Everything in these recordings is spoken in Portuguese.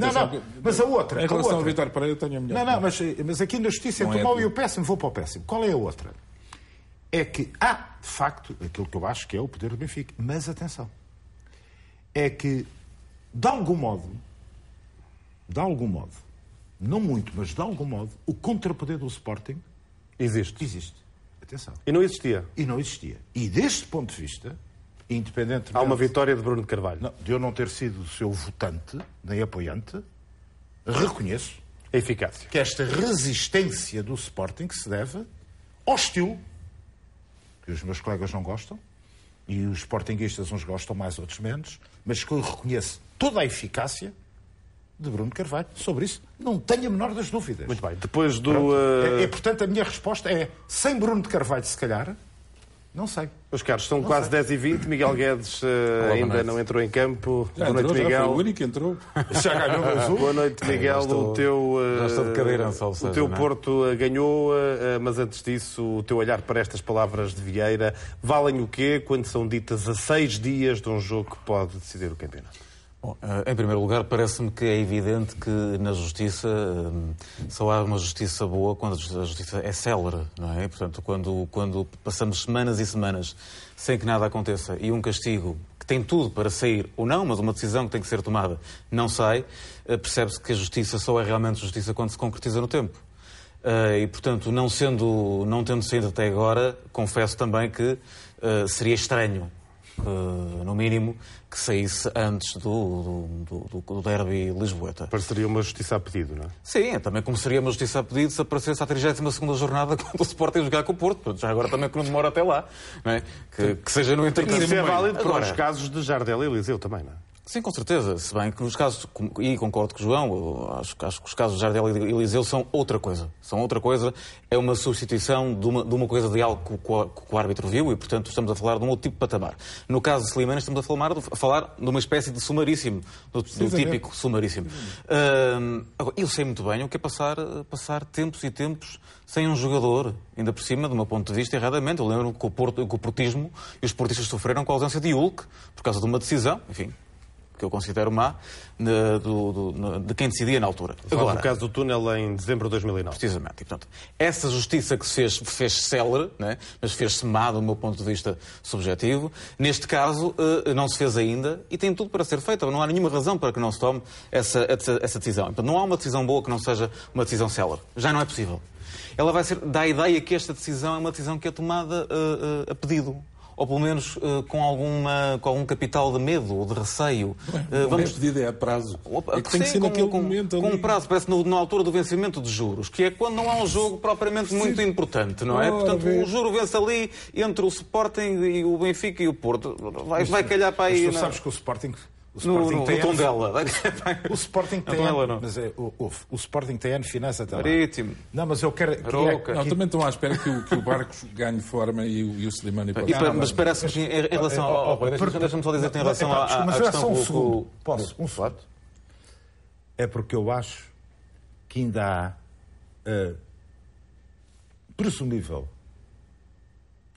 Não, não, mas a outra. Em a relação ao outra. Vitor Pereira, eu tenho a melhor. Não, não, mas, mas aqui na justiça Não entre é o mau e o péssimo, vou para o péssimo. Qual é a outra? É que há, de facto, aquilo que eu acho que é o poder do Benfica. Mas atenção. É que, de algum modo, de algum modo, não muito, mas de algum modo, o contrapoder do Sporting Existe. existe. Atenção. E não existia. E não existia. E deste ponto de vista, independentemente Há uma vitória de Bruno de Carvalho. não, de eu não ter sido seu votante, nem apoiante, reconheço A eficácia. que esta resistência do Sporting se deve ao estilo que os meus colegas não gostam e os sportinguistas uns gostam mais, outros menos, mas que eu reconheço toda a eficácia de Bruno Carvalho. Sobre isso, não tenho a menor das dúvidas. Muito bem. Depois do. Uh, É, é, portanto, a minha resposta é, sem Bruno de Carvalho, se calhar, não sei. Meus caros, são quase 10 e 20 Miguel Guedes uh, boa ainda não entrou em campo. Já Boa noite, entrou, já foi Miguel. o único que entrou. Já ganhou o azul. Boa noite, Miguel. estou- o teu, uh, já estou de cadeirança, ou o seja, teu não é? Porto uh, ganhou, mas antes disso, o teu olhar para estas palavras de Vieira valem o quê quando são ditas a seis dias de um jogo que pode decidir o campeonato? Bom, eh, em primeiro lugar, parece-me que é evidente que na justiça eh, só há uma justiça boa quando a justiça é célere, não é? Portanto, quando, quando passamos semanas e semanas sem que nada aconteça e um castigo que tem tudo para sair ou não, mas uma decisão que tem que ser tomada não sai, eh, percebe-se que a justiça só é realmente justiça quando se concretiza no tempo. E, portanto, não, sendo, não tendo saído até agora, confesso também que seria estranho, no mínimo, que saísse antes do, do, do, do derby lisboeta. Pareceria uma justiça a pedido, não é? Sim, é também como seria uma justiça a pedido se aparecesse à 32 jornada quando o Sporting jogar com o Porto. Portanto, já agora também que não demora até lá. Não é? que, que seja no entretanto. Isso é válido para Agora- os casos de Jardel e Eliseu também, não é? Sim, com certeza. Se bem que nos casos, e concordo com o João, acho, acho que os casos de Jardel e Eliseu são outra coisa. São outra coisa. É uma substituição de uma, de uma coisa de algo que, o- que o árbitro viu e, portanto, estamos a falar de um outro tipo de patamar. No caso de Slimani, estamos a falar, a falar de uma espécie de sumaríssimo, do, do típico sumaríssimo. Hum, agora, eu sei muito bem o que é passar, passar tempos e tempos sem um jogador, ainda por cima, do meu ponto de vista, erradamente. Eu lembro que o, Porto, que o portismo e os portistas sofreram com a ausência de Hulk, por causa de uma decisão, enfim, que eu considero má, de, do- do- de quem decidia na altura. Agora, no caso do túnel em dezembro de 2009. Precisamente. E, portanto, essa justiça que se fez, fez célere, né? mas fez-se má do meu ponto de vista subjetivo, neste caso eh, não se fez ainda e tem tudo para ser feita. Não há nenhuma razão para que não se tome essa, essa, decisão. Portanto, não há uma decisão boa que não seja uma decisão célere. Já não é possível. Ela vai ser, dá a ideia que esta decisão é uma decisão que é tomada eh, eh, a pedido. Ou pelo menos eh, com, alguma, com algum capital de medo ou de receio. Eh, Não é pedido, é a prazo. É que tem que sim, ser com, naquele com- momento com um prazo, parece no- na altura do vencimento de juros, que é quando não há um jogo propriamente muito importante, não é? Ora, Portanto, o juro vence ali entre o Sporting e o Benfica e o Porto. Vai, vai calhar para aí Mas tu na- sabes que o Sporting... O no, Sporting no, tem no tom dela. Vai calhar para aí- O Sporting tem Não, ela ano, não. mas é, o, o, o Sporting tem ano finais até lá. Marítimo. Não, mas eu quero... Queria- Não, também estão à espera que o, que o Barcos ganhe forma e o, e o Slimani E pode. pa- mas parece-me que em, em relação oh, ao. Deixa-me só dizer em Não, relação à, mas à é questão só um segundo. com- Posso? Um segundo. É porque eu acho que ainda há eh, presumível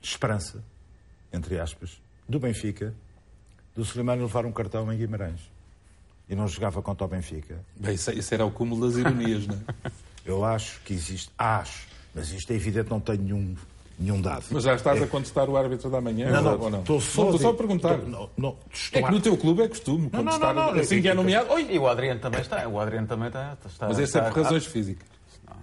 esperança, entre aspas, do Benfica, do Slimani levar um cartão em Guimarães. E não jogava contra o Benfica. Bem, isso, isso era o cúmulo das ironias, não é? Eu acho que existe. Acho. Mas isto é evidente, não tenho nenhum, nenhum dado. Mas já estás a contestar o árbitro da manhã Não, ou não, não? estou só, Não, estou só a perguntar. Não, não, estou É que no teu clube é costume não, contestar não, não, assim que é nomeado. Oi! E o Adriano também está. O Adriano também está. está Mas esse é por razões físicas.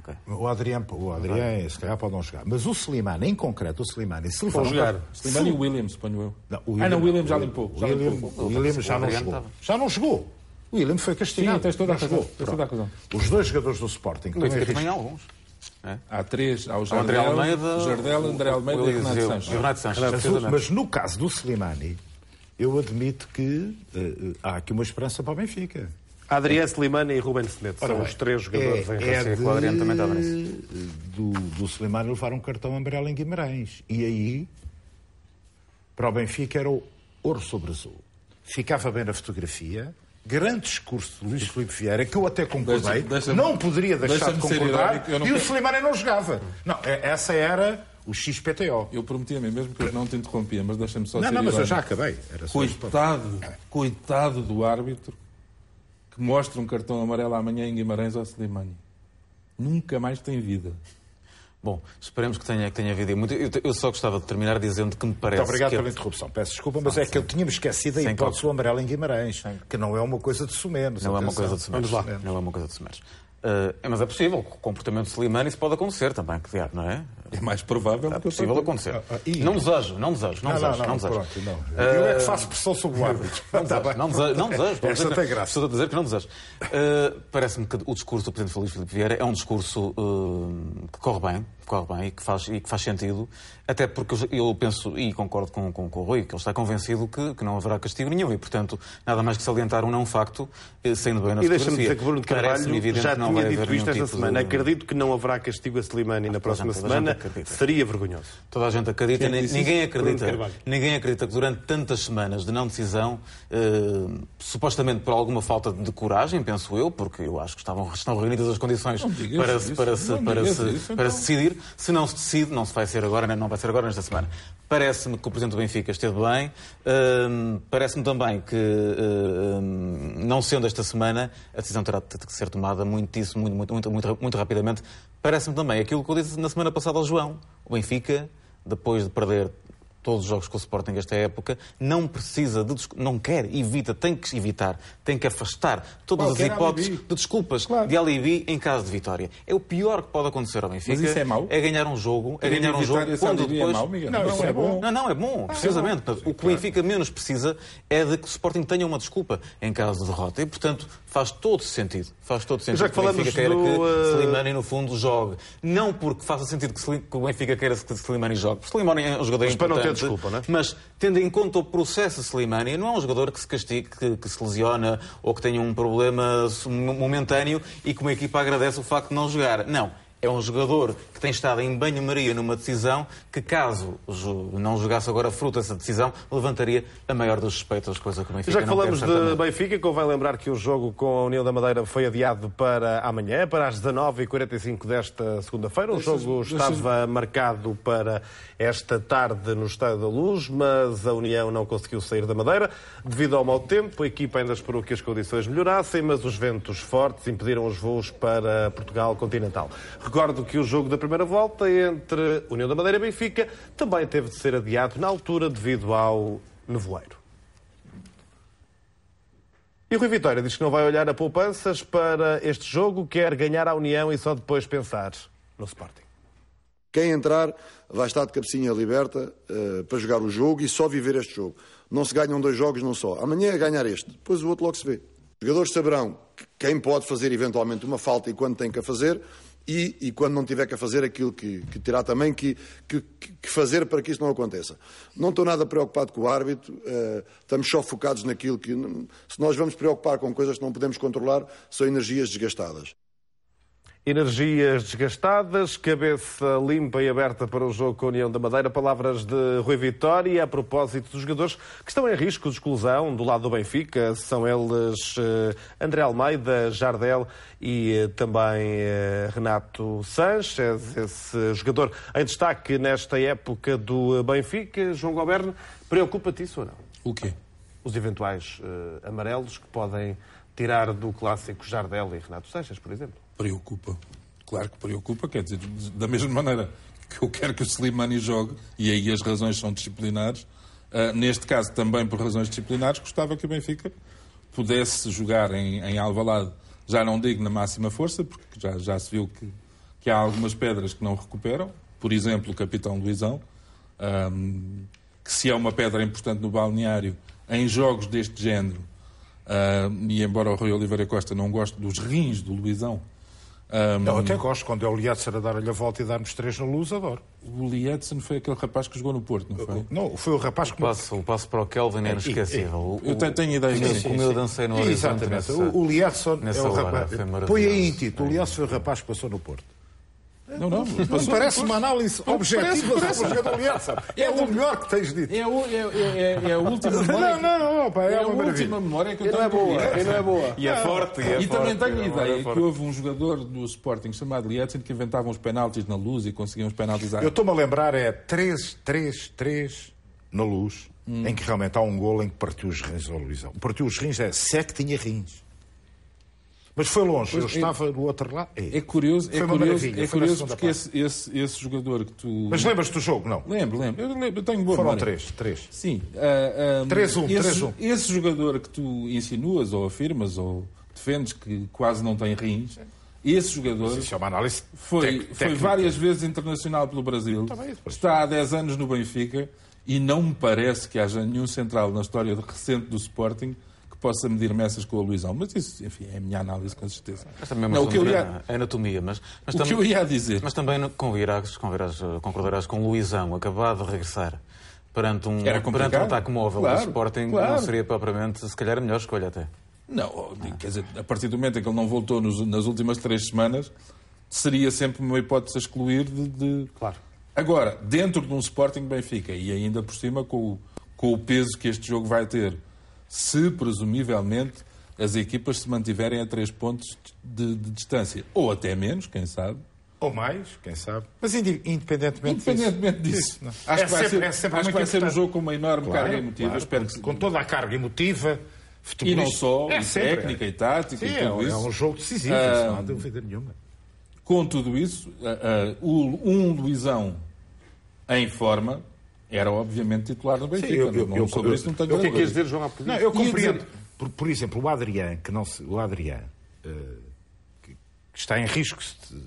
Ah, ok. O Adriano, o Adriano, se calhar pode não jogar. Mas o Slimani, em concreto, o Slimani, se um jogar. Slimani e o Williams, suponho eu. Não, o Ah, não, o William já limpou. O Já William, limpou. o William já não jogou. Já não jogou. O William foi castigado. Sim, tens toda a razão, toda a. Os dois jogadores do Sporting em Benfica também há alguns. Há três. Há o O André Jardel, Almeida. o Jardel, André Almeida o e Renato. Sanches. O Renato Sanches, Mas, mas no caso do Slimani, eu admito que eh, há aqui uma esperança para o Benfica. Adriano Slimani e Ruben Semedo são os três jogadores é, em é relação. de, o Adriano. Do, do Slimani levar um cartão amarelo em Guimarães. E aí, para o Benfica, era o ouro sobre azul. Ficava bem na fotografia. Grande discurso de Luís Filipe Vieira, que eu até concordei. Deixa- deixa-me- não poderia deixar de concordar. irónico, eu não e o Slimani não jogava. Não, é- essa era o XPTO. Eu prometi a mim mesmo que eu não te interrompia, mas deixa-me só Não, ser não, mas eu já acabei. Era. Coitado, coitado do árbitro que mostre um cartão amarelo amanhã em Guimarães ao Slimani. Nunca mais tem vida. Bom, esperemos que tenha, que tenha havido muito. Eu, eu só gostava de terminar dizendo que me parece. Muito obrigado que... pela interrupção. Peço desculpa, mas é que eu tinha-me esquecido a Sem hipótese do amarelo em Guimarães, que não é uma coisa de sumenos. Não é uma coisa de sumeros. Vamos lá. Não é uma coisa de sumeros. Uh, mas é possível, o comportamento de Slimani isso pode acontecer também, que diabo, não é? É mais provável É que possível acontecer. Ah, ah, e- Não desejo, não desejo, não Não, não, desejo, não, não desejo. pronto, não. Eu é que faço pressão sobre o árbitro. Não Está desejo, bem. não desejo, não desejo. Esta dizer tem graça. Estou a dizer que não desejo. Uh, Parece-me que o discurso do Presidente Felipe Filipe Vieira é um discurso uh, que corre bem, que corre bem e que faz, e que faz sentido, até porque eu, eu penso, e concordo com, com, com o Rui, que ele está convencido que, que não haverá castigo nenhum e, portanto, nada mais que salientar um não facto, eh, saindo bem na E deixa-me dizer que Bruno de Parece-me Carvalho evidente já que não tinha vai dito haver isto esta tipo semana. de- Acredito que não haverá castigo a Slimani na próxima toda a gente semana. Acredita. Seria vergonhoso. Toda a gente acredita, Quem ninguém? Bruno acredita, ninguém acredita que durante tantas semanas de não decisão, eh, supostamente por alguma falta de coragem, penso eu, porque eu acho que estavam, estão reunidas as condições para, se, para, se, para, se, isso, para então. se decidir. Se não se decide, não se vai ser agora, nem- não vai ser agora nesta semana. Parece-me que o Presidente do Benfica esteve bem, hum, parece-me também que, hum, não sendo esta semana, a decisão terá de ser tomada muitíssimo, muito, muito, muito, muito, muito rapidamente. Parece-me também aquilo que eu disse na semana passada ao João. O Benfica, depois de perder todos os jogos com o Sporting esta época, não precisa de não quer, evita, tem que evitar, tem que afastar todas Qualquer as hipóteses alibi. de desculpas Claro. de alibi em caso de vitória. É o pior que pode acontecer ao Benfica. Mas isso é mau? ganhar um jogo, é ganhar um jogo quando é depois mau, Miguel? Não, Não, isso é é bom. bom. não, não, é bom, precisamente. Portanto, o que o Benfica menos precisa é de que o Sporting tenha uma desculpa em caso de derrota. E, portanto, faz todo sentido. Faz todo sentido Já que o Benfica queira do, que uh, Slimani, no fundo, jogue. Não porque faça sentido que, que o Benfica queira que Slimani jogue. Porque Slimani é um jogador Mas importante. Desculpa, não é? Mas, tendo em conta o processo Slimani, não é um jogador que se castigue, que, que se lesiona ou que tenha um problema momentâneo e que uma equipa agradece o facto de não jogar. Não. É um jogador que tem estado em banho-maria numa decisão que, caso não jogasse agora fruto dessa decisão, levantaria a maior dos suspeitos, coisa que o Benfica Já que não falamos quer, de. Benfica, convém lembrar que o jogo com a União da Madeira foi adiado para amanhã, para as 19h45 desta segunda-feira. O jogo estava marcado para esta tarde no Estádio da Luz, mas a União não conseguiu sair da Madeira devido ao mau tempo. A equipa ainda esperou que as condições melhorassem, mas os ventos fortes impediram os voos para Portugal continental. Recordo que o jogo da primeira volta entre União da Madeira e Benfica também teve de ser adiado na altura devido ao nevoeiro. E o Rui Vitória diz que não vai olhar a poupanças para este jogo, quer ganhar a União e só depois pensar no Sporting. Quem entrar vai estar de cabecinha liberta eh, para jogar o jogo e só viver este jogo. Não se ganham dois jogos num só. Amanhã é ganhar este, depois o outro logo se vê. Os jogadores saberão quem pode fazer eventualmente uma falta e quando tem que a fazer e, e quando não tiver que fazer aquilo que, que terá também que, que- que fazer para que isso não aconteça. Não estou nada preocupado com o árbitro, eh, estamos só focados naquilo que. Se nós vamos preocupar com coisas que não podemos controlar, são energias desgastadas. Energias desgastadas, cabeça limpa e aberta para o jogo com a União da Madeira. Palavras de Rui Vitória a propósito dos jogadores que estão em risco de exclusão do lado do Benfica. São eles eh, André Almeida, Jardel e eh, também eh, Renato Sanches, esse jogador em destaque nesta época do Benfica. João Goberno, preocupa-te isso ou não? O quê? Os eventuais amarelos que podem tirar do clássico Jardel e Renato Sanches, por exemplo. Preocupa. Claro que preocupa, quer dizer, da mesma maneira que eu quero que o Slimani jogue, e aí as razões são disciplinares, ah, neste caso também por razões disciplinares, gostava que o Benfica pudesse jogar em, em Alvalade, já não digo na máxima força, porque já, já se viu que, que há algumas pedras que não recuperam, por exemplo, o capitão Luizão, ahm, que se é uma pedra importante no balneário, em jogos deste género, ahm, e embora o Rui Oliveira Costa não goste dos rins do Luizão, ahm, Eu até gosto quando é o Liatzer a dar-lhe a volta e dar-nos três na luz, adoro. o Lietzen foi aquele rapaz que jogou no Porto, não foi? Não, foi o rapaz que O passo, o passo para o Kelvin é inesquecível. O- Eu tenho, tenho ideia o- disso. Como eu dancei no horizonte Exatamente. nessa- O, Liedson é o rapaz. Põe aí em título. O Liedson foi o rapaz que passou no Porto. Não, não. Não passou- parece uma análise objetiva parece- sobre o jogador Liedson. É o melhor que tens dito. É, o- é, é, é, é a última memória. Não, não, não, pá, é, é a uma maravilha. última memória que eu E não tenho é boa, do e não é boa. E é forte, e é E também forte, tenho a é ideia forte. que houve um jogador do Sporting chamado Lietzen que inventava uns penaltis na luz e conseguia uns penaltis à... Eu estou-me a lembrar, é 3, 3, 3 na luz, em que realmente há um golo em que partiu os rins ao Luizão. Partiu os rins, é se é que tinha rins. Mas foi longe, eu Pois, é- estava do outro lado. É curioso, Foi é curioso, é foi na curioso porque esse, esse, esse jogador que tu. Mas lembras-te do jogo? Não. Lembro, lembro. Eu, lembro, eu tenho boa Foram memória. três, três. Sim. ah, ah, 3-1, esse, 3-1. esse jogador que tu insinuas ou afirmas ou defendes que quase não tem rins, esse jogador Isso é uma análise foi, foi várias vezes internacional pelo Brasil, depois. está há 10 anos no Benfica e não me parece que haja nenhum central na história recente do Sporting possa medir meças com a Luizão. Mas isso, enfim, é a minha análise, com certeza. Esta mesma Não, o que eu ia, da anatomia, mas, mas o que eu ia dizer... Mas também convirás, convirás, concordarás com o Luizão, acabado de regressar perante um, perante um ataque móvel Claro, do Sporting, claro. não seria propriamente, se calhar, a melhor escolha até. Não, quer dizer, a partir do momento em que ele não voltou nos- nas últimas três semanas, seria sempre uma hipótese a excluir de, de- Claro. Agora, dentro de um Sporting Benfica, e ainda por cima com o, com o peso que este jogo vai ter, se presumivelmente as equipas se mantiverem a três pontos de, de distância, ou até menos, quem sabe. Ou mais, quem sabe. Mas inde- independentemente, Independentemente disso. disso, acho É que vai sempre- ser, é sempre acho que vai ser um jogo com uma enorme Claro, carga emotiva. claro, espero com, que, com toda a carga emotiva, e não só, é técnica e tática Sim, e é, tudo um- isso. é um jogo decisivo, Ah, isso não há dúvida nenhuma. Com tudo isso, ah, ah, um Luizão em forma era obviamente titular no Benfica. eu- eu- não, eu- sobre eu- isso não tenho O que é que dúvida. queres dizer, João? há? Não, eu compreendo. dizer- Por, por exemplo, o Adrián, que não se, o Adrián, eh, que, que está em risco de-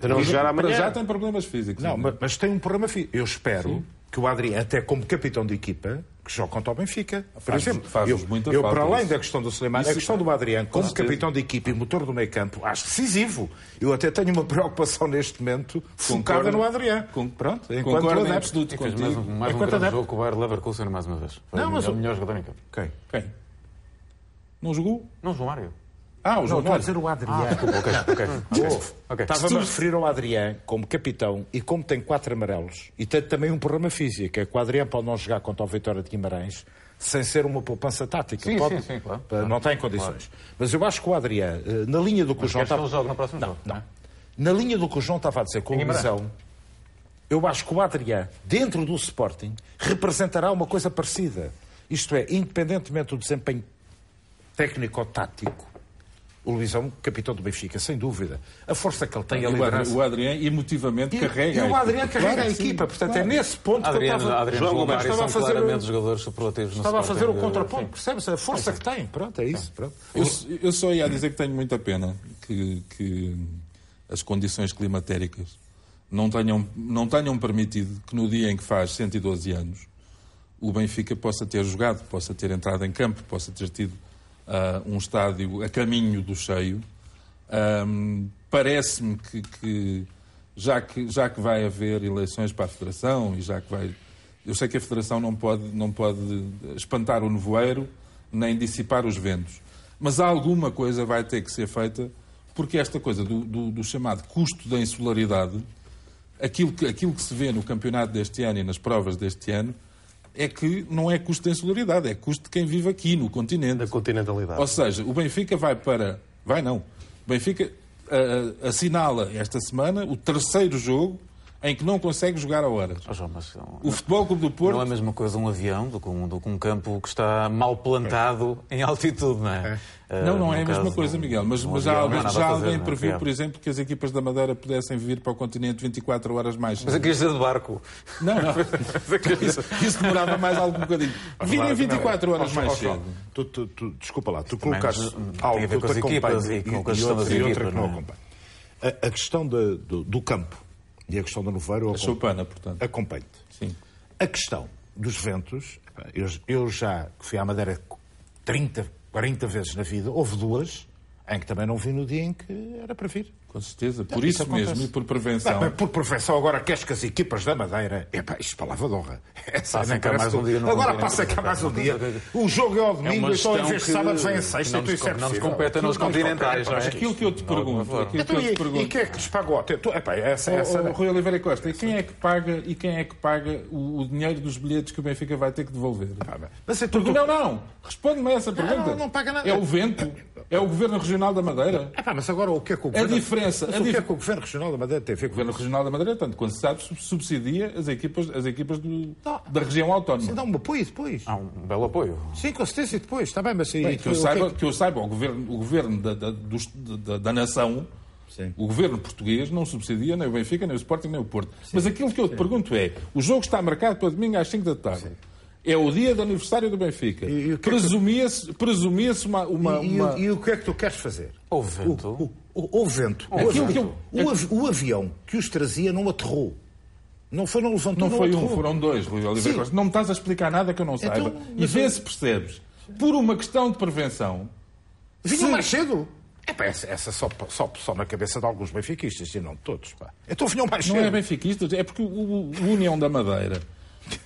De não jogar Para amanhã. já tem problemas físicos. Não, ainda. mas, mas tem um problema físico. Eu espero que o Adriano, até como capitão de equipa, que joga contra o Benfica, por Faz- exemplo, faz-nos eu, muita eu para além isso. da questão do Suleiman, a questão do Adriano, como certeza. capitão de equipa e motor do meio campo, acho decisivo. Eu até tenho uma preocupação neste momento focada Concordo. no Adriano. Com- Pronto, enquanto Concordo em adepto. absoluto mais contigo. um, mais um grande adepto. jogo com o Bayer Leverkusen mais uma vez. Foi Não, o mas melhor, o- melhor jogador em campo. Quem? Quem? Não jogou? Não, João Mário. Ah, o Não, João estou a dizer o Adriano. Ok, ok. ok. Estava-me a referir ao Adriano como capitão e como tem quatro amarelos e tem também um problema físico, é que o Adriano pode não jogar contra o Vitória de Guimarães sem ser uma poupança tática. Sim, pode, sim, sim, claro. Não tem condições. Mas eu acho que o Adriano, eh, na linha do que o João estava... jogue no próximo jogo? Não. Na linha do que o João estava a dizer com o Guimarães. Luizão, eu acho que o Adriano, dentro do Sporting, representará uma coisa parecida. Isto é, independentemente do desempenho técnico ou tático, o Luizão, capitão do Benfica, sem dúvida. A força que ele tem, a O liderança. Adriano, o Adriano emotivamente E, carrega. e o equipa. Adriano carrega Claro a que sim, equipa. Portanto, claro. é nesse ponto que eu estava... Adriano João Gomes estava a fazer, claramente jogadores superlativos estava a fazer o Sporting. contraponto, percebes? A força que tem. Pronto, é isso. Pronto. Eu, eu só ia dizer que tenho muita pena que, que as condições climatéricas não tenham, não tenham permitido que no dia em que faz 112 anos o Benfica possa ter jogado, possa ter entrado em campo, possa ter tido um estádio a caminho do cheio. Ahm, Parece-me que, que já que já que vai haver eleições para a Federação e já que vai. Eu sei que a Federação não pode, não pode espantar o nevoeiro nem dissipar os ventos. Mas alguma coisa vai ter que ser feita, porque esta coisa do, do- do chamado custo da insularidade, aquilo que, aquilo que se vê no campeonato deste ano e nas provas deste ano, é que não é custo da insularidade, é custo de quem vive aqui no continente. Da continentalidade. Ou seja, o Benfica vai para. Vai não. O Benfica ah, assinala esta semana o terceiro jogo em que não consegue jogar a horas. Oh, João, não- O Futebol Clube do Porto. Não é a mesma coisa um avião do que um, do que um campo que está mal plantado em altitude, não é? Eh, Não, não é a mesma coisa, Miguel. Mas, um mas já, avião alguém, já fazer, alguém é? previu, por exemplo, que as equipas da Madeira pudessem vir para o continente 24 horas mais Mas aqui dizer de barco. Não, não. Isso, isso demorava mais algum bocadinho. Virem 24 horas mais cedo. tu, tu, tu- desculpa lá, tu Também, colocaste algo que te acompanho e e, e outra que não é? acompanho. A, questão do campo e a questão do nevoeiro eu A choupana, portanto. acompanho-te. Sim. A questão dos ventos, eu, eu já fui à Madeira 30, 40 vezes na vida, houve duas em que também não vi no dia em que era para vir. Com certeza. Por Isso isso mesmo e por prevenção. Não, mas por profissão, agora queres que as equipas da Madeira. Epá, isto palavra de honra. Essa Passa cá mais um que- dia Agora passa cá mais um dia. O jogo é ao domingo, então em vez de que- sábado vem a que sexta. não então nos- isso é não nos compete nos Não nos continentais, não é? mas Aquilo que eu te pergunto, aquilo que Então, eu te e, e pergunto. quem é que lhes paga o hotel? Epá, essa, essa, Rui Oliveira Costa, e quem é que paga e quem é que paga o, o dinheiro dos bilhetes que o Benfica vai ter que devolver? Mas é tudo. Não, não. Responde-me a essa pergunta. não, não paga nada. É o vento. É o Governo Regional da Madeira. É pá, mas agora o que é que o A Governo... diferença- Mas a o que é dif- que o Governo Regional da Madeira tem a ver O com Governo Regional da Madeira, tanto quanto se sabe, sub- subsidia as equipas, as equipas do- da região Sim, autónoma. dá um apoio depois. Há um belo apoio. Sim, com certeza, e depois, está bem, mas... e- Bem, que, eu o que é saiba, que- que eu saiba, o governo, o governo da, da, dos- da- da nação, Sim. o governo português, não subsidia nem o Benfica, nem o Sporting, nem o Porto. Mas aquilo que eu te pergunto é: o jogo está marcado para domingo às 5 da tarde. É o dia de aniversário do Benfica. E- e é Presumia-se presumia-se uma. uma, E, e uma- o- e o que é que tu queres fazer? Houve vento. O, o, o vento. O, Aquilo avião, que eu- o avi- o avião que os trazia não aterrou. Não foi, não levantou, Não foi um, aterrou. foram dois, Rui Oliveira. Costa. Não me estás a explicar nada que eu não saiba. Então, e mas vê eu- se percebes. Por uma questão de prevenção, Vinham Se- mais cedo. É essa, essa só, só, só na cabeça de alguns benfiquistas, e não de todos. Pá. Então vinham mais não cedo. é benfiquista, é porque o, o União da Madeira,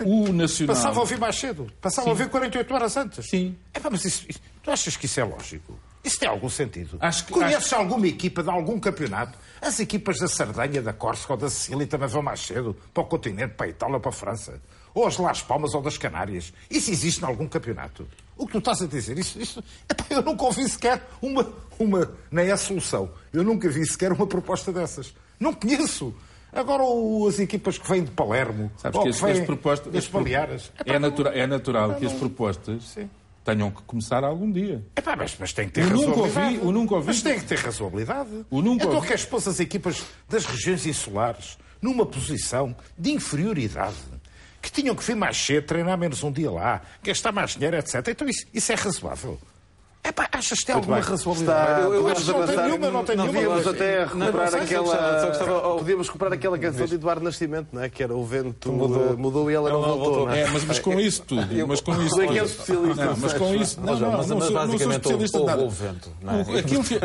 o Nacional. Passava a ouvir mais cedo. Passava a ouvir 48 horas antes. Sim. É mas isso, isso- tu achas que isso é lógico? Isso tem algum sentido? Acho que- Conheces alguma equipa de algum campeonato? As equipas da Sardanha, da Córcega ou da Sicília também vão mais cedo para o continente, para a Itália ou para a França. Ou as Las Palmas ou das Canárias. Isso existe em algum campeonato? O que tu estás a dizer? Isso, isso... Eu nunca ouvi sequer uma, uma... Nem é a solução. Eu nunca vi sequer uma proposta dessas. Não conheço. Agora o- as equipas que vêm de Palermo, Sabes que que as, vêm as propostas. das as Baleares. É, não- natura- é natural que as não- propostas Sim. tenham que começar algum dia. Epá, mas, mas tem que ter nunca razoabilidade. ouvi- eu nunca ouvi- Mas tem que ter razoabilidade. Eu nunca então ouvi- queres pôr as equipas das regiões insulares numa posição de inferioridade. Que tinham que vir mais cedo, treinar menos um dia lá, gastar mais dinheiro, etc. Então isso, isso é razoável. Epá, achas que tem alguma bem. razoabilidade? Está- eu, eu acho que não tem nenhuma, não tem nenhuma. Podíamos até recuperar sei, aquela. só gostava- só gostava- Podíamos recuperar aquela canção de Eduardo Nascimento, não é? Que era o vento mudou, Mudou. e ela não voltou. voltou. não é? É, mas, mas com isso tudo. Mas com isso especialistas, Não, mas com isso. Não, Mas, não, mas, não não sou basicamente especialista de houve, nada. houve vento. É? Aquilo que.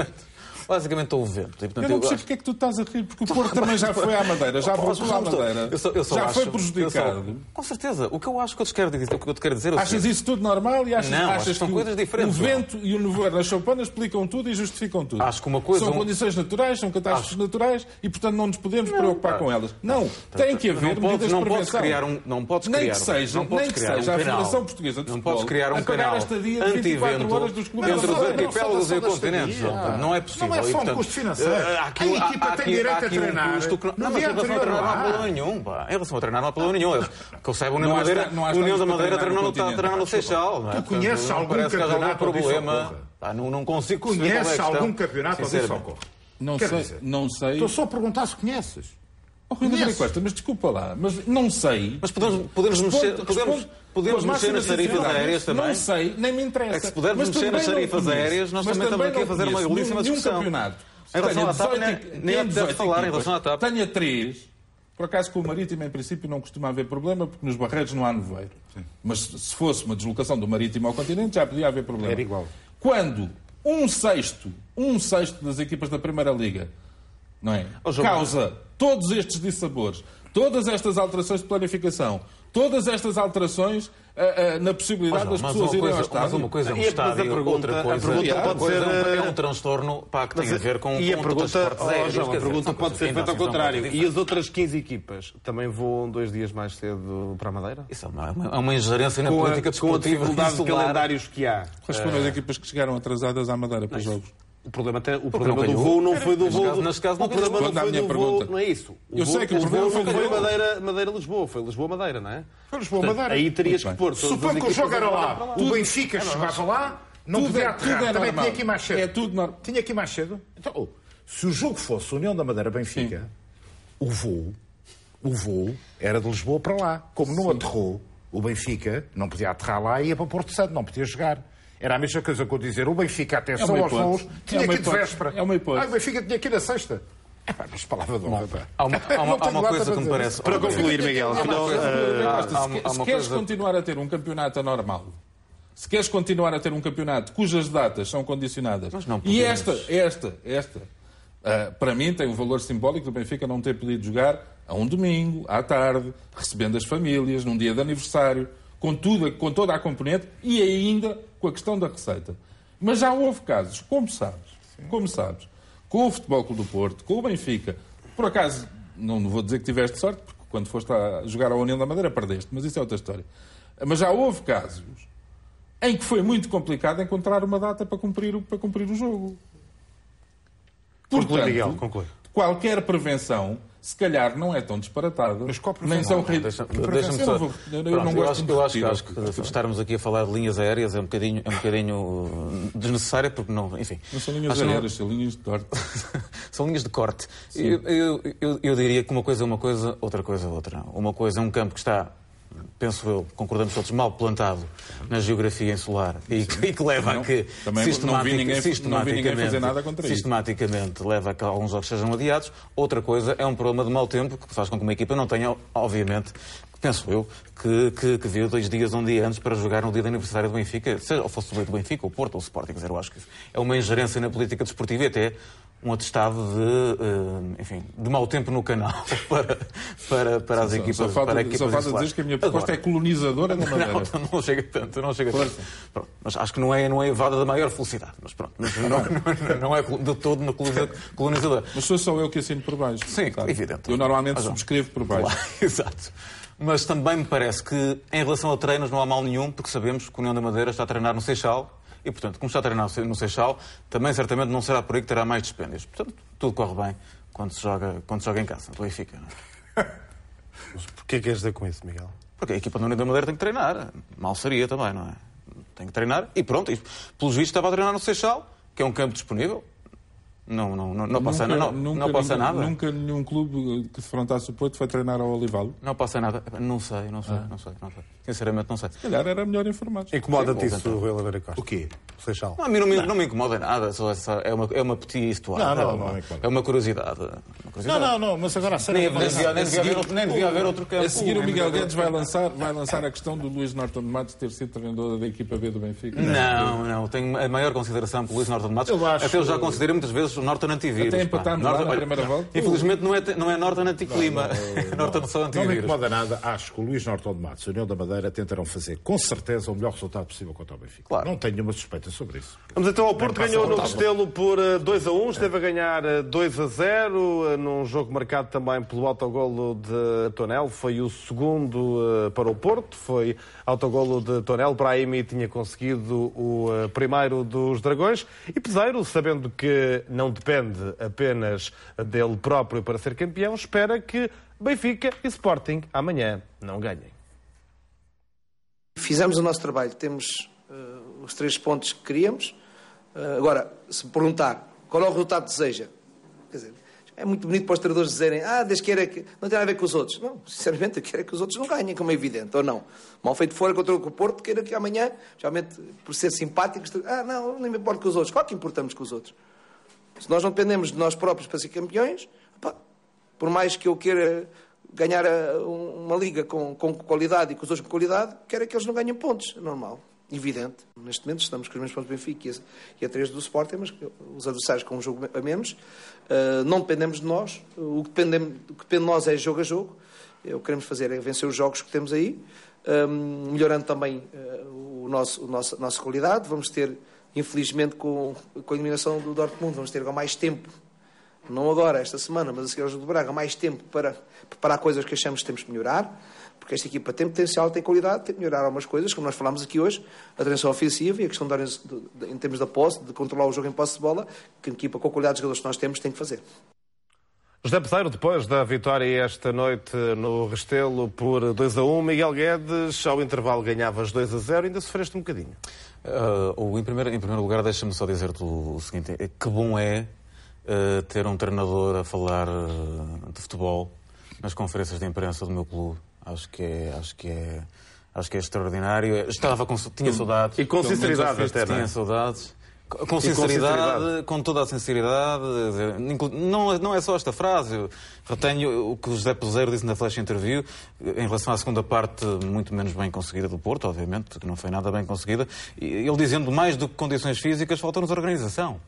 Basicamente houve vento. E, portanto, Eu não percebo acho- porque é que tu estás a rir, porque o Porto também já foi à Madeira, já voltou à Madeira, eu só- eu só já acho- foi eu só- prejudicado. com certeza. O que eu acho que eu te quero dizer, o que eu te quero dizer é o Achas isso tudo normal e achas, Não, acho achas que são que coisas o- diferentes, o vento e o nevoeiro na choupana explicam tudo e justificam tudo. Acho que uma coisa- São um- condições naturais, são catástrofes naturais e, portanto, não nos podemos preocupar com elas. Não, tem que haver não medidas de não podes prevenção. criar um, não podes Nem criar, que seja, não nem que criar seja um a canal. Federação Portuguesa de não podes criar um canal a estadia de 24 anti-vento entre os não, não, arquipélagos e continentes. Não é possível. Não é só um portanto, custo financeiro. eh, há aqui- A equipa há tem aqui- direito há a aqui um treinar custo não- Não, mas em relação a treinar não há problema nenhum. pá. Em relação a treinar não há problema nenhum. Eles- Que eu saiba, o União há da Madeira, há treinar no a treinar Seixal. é? Tu conheces algum campeonato isso problema. Não não consigo é a Conheces algum campeonato onde isso Sinceramente. ocorre? Não Quer sei, dizer, não sei. Estou só a perguntar se conheces. Oh, Rui? Costa, mas desculpa lá, mas não sei. Mas podemos, podemos Responde- mexer, podemos, responde podemos mexer nas tarifas aéreas também. Não sei, nem me interessa. É que se pudermos Mas mexer nas tarifas aéreas, nós também estamos aqui a fazer uma belíssima discussão. campeonato. Em relação à TAP, 18 nem- apetece 18 falar em relação à TAP. Tenha três. Por acaso, com o Marítimo, em princípio, não costuma haver problema, porque nos barreiros não há nevoeiro. Mas se fosse uma deslocação do Marítimo ao continente, já podia haver problema. Era igual. Quando um sexto, um sexto das equipas da Primeira Liga, não é? João, Causa todos estes dissabores, todas estas alterações de planificação, todas estas alterações ah, ah, na possibilidade Mas, das pessoas uma irem ao coisa, estádio. mas uma coisa é um E a- estádio, pergunta- outra a coisa, pergunta outra pode coisa ser, é um eh, transtorno pá, que tem a ver com, e a pergunta, oh, aéreos. João, quer a dizer, pergunta pode ser feita ao contrário. E as outras 15 equipas também voam dois dias mais cedo para a Madeira? Isso é uma, é uma ingerência na Com a, política com a desportiva dificuldade de calendários que há. Quais foram as equipas que chegaram atrasadas à Madeira para os jogos? O problema, até, o problema do calhou. voo não foi do Neste voo. neste caso o problema não foi do voo. Não é isso. O Eu voo, sei que o o problema voo não foi foi do voo. Madeira, Madeira-Lisboa, foi Lisboa-Madeira, não é? Foi Lisboa-Madeira. Aí terias que pôr. Suponho que o jogo era lá. O Benfica chegava lá, não podia é- tudo aterrar. é Também tinha ir mais cedo. É tudo normal. Tinha ir mais cedo. Então, oh, se o jogo fosse União da Madeira-Benfica, o voo, o voo era de Lisboa para lá. Como não aterrou, o Benfica não podia aterrar lá e ia para Porto Santo, não podia jogar. Era a mesma coisa que eu dizer, o Benfica, atenção É uma aos voos, É tinha uma que ir de véspera. É uma hipótese. Ah, o Benfica tinha ir na sexta. É pá, mas palavra de honra, pá. Há uma, há uma- há uma nada coisa para que me parece. Para concluir, Miguel, se, queres continuar a ter um campeonato anormal, se queres continuar a ter um campeonato cujas datas são condicionadas, Mas não e esta, esta, esta, ah, para mim tem o valor simbólico do Benfica não ter podido jogar a um domingo, à tarde, recebendo as famílias, num dia de aniversário, com, tudo, com toda a componente e ainda com a questão da receita. Mas já houve casos, como sabes, como sabes, com o Futebol Clube do Porto, com o Benfica, por acaso, não vou dizer que tiveste sorte, porque quando foste a jogar à União da Madeira perdeste, mas isso é outra história. Mas já houve casos em que foi muito complicado encontrar uma data para cumprir, o- para cumprir o jogo. Conclui, Miguel, conclui. qualquer prevenção, se calhar, não é tão disparatada. Mas qual nem são Deixa- eu só. eu Pronto, não eu gosto eu acho, repetir. acho que estarmos aqui a falar de linhas aéreas é um bocadinho, é um bocadinho uh, desnecessário, porque não. Enfim. Não são linhas aéreas, são linhas de corte. São linhas de corte. Eu, eu, eu, eu diria que uma coisa é uma coisa, outra coisa é outra. Uma coisa é um campo que está, penso eu, concordamos todos, mal plantado na geografia insular e que, e que leva Não, a que vi ninguém- sistematicamente, sistematicamente leva a que alguns jogos sejam adiados. Outra coisa é um problema de mau tempo que faz com que uma equipa não tenha, obviamente, penso eu, que, que, que viu dois dias, um dia antes para jogar no dia do aniversário do Benfica, seja ou fosse o do Benfica, o Porto ou o Sporting. Quer dizer, eu acho que é uma ingerência na política desportiva e até um atestado de, eh, enfim, de mau tempo no canal para, para, para as equipas. Só falta, para só equipas falta insulares. dizer que a minha proposta Agora, é colonizadora da Madeira. não, não chega tanto, não chega tanto. Pronto, mas acho que não é, não é evada da maior felicidade. Mas pronto, mas não, não, não é de todo no colonizador. Mas sou só eu que assino por baixo. Sim, sabe? evidente. Eu normalmente subscrevo por baixo. Claro, exato. Mas também me parece que, em relação a treinos, não há mal nenhum, porque sabemos que o União da Madeira está a treinar no Seixal e, portanto, como está a treinar no Seixal, também certamente não será por aí que terá mais dispêndios. Portanto, tudo corre bem quando se joga, quando se joga em casa, do Benfica. Não é? É que queres dizer com isso, Miguel? Porque a equipa da União da Madeira tem que treinar. Mal seria também, não é? Tem que treinar e pronto. E, pelos vistos estava a treinar no Seixal, que é um campo disponível. Não, não, não, não passa, Nunca- não, nunca não passa nada. Nunca nenhum clube que defrontasse o Porto foi treinar ao Olivalo. Não passa nada. Não sei, não sei, não sei, não sei. Sinceramente, não sei. Se calhar era melhor informado. Incomoda-te isso. Rui Oliveira Costa? O quê? Seixal. Não, a mim não me, não me incomoda nada, só, só- é, uma, é uma petit histoire. Não, não, é, não uma, me incomoda. é uma curiosidade. Uma Não, curiosidade. não, não, mas agora a sério. Nem, nem, devia, nem, devia haver, outro- nem devia haver outro campo. A seguir, o Miguel Guedes vai lançar, vai lançar a questão do Luís Norton de Matos ter sido treinador da equipa B do Benfica. Não, não, tenho a maior consideração pelo Luís Norton de Matos. Eu acho- Até eu já considerei muitas vezes o Norton antivírus. Até empatámos lá Norton- na primeira volta. Infelizmente não é, não é Norton anticlima, é Norton só Não me antivírus. incomoda nada. Acho que o Luís Norton de Matos e a União da Madeira tentarão fazer com certeza o melhor resultado possível contra o Benfica. Claro. Não tenho nenhuma suspeita sobre isso. Vamos então ao Porto, ganhou no. Restelo por eh, 2 a 1, esteve a ganhar eh, 2 a 0, eh, num jogo marcado também pelo autogolo de Tonel, foi o segundo eh, para o Porto, foi autogolo de Tonel, Brahimi tinha conseguido o eh, primeiro dos Dragões, e Peseiro, sabendo que não depende apenas dele próprio para ser campeão, espera que Benfica e Sporting amanhã não ganhem. Fizemos o nosso trabalho, temos eh, os três pontos que queríamos. Eh, agora, se perguntar qual é o resultado que deseja, quer dizer, é muito bonito para os treinadores dizerem ah, desde que era que não tem nada a ver com os outros. Não, sinceramente, eu quero é que os outros não ganhem, como é evidente, ou não. Mal feito fora contra o Porto, quero que amanhã, geralmente, por ser simpáticos, ah, não, nem me importo com os outros. Claro que importamos com os outros. Se nós não dependemos de nós próprios para ser campeões, pá, por mais que eu queira ganhar um- uma liga com, com qualidade e com os outros com qualidade, quero é que eles não ganhem pontos. É normal. Evidente. Neste momento estamos com os mesmos pontos do Benfica e a, e a três do Sporting, mas os adversários com um jogo a menos. Uh, não dependemos de nós. O que, depende, o que depende de nós é jogo a jogo. É O que queremos fazer é vencer os jogos que temos aí, um, melhorando também nosso, o nosso, a nossa qualidade. Vamos ter, infelizmente, com, com a eliminação do Dortmund, vamos ter mais tempo não agora, esta semana, mas a seguir ao jogo do Braga, mais tempo para preparar coisas que achamos que temos que melhorar, porque esta equipa tem potencial, tem qualidade, tem que melhorar algumas coisas, como nós falámos aqui hoje, a transição ofensiva e a questão de, de, em termos da posse, de controlar o jogo em posse de bola, que a equipa com a qualidade de jogadores que nós temos tem que fazer. José Peseiro, depois da vitória esta noite no Restelo por 2 a 1, Miguel Guedes, ao intervalo ganhavas 2 a 0, ainda sofreste um bocadinho. Uh, em, primeiro, em primeiro lugar, deixa-me só dizer-te o, o seguinte: é que bom é uh, ter um treinador a falar uh, de futebol nas conferências de imprensa do meu clube. Acho que é, acho que é, acho que é extraordinário. Estava com, tinha saudades. E com sinceridade até, é? Tinha saudades. Com com sinceridade, sinceridade. com toda a sinceridade, não, é- não é só esta frase. Eu retenho o que o José Peseiro disse na Flash Interview em relação à segunda parte, muito menos bem conseguida do Porto, obviamente, que não foi nada bem conseguida. Ele dizendo mais do que condições físicas, faltou-nos organização.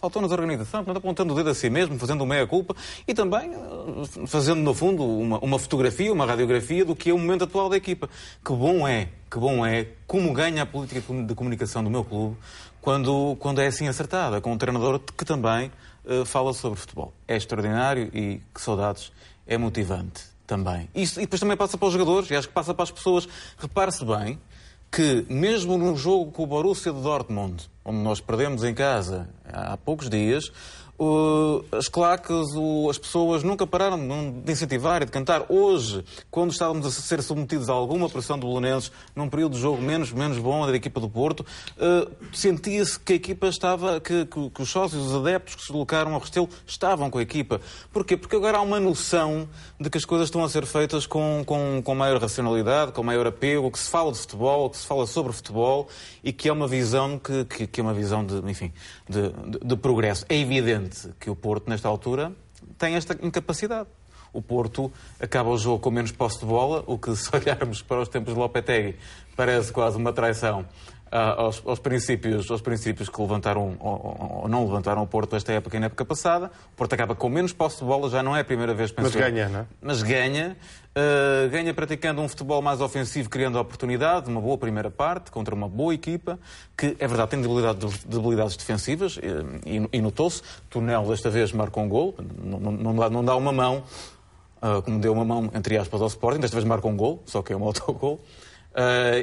Faltou-nos organização, portanto, apontando o dedo a si mesmo, fazendo meia-culpa e também eh, fazendo, no fundo, uma, uma fotografia, uma radiografia do que é o momento atual da equipa. Que bom é, que bom é como ganha a política de comunicação do meu clube quando, quando é assim acertada, com um treinador que também eh, fala sobre futebol. É extraordinário e que saudades, é motivante também. Isso, e depois também passa para os jogadores e acho que passa para as pessoas. Repare-se bem que, mesmo num jogo com o Borussia de Dortmund, onde nós perdemos em casa há poucos dias, uh, as claques, as pessoas nunca pararam de incentivar e de cantar. Hoje, quando estávamos a ser submetidos a alguma pressão do Belenenses, num período de jogo menos, menos bom da equipa do Porto, uh, sentia-se que a equipa estava, que, que, que, os sócios, os adeptos que se deslocaram ao Restelo estavam com a equipa. Porquê? Porque agora há uma noção de que as coisas estão a ser feitas com, com, com maior racionalidade, com maior apego, que se fala de futebol, que se fala sobre futebol e que é uma visão que, que, que é uma visão de, enfim, de, de, de progresso. É evidente evidente que o Porto, nesta altura, tem esta incapacidade. O Porto acaba o jogo com menos posse de bola, o que, se olharmos para os tempos de Lopetegui, parece quase uma traição aos, aos, princípios, aos princípios que levantaram ou, ou, não levantaram o Porto esta época e na época passada. O Porto acaba com menos posse de bola, já não é a primeira vez, penso Mas ganha, não é? Mas ganha. Uh, ganha praticando um futebol mais ofensivo, criando oportunidade, uma boa primeira parte, contra uma boa equipa, que é verdade tem debilidades, debilidades defensivas, e, e notou-se. Tunel desta vez marca um gol, não, não, dá, não dá uma mão, uh, como deu uma mão, entre aspas, ao Sporting, desta vez marca um gol, só que é um autogol. Uh,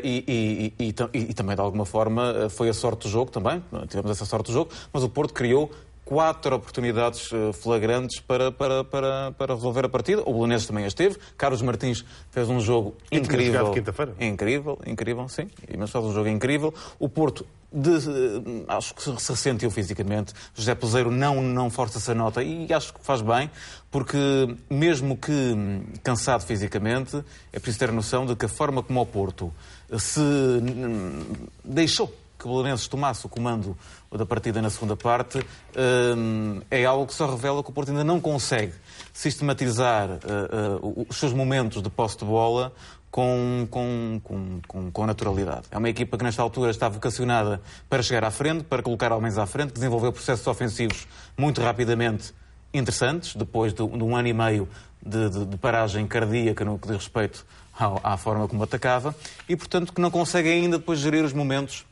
e, e, e, e, também, de alguma forma, foi a sorte do jogo também. Tivemos essa sorte do jogo, mas o Porto criou quatro oportunidades eh, flagrantes para, para, para, para resolver a partida. O Belenenses também as teve. Carlos Martins fez um jogo e incrível. quinta-feira. Incrível, incrível, sim. Mas fez um jogo incrível. O Porto de, eh, acho que se ressentiu fisicamente. José Peseiro não, não força essa nota e acho que faz bem, porque mesmo que hum, cansado fisicamente, é preciso ter noção de que a forma como o Porto se hum, deixou que o Belenenses tomasse o comando da partida na segunda parte, hum, é algo que só revela que o Porto ainda não consegue sistematizar eh, eh, os seus momentos de posse de bola com, com, com, com, naturalidade. É uma equipa que nesta altura está vocacionada para chegar à frente, para colocar homens à frente, que desenvolveu processos ofensivos muito rapidamente interessantes, depois de, de um ano e meio de, de, de, paragem cardíaca no que diz respeito à, à forma como atacava, e portanto que não consegue ainda depois gerir os momentos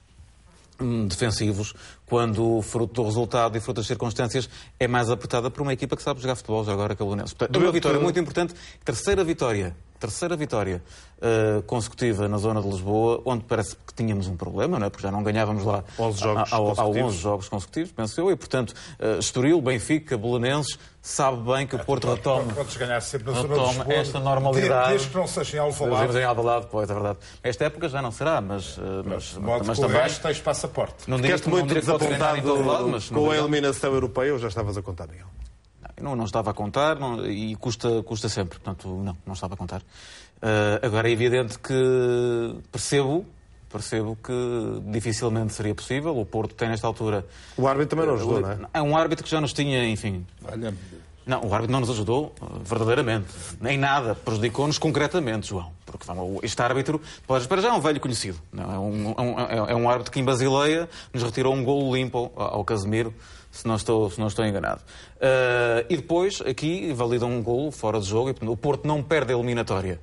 defensivos quando, fruto do resultado e fruto das circunstâncias, é mais apertada por uma equipa que sabe jogar futebol, já agora que é o Lunense. Portanto, uma vitória muito importante, terceira vitória, terceira vitória uh, consecutiva na zona de Lisboa, onde parece que tínhamos um problema, não é? porque já não ganhávamos lá 11 jogos há, há, há 11 jogos consecutivos, penso eu, e portanto, uh, Estoril, Benfica, Belenenses, sabe bem que o Porto retoma, retoma Lisboa, esta normalidade. Desde que não seja em Alvalade. em Alvalade, pois, é verdade. Esta época já não será, mas... Mas, mas, mas também... tens passaporte. Não Ficaste lado, mas com a eliminação europeia ou já estavas a contar, Miguel? Não, não estava a contar não, e custa, custa sempre. Portanto, não, não estava a contar. Uh, agora é evidente que percebo percebo que dificilmente seria possível. O Porto tem nesta altura. O árbitro também não ajudou, não é? É um árbitro que já nos tinha, enfim. Não, o árbitro não nos ajudou verdadeiramente. Nem nada. Prejudicou-nos concretamente, João. Porque este árbitro, para já é um velho conhecido. Não? É, um, é, um, é um árbitro que em Basileia nos retirou um golo limpo ao Casemiro, se não estou, se não estou enganado. Uh, e depois, aqui, valida um golo fora de jogo. E, o Porto não perde a eliminatória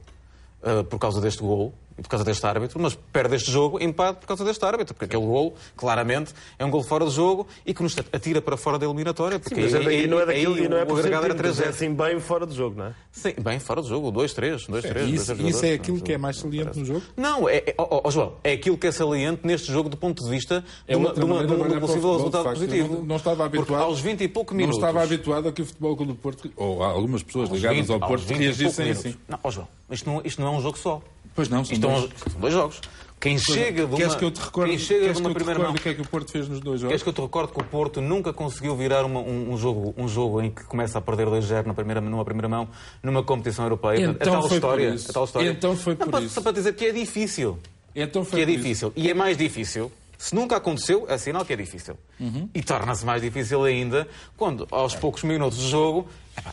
uh, por causa deste golo por causa deste árbitro, mas perde este jogo empate por causa deste árbitro, porque aquele gol, claramente, é um gol fora de jogo e que nos atira para fora da eliminatória. Porque Sim, mas aí, aí, não é daquilo, aí, não é por agregado era 3 É assim bem fora do jogo, não é? Sim, bem fora do jogo, 2-3. É, isso, isso é aquilo que é mais saliente no jogo? Não, é, é oh, oh, João, é aquilo que é saliente neste jogo do ponto de vista é de, uma, de, uma, de, uma, de um possível resultado positivo. Não, não, estava habituado. Porque aos 20 e pouco minutos. Não estava habituado a que o Futebol Clube do Porto, ou algumas pessoas ligadas 20, ao Porto, reagissem assim. Não, oh, João, isto não, isto não é um jogo só. Pois não, são, então, dois. são dois jogos. Quem chega de uma, queres que eu te recorde, quem chega de uma primeira mão, o que é que o Porto fez nos dois jogos? Queres que eu te recorde que o Porto nunca conseguiu virar uma, um, um, jogo, um jogo em que começa a perder 2-0 na primeira, numa primeira mão numa competição europeia? Então a, tal foi história, por isso. a tal história. Então foi por Não, isso. Só para dizer que é difícil. Então foi que é difícil. Isso. E é mais difícil. Se nunca aconteceu, é sinal que é difícil. Uhum. E torna-se mais difícil ainda quando, aos poucos minutos de jogo,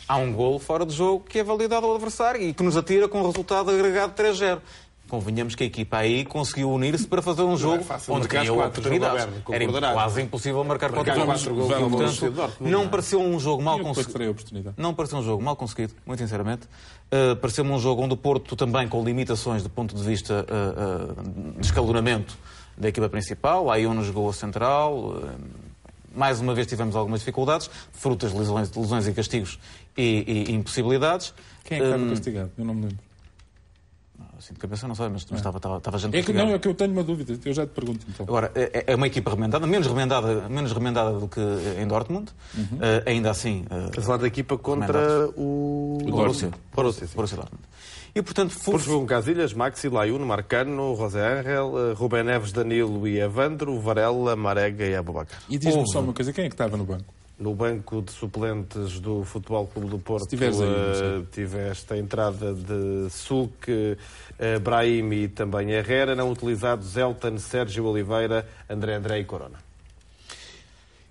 há um golo fora de jogo que é validado ao adversário e que nos atira com o resultado agregado 3-0 convenhamos que a equipa aí conseguiu unir-se para fazer um jogo é onde criou oportunidades. Era quase impossível marcar quatro gols. Portanto, não pareceu um jogo mal conseguido. Não pareceu um jogo mal conseguido, muito sinceramente. Uh, pareceu-me um jogo onde o Porto também com limitações do ponto de vista uh, uh, de escalonamento da equipa principal. Aí um nos jogou a central. mais uma vez tivemos algumas dificuldades, frutas de lesões, lesões e castigos e, e, impossibilidades. Quem é que estava castigado? Eu não me lembro. Assim, de cabeça não sei, mas, mas estava, estava, estava gente É a que não, é que eu tenho uma dúvida, eu já te pergunto então. Agora, é, é uma equipa remendada, menos remendada, menos remendada do que em Dortmund. Eh, ainda assim, eh, Estás a falar da equipa contra o... O Borussia. Borussia, sim. Borussia Dortmund. E, portanto, Depois jogam Casilhas, Maxi, Layun, Marcano, José Ángel, eh, Rubén Neves, Danilo e Evandro, Varela, Marega e Abubacar. E diz-me só uma coisa, quem é que estava no banco? No banco de suplentes do Futebol Clube do Porto aí, não eh, tiveste a entrada de Sulk, eh, Brahim e também Herrera, não utilizados Elton, Sérgio Oliveira, André André e Corona.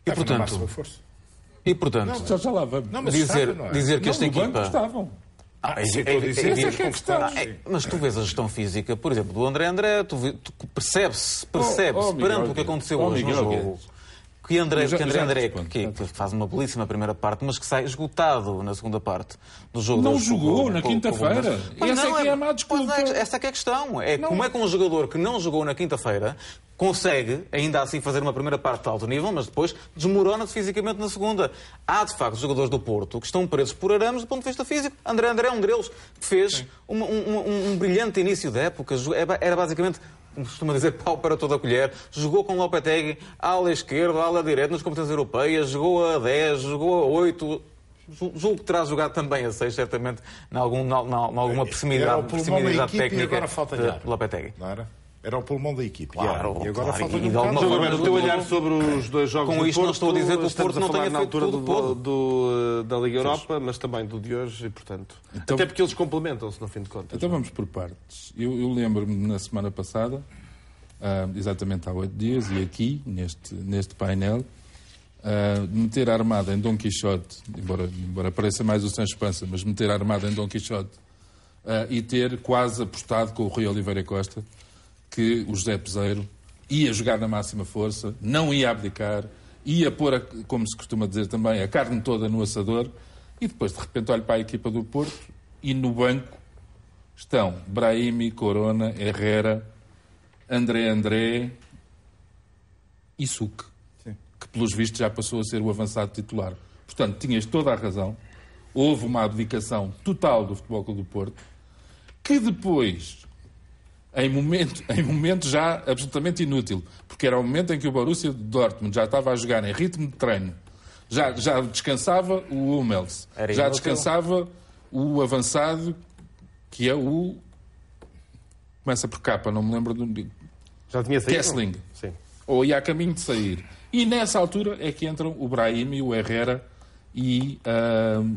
e, portanto, e, portanto Já, já lá vamos. Não, dizer, não é? dizer que Não, esta banco equipa... estavam. Ah, é- é- é- é é- é é- Mas tu vês a gestão física, por exemplo, do André André, tu, vê- tu percebes, percebes, oh, Miguel perante o que aconteceu Oh, hoje no jogo. Que André, já- que André André, que, que faz uma belíssima primeira parte, mas que sai esgotado na segunda parte do jogo. Não jogou com- na quinta-feira. Essa Mas é que é a má desculpa. Pois é, Essa é que é a questão. É como é que um jogador que não jogou na quinta-feira consegue, ainda assim, fazer uma primeira parte de alto nível, mas depois desmorona-se fisicamente na segunda. Há, de facto, jogadores do Porto que estão presos por arames do ponto de vista físico. André André é um deles, que fez uma- um, um- um brilhante início da época. É Era basicamente como costuma dizer, pau para toda a colher. Jogou com Lopetegui à ala esquerda, à ala direita, nas competências europeias, jogou a 10, jogou a 8. Ju- Julgo que terá jogado também a 6, certamente, em alguma proximidade, proximidade técnica de. Lopetegui. Não era? Era o pulmão da equipe. Claro, e agora claro, falta um bocado- o teu olhar sobre os dois jogos Com do isto não Porto, estou a dizer que o estamos Porto a não falar tenha na feito altura tudo do, podre. do, da Liga Europa, mas também do de hoje e, portanto... Então- até porque eles complementam-se, no fim de contas. Então vamos por partes. Eu, eu lembro-me na semana passada, ah, exatamente há oito dias, e aqui, neste, neste painel, ah, meter a armada em Dom Quixote, embora, embora pareça mais o Sancho Pança, mas meter a armada em Dom Quixote ah, e ter quase apostado com o Rui Oliveira Costa que o José Peseiro ia jogar na máxima força, não ia abdicar, ia pôr, a- como se costuma dizer também, a carne toda no assador e depois de repente olho para a equipa do Porto e no banco estão Brahimi, Corona, Herrera, André André e Suc, que pelos vistos já passou a ser o avançado titular. Portanto, tinhas toda a razão. Houve uma abdicação total do Futebol Clube do Porto, que depois, em momento, em momento já absolutamente inútil, porque era o momento em que o Borussia de Dortmund já estava a jogar em ritmo de treino, já, já descansava o Hummels, Era já inútil. descansava o avançado, que é o... Começa por capa, não me lembro do... Já tinha saído? Kessling. Sim. ou ia a caminho de sair. E nessa altura é que entram o Brahim e o Herrera e, ahm,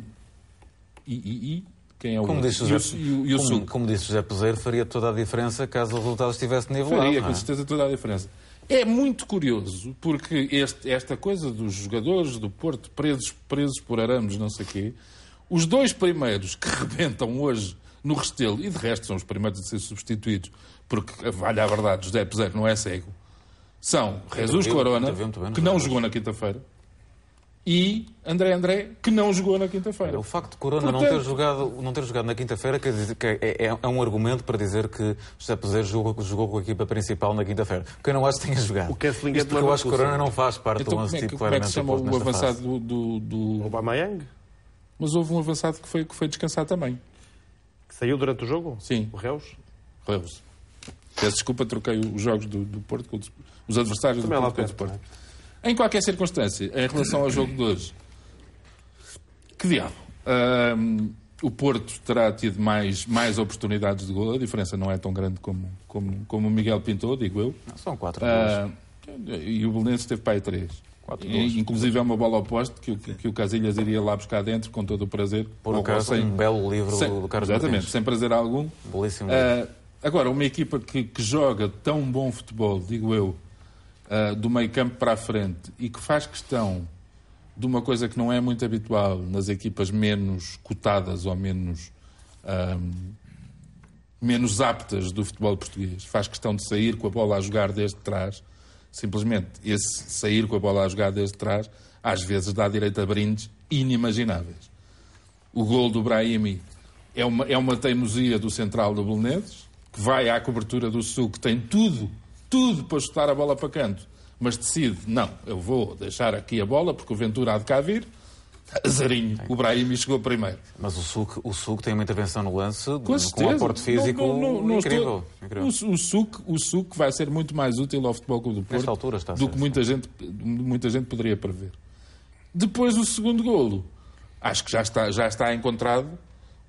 e, e- e- quem é o Como disse José, o, e o, e o como, como disse José Peseiro, faria toda a diferença caso o resultado estivesse nivelado. Faria não com é? certeza toda a diferença. É muito curioso, porque este- esta coisa dos jogadores do Porto presos, presos por arames, não sei o quê, os dois primeiros que rebentam hoje no Restelo, e de resto são os primeiros a ser substituídos, porque, vale a verdade, José Peseiro não é cego, são Jesus Corona, que não jogou na quinta-feira, e André André, que não jogou na quinta-feira. O facto de Corona não, Portanto- ter jogado, não ter jogado na quinta-feira quer dizer que é, é- é um argumento para dizer que José Peseiro jogou, jogou com a equipa principal na quinta-feira. Porque eu não acho que tenha jogado. O Kessling é Isto de porque eu acho que. Corona não faz parte Então, do como é, 11 que, como é que se chama claramente o avançado fase. do, do, do- Aubameyang, Mas houve um avançado que foi, que foi descansar também. que saiu durante o jogo? Sim. O Reus? Reus. Peço desculpa, troquei os jogos do, do Porto com os, os adversários Também do lá Porto com perto, Porto. Em qualquer circunstância, em relação ao jogo de hoje, que diabo? O Porto terá tido mais, mais oportunidades de gol. A diferença não é tão grande como, como, como o Miguel pintou, digo eu. São quatro gols. Ah, e o Belenenses teve para aí três. Quatro E, gols. inclusive é uma bola oposta que, o- que, que o Casilhas iria lá buscar dentro com todo o prazer. Por ou acaso, sem- um belo livro sem- do, Carlos Exatamente, Martins. sem prazer algum. Belíssimo. Ah, agora, uma equipa que, que joga tão bom futebol, digo eu, ah, do meio campo para a frente e que faz questão de uma coisa que não é muito habitual nas equipas menos cotadas ou menos, ah, menos aptas do futebol português. Faz questão de sair com a bola a jogar desde trás. Simplesmente esse sair com a bola a jogar desde trás às vezes dá direito a brindes inimagináveis. O gol do Brahimi é uma, é uma teimosia do central do Belenenses, que vai à cobertura do Sul, que tem tudo, tudo para chutar a bola para canto, mas decide, não, eu vou deixar aqui a bola, porque o Ventura há de cá vir, Azarinho. O Brahimi chegou primeiro. Mas o Suc, o Suc tem uma intervenção no lance Com certeza. um aporte físico Não, não, não incrível. estou- incrível. O, o, SUC, o SUC vai ser muito mais útil ao Futebol Clube do Porto altura está do que muita gente, muita gente poderia prever. Depois, o segundo golo. Acho que já está, já está encontrado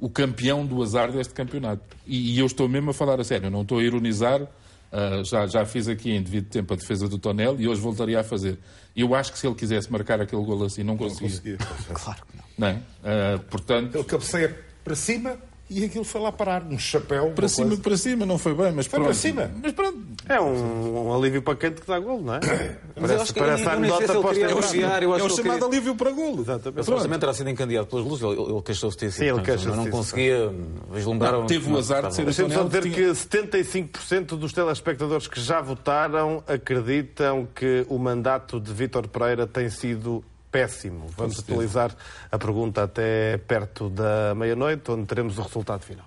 o campeão do azar deste campeonato. E, e eu estou mesmo a falar a sério, não estou a ironizar. Ah, já, já fiz aqui em devido tempo a defesa do Tonel e hoje voltaria a fazer. Eu acho que se ele quisesse marcar aquele golo assim, não conseguia. Conseguia. Claro que não. Não é? Ah, portanto, Ele cabeceia para cima e aquilo foi lá parar. Um chapéu. para cima, coisa. para cima, não foi bem, mas Foi pronto. para cima. Mas pronto, É um, um alívio para quem que dá golo, não é? Mas eu acho Parece, que parece a anedota ele elogiar, eu acho é o ele chamado queria- alívio para golo. Exatamente. Supostamente terá sido encandidato pelas luzes, ele, ele queixou-se disso. Sim, ele queixou-se Não conseguia vislumbrar... Não, teve o azar de ser Deixa-me só Tonel dizer que 75% dos telespectadores que já votaram acreditam que o mandato de Vítor Pereira tem sido péssimo. Vamos atualizar a pergunta até perto da meia-noite, onde teremos o resultado final.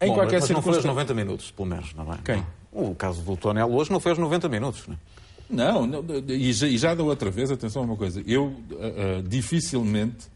Em Bom, qualquer mas não foi aos circunstância. 90 minutos, pelo menos, não é? Quem? O caso do Tonel hoje não foi aos 90 minutos, não é? Não, não, e, já, e já da outra vez, atenção a uma coisa. Eu ah, dificilmente,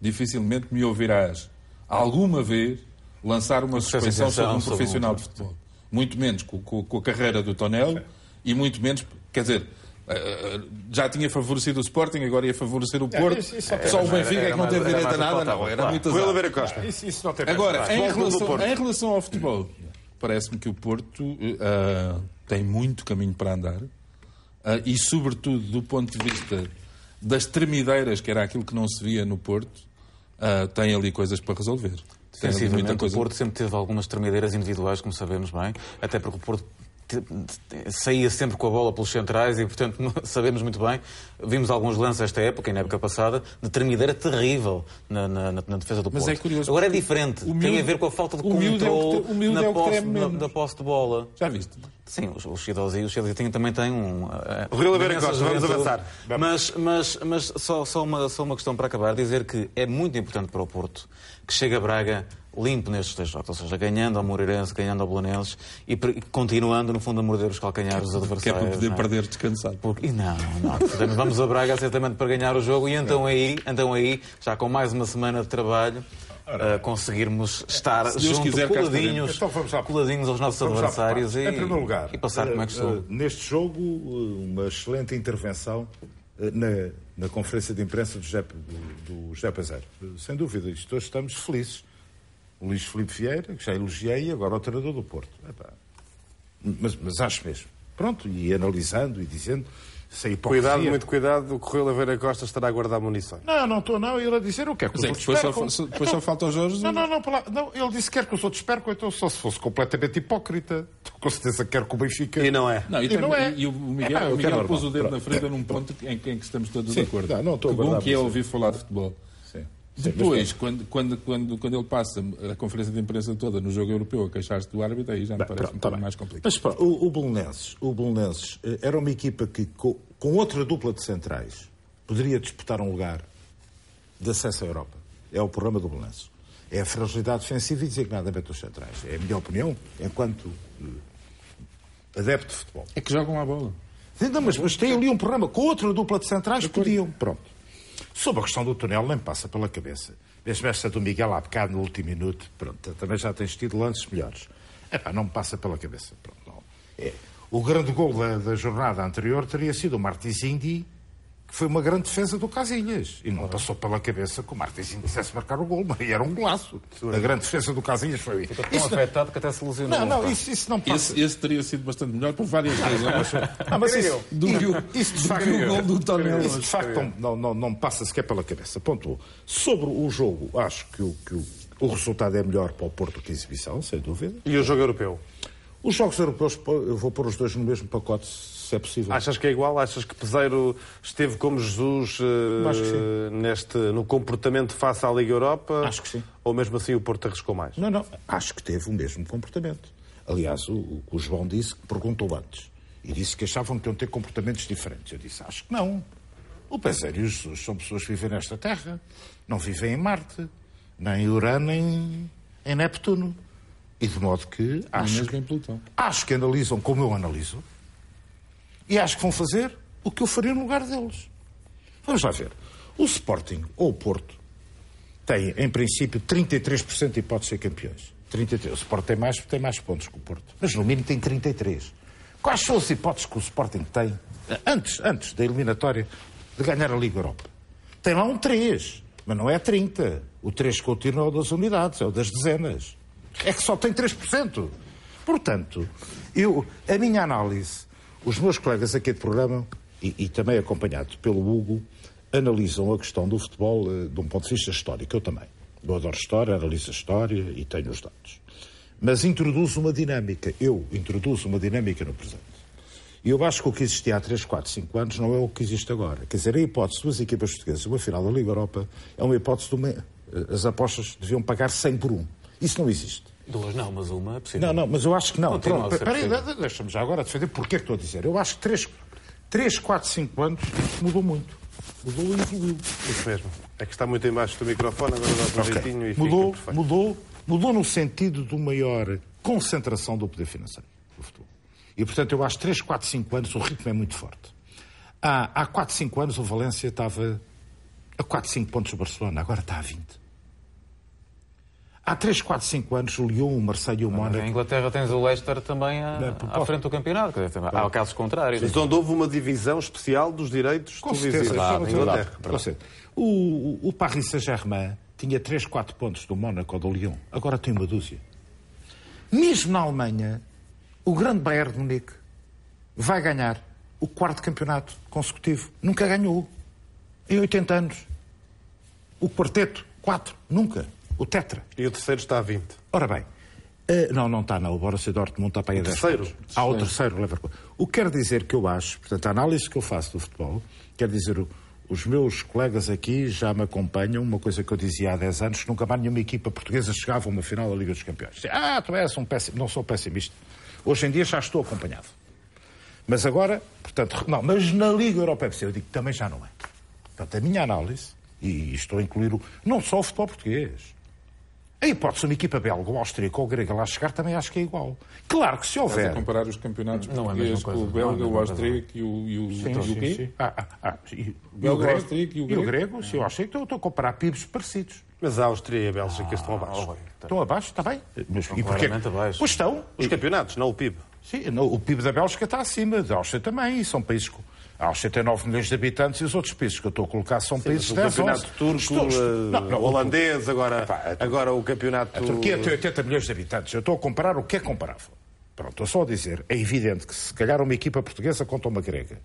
dificilmente me ouvirás alguma vez lançar uma suspensão sobre um profissional um- de futebol. Muito menos com, com- com a carreira do Tonel e muito menos, quer dizer, ah, já tinha favorecido o Sporting, agora ia favorecer o Porto. isso- isso só o era- Benfica é que não teve direito a nada, não. Era claro. muito azar. Isso, isso não tem Agora, em relação, em relação ao futebol, parece-me que o Porto ah, tem muito caminho para andar ah, e, sobretudo, do ponto de vista das tremideiras, que era aquilo que não se via no Porto, ah, tem ali coisas para resolver. Defensivamente, muita coisa. o Porto sempre teve algumas tremideiras individuais, como sabemos bem, até porque o Porto saía sempre com a bola pelos centrais e, portanto, sabemos muito bem. Vimos alguns lances esta época, e na época passada, de tremideira terrível na, na- na- na defesa do Mas Porto. é curioso, Agora é diferente. o Tem miúdo- a ver com a falta de o é o controle o na, é o posse, na, posse de bola. Já viste? Sim, o, o Chidosi o Chidosi tem- também tem um. Rui Oliveira imensa Costa, vamos avançar. Mas, mas, mas só, só, uma, só uma questão para acabar: dizer que é muito importante para o Porto que chegue a Braga limpo nestes três jogos, ou seja, ganhando ao Moreirense, ganhando ao Bolonenses e, continuando, no fundo, a morder os calcanhares dos Que é adversários. para poder não é? perder descansado. Porque, e não, não. Portanto, vamos a Braga certamente para ganhar o jogo e então aí, então aí já com mais uma semana de trabalho, ah, conseguirmos estar Se Deus junto, quiser, cá coladinhos, Então vamos lá. coladinhos aos nossos adversários e, Em primeiro lugar, e passar como é que eh, sou. eh, neste jogo, eh, uma excelente intervenção eh, na, na conferência de imprensa do José, do, do José. Eh, Sem dúvida, isto hoje estamos felizes. O Luís Filipe Vieira, que já elogiei, e agora o treinador do Porto. Epá, Mas, mas acho mesmo. Pronto, e analisando e dizendo, sem hipocrisia. Cuidado, muito cuidado, o Rui Oliveira Costa estará a guardar munições. Não, não estou, não. Ele a dizer o que é que os é outros depois só, percam. fa- depois só falta o Jorge. Não, não, não, para lá. não, ele disse que quer que os outros percam, então só se fosse completamente hipócrita. Com certeza quer que o Benfica. E não é. Não, e, E tem- não é. e o Miguel, É, não, o eu Miguel pôs o dedo na ferida num ponto em que, em que estamos todos Sim, de acordo. não, não estou que bom que é ouvir falar de futebol. Depois, quando, quando, quando, quando ele passa a conferência de imprensa toda no jogo europeu a queixar-se do árbitro, aí já me parece um Tá bem. mais complicado. Mas pronto, o, o Belenenses, o Belenenses eh, era uma equipa que, co- com, outra dupla de centrais, poderia disputar um lugar de acesso à Europa. É o problema do Belenenses. É a fragilidade defensiva e designadamente os centrais. É a minha opinião, enquanto eh, adepto de futebol. É que jogam à bola. Não, mas, mas tem ali um problema. Com outra dupla de centrais podiam. Pronto. Sobre a questão do túnel, nem passa pela cabeça. Mesmo esta do Miguel há bocado, no último minuto, pronto, também já tens tido lances melhores. Epá, não me passa pela cabeça. Pronto. É. O grande gol da, da jornada anterior teria sido o Martins Indy, que foi uma grande defesa do Casilhas. E não passou pela cabeça que o Martins Indy quisesse marcar o gol, mas era um golaço. A grande defesa do Casilhas foi. Tão Isso não- afetado que até se lesionou. não, não, isso, isso não passa. Esse, esse teria sido bastante melhor por várias razões. Ah, mas isso, Do isso de do facto, o gol do Tonel. Isso de facto não, não, não, não me passa sequer pela cabeça. Ponto. Sobre o jogo, acho que, o, que o, o resultado é melhor para o Porto que a exibição, sem dúvida. E o jogo europeu? Os jogos europeus, eu vou pôr os dois no mesmo pacote, se é possível. Achas que é igual? Achas que Peseiro esteve como Jesus sim. neste, no comportamento face à Liga Europa? Acho que sim. Ou mesmo assim o Porto arriscou mais? Não, não, acho que teve o mesmo comportamento. Aliás, o, o, o João disse que perguntou antes. E disse que achavam que iam ter comportamentos diferentes. Eu disse, acho que não. O Peseiro e o Jesus são pessoas que vivem nesta Terra. Não vivem em Marte, nem em Urano, nem em Neptuno. E de modo que acho, mesmo em Plutão. acho que analisam como eu analiso. E acho que vão fazer o que eu faria no lugar deles. Vamos lá ver. O Sporting ou o Porto têm, em princípio, 33% de hipótese de ser campeões. 33. O Sporting tem mais, tem mais pontos que o Porto. Mas no mínimo tem 33. Quais são as hipóteses que o Sporting tem, antes, antes da eliminatória, de ganhar a Liga Europa? Tem lá um 3, mas não é 30. O 3 continua é das unidades, é o das dezenas. É que só tem 3%. Portanto, eu, a minha análise, os meus colegas aqui de programa, e, e também acompanhado pelo Hugo, analisam a questão do futebol uh, de um ponto de vista histórico. Eu também. Eu adoro história, analiso a história e tenho os dados. Mas introduzo uma dinâmica. Eu introduzo uma dinâmica no presente. E eu acho que o que existia há 3, 4, 5 anos não é o que existe agora. Quer dizer, a hipótese de duas equipas portuguesas, uma final da Liga Europa, é uma hipótese de uma. Eh, as apostas deviam pagar 100 por 1. Isso não existe. Duas não, mas uma é possível. Não, não, mas eu acho que não. Pronto, peraí, possível. deixa-me já agora defender porque é que estou a dizer. Eu acho que 3, 3 4, 5 anos mudou muito. Mudou e evoluiu. Isso mesmo. É que está muito embaixo do microfone, agora dá um Ok. jeitinho e mudou, fica mudou, mudou no sentido de uma maior concentração do poder financeiro do futebol. E, portanto, eu acho que 3, 4, 5 anos o ritmo é muito forte. Há, há 4, 5 anos o Valência estava a 4, 5 pontos do Barcelona, agora está a 20. Há 3, 4, 5 anos o Lyon, o Marseille e o Na Mónaco... Inglaterra tens o Leicester também à, Não, à frente do campeonato. Quer dizer, há casos contrários. Mas onde houve uma divisão especial dos direitos Com certeza, televisivos. é na uma Inglaterra. Com certeza. O, o, o Paris Saint-Germain tinha 3, 4 pontos do Mónaco ou do Lyon. Agora tem uma dúzia. Mesmo na Alemanha, o grande Bayern de Munique vai ganhar o quarto campeonato consecutivo. Nunca ganhou. Em 80 anos. O quarteto, 4. Nunca. O tetra. E o terceiro está a 20. Ora bem, eh, não, não está, não. O Borussia Dortmund está para aí a 10 terceiro? pontos. Há o terceiro, Leverkusen. O que quer dizer que eu acho, portanto, a análise que eu faço do futebol, quer dizer, os meus colegas aqui já me acompanham, uma coisa que eu dizia há 10 anos, que nunca mais nenhuma equipa portuguesa chegava a uma final da Liga dos Campeões. Ah, tu és um péssimo. Não sou pessimista. Hoje em dia já estou acompanhado. Mas agora, portanto, não, mas na Liga Europeia, eu digo que também já não é. Portanto, a minha análise, e estou a incluir o, não só o futebol português, a hipótese de uma equipa belga, ou austríaca ou grega lá chegar também acho que é igual. Claro que se Estás a houver. comparar os campeonatos Não é portugueses com o coisa. Não é belga, mesma o austríaco e o, e o, Sim, e o sim, quê? sim. Ah, ah, ah, e, e Belga, o grego, austríaco e o e o grego? grego, sim, eu achei que estou a comparar PIBs parecidos. Mas a Áustria e a Bélgica estão abaixo. Estão abaixo, está bem. Mas, e porquê? abaixo. Pois estão. Os campeonatos, não o PIB. Sim, não, o PIB da Bélgica está acima, da Áustria também, e são países com. A Áustria tem 9 milhões de habitantes e os outros países que eu estou a colocar são países O de 10, campeonato 11. turco, Estou- eh, Não, não, o- holandês, agora, Epá, agora o campeonato... A Turquia tem 80 milhões de habitantes. Eu estou a comparar o que é comparável. Pronto, estou só a dizer. É evidente que se calhar uma equipa portuguesa contra uma grega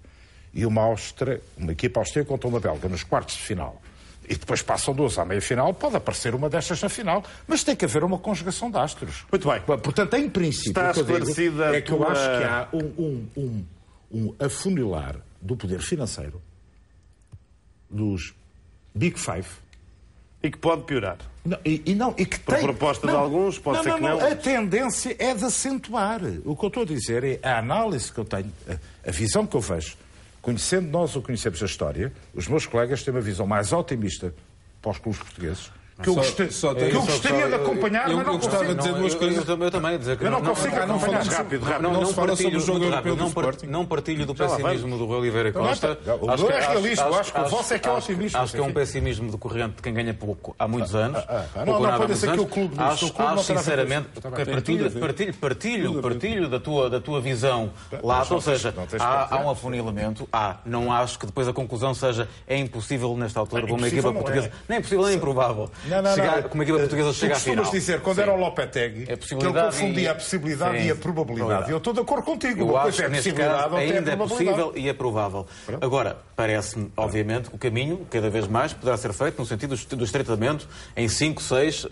e uma Áustria, uma equipa austríaca contra uma belga nos quartos de final e depois passam duas à meia-final, pode aparecer uma destas na final, mas tem que haver uma conjugação de astros. Muito bem. Portanto, em princípio, Está o que eu digo é que eu acho que há um, um, um, um afunilar do poder financeiro dos Big Five E que pode piorar. não, e, e não, e que Por tem... proposta de alguns, pode ser que não. A tendência é de acentuar. O que eu estou a dizer é a análise que eu tenho, a, a visão que eu vejo. Conhecendo nós ou conhecemos a história, os meus colegas têm uma visão mais otimista para os clubes portugueses. Que eu, Só- gosta- só que eu gostaria só- de acompanhar, eu- mas não eu gostava consigo. de dizer Não, duas eu, coisas. Eu, eu também dizer que Eu não consigo não, acompanhar. não, Rápido, rápido. Não, Não não partilho, sobre o jogo europeu não, Sporting. não partilho do lá pessimismo do Rui Oliveira Não, não, Costa. não, o meu é realista, eu acho que o vosso é que é otimista, Acho que é um pessimismo decorrente de quem ganha pouco há muitos anos. ah, ah, não, não pode ser que o clube Acho, não sinceramente, partilho, partilho, partilho, da tua, da tua visão não ou seja, não há, um afunilamento. Há, não acho que depois a conclusão seja é impossível nesta altura Não, para uma equipa não portuguesa. Nem é impossível, nem improvável. Não, não, chegar, não. Como uma equipa portuguesa chega à final. costumas dizer, quando Sim. era o Lopetegui, É que ele confundia e- a possibilidade Sim. e a probabilidade. Eu estou de acordo contigo. Eu acho é que a neste caso é a ainda é possível e é provável. Agora, parece-me, obviamente, que o caminho, cada vez mais, poderá ser feito no sentido do- estreitamento em 5, 6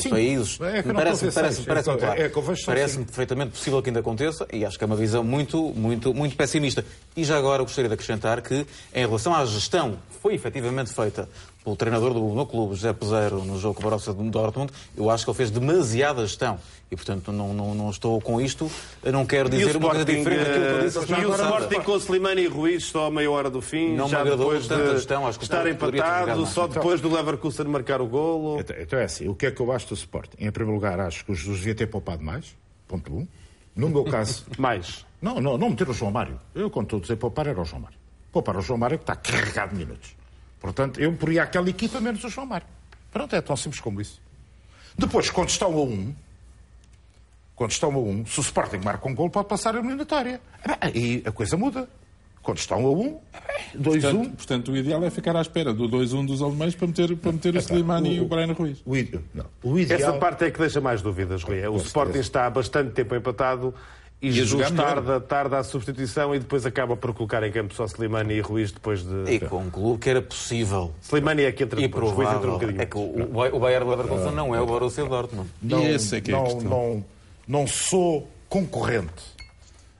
Sim. países. É Parece-me a parece, parece É que- claro. é Parece-me cinco. perfeitamente possível que ainda aconteça e acho que é uma visão muito, muito, muito pessimista. E já agora gostaria de acrescentar que, em relação à gestão que foi efetivamente feita pelo treinador do meu clube, José Peseiro, no jogo com o Borussia Dortmund, eu acho que ele fez demasiada gestão. E, portanto, não, não, não estou com isto, eu não quero o dizer uma coisa diferente daquilo que eu disse eh, e o passada. Sporting com Slimani e Ruiz só a meia hora do fim, Não me já agradou depois de gestão, acho que o estar empatado, só mais. depois do Leverkusen marcar o golo. Então, então é assim, o que é que eu acho do Sporting? Em primeiro lugar, acho que o Jesus devia ter poupado mais, ponto um. No meu caso, Mais. não, não, não meter o João Mário. Eu, quando estou a dizer poupar, era o João Mário. Poupar o João Mário que está carregado de minutos. Portanto, eu poria aquela equipa menos o João Mário. Pronto, é tão simples como isso. Depois, quando estão a um, quando estão a um, se o Sporting marca um gol, pode passar a eliminatória. E a coisa muda. Quando estão a um, 2-1. Portanto, portanto, o ideal é ficar à espera do 2-1 dos alemães para meter, para meter o Slimani e o Brian Ruiz. O, ide- não, o ideal... Essa parte é que deixa mais dúvidas, Rui. O Sporting está há bastante tempo empatado e, Jesus tarda, tarda a substituição e depois acaba por colocar em campo só Slimani e Ruiz depois de... E concluo que era possível Slimani é que entra e depois, Ruiz entra um provável. bocadinho É que o, o, Bayern Leverkusen não é o Borussia Dortmund. E esse é que é não, não, não sou concorrente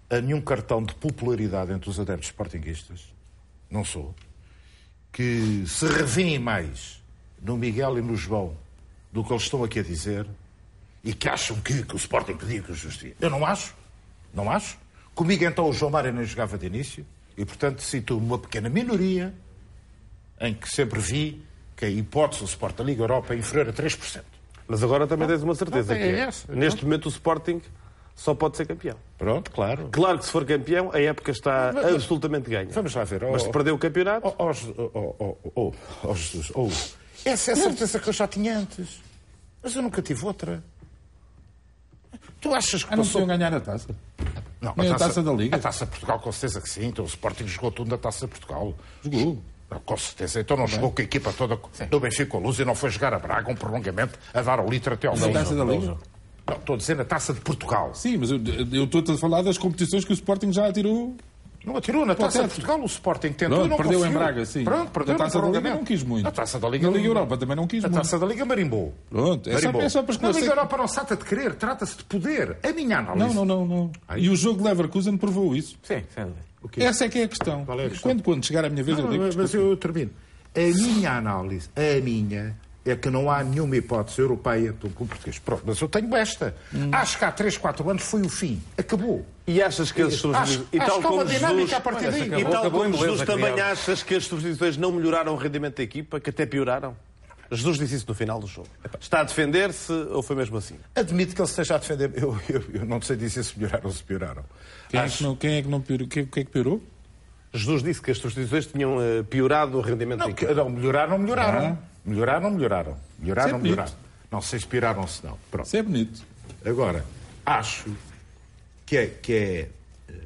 a nenhum cartão de popularidade entre os adeptos sportinguistas. Não sou. Que se revêem mais no Miguel e no João do que eles estão aqui a dizer e que acham que, que o Sporting pedia que o justiça. Eu não acho. Não acho. Comigo então o João Mário nem jogava de início e, portanto, cito uma pequena minoria em que sempre vi que a hipótese do Sport da Liga Europa é inferior a 3%. Mas agora também tens uma certeza Não, que é é, essa. neste momento o Sporting só pode ser campeão. Pronto, claro. Claro que se for campeão, a época está Mas- absolutamente ganha. Vamos lá ver. Mas oh, se perder o campeonato, Oh, oh, oh, oh, oh, oh, oh, oh. Essa é a certeza que eu já tinha antes. Mas eu nunca tive outra. Tu achas que Ah, não passou... podiam ganhar a taça? Não, Nem a taça da Liga? A taça de Portugal, com certeza que sim. Então o Sporting jogou tudo na taça de Portugal. Jogou. Com certeza. Então não jogou com a equipa toda do Benfica com a Luz e não foi jogar a Braga, um prolongamento, a dar o litro até ao fim. taça da Liga? Não, estou a dizer na taça de Portugal. Sim, mas eu eu estou a falar das competições que o Sporting já atirou. Não atirou na taça de. Portugal, o Sporting tentou Pronto, e não perdeu em conseguiu. Braga, sim. Pronto, perdeu Na no taça da Liga não quis muito. Na taça da Liga Na Liga não- Europa também não quis A muito. taça da Liga marimbou. Pronto, é só- Marimbou. é só para Na esclarecer. Liga Europa não se trata de querer, trata-se de poder. A minha análise. Não, não, não, não. E o jogo de Leverkusen provou isso. Sim, dúvida. Essa é que é a questão. É a questão? Quando, quando chegar a minha vez, eu Não, digo. mas, mas desculpa. eu termino. A minha análise, a minha, é que não há nenhuma hipótese europeia do clube português. Pronto, mas eu tenho esta. Hum. Acho que há 3, 4 anos foi o fim. Acabou. e achas que as substituições... E tal como dinâmica Jesus... a partir daí. E tal como Jesus também achas que as substituições não melhoraram o rendimento da equipa, que até pioraram? Jesus disse isso no final do jogo. Está a defender-se ou foi mesmo assim? Admito que ele esteja a defender. Eu, eu, eu não sei dizer se melhoraram ou se pioraram. Quem é Acho- que não, quem é que não piorou? Quem, quem é que piorou? Jesus disse que as substituições tinham eh, piorado o rendimento da Não, equipa. que- não, melhoraram, melhoraram. Ah. Melhoraram, melhoraram. Melhoraram, Sempre melhoraram. Não se pioraram ou se não. Pronto. Isso é bonito. Agora, acho que é, que é.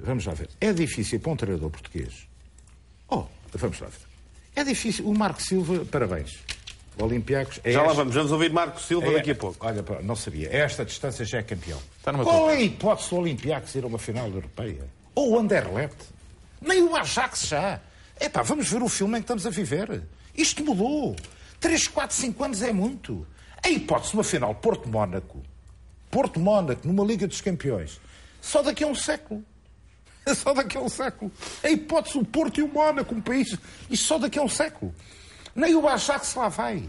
Vamos lá ver. É difícil para um treinador português. Oh, vamos lá ver. É difícil. O Marco Silva, parabéns. O Olympiacos. É Já lá vamos, vamos ouvir Marco Silva é- daqui a pouco. Olha, não sabia. A esta distância já é campeão. Está numa Qual é a hipótese do Olympiacos ir a uma final europeia? Ou o Anderlecht? Nem o Ajax já. É pá, vamos ver o filme em que estamos a viver. Isto mudou. 3, 4, 5 anos é muito. A hipótese de uma final Porto-Mónaco. Porto-Mónaco, numa Liga dos Campeões. Só daqui a um século. Só daqui a um século. A hipótese do Porto e o Mónaco, um país. Isto só daqui a um século. Nem o Ajax lá vai.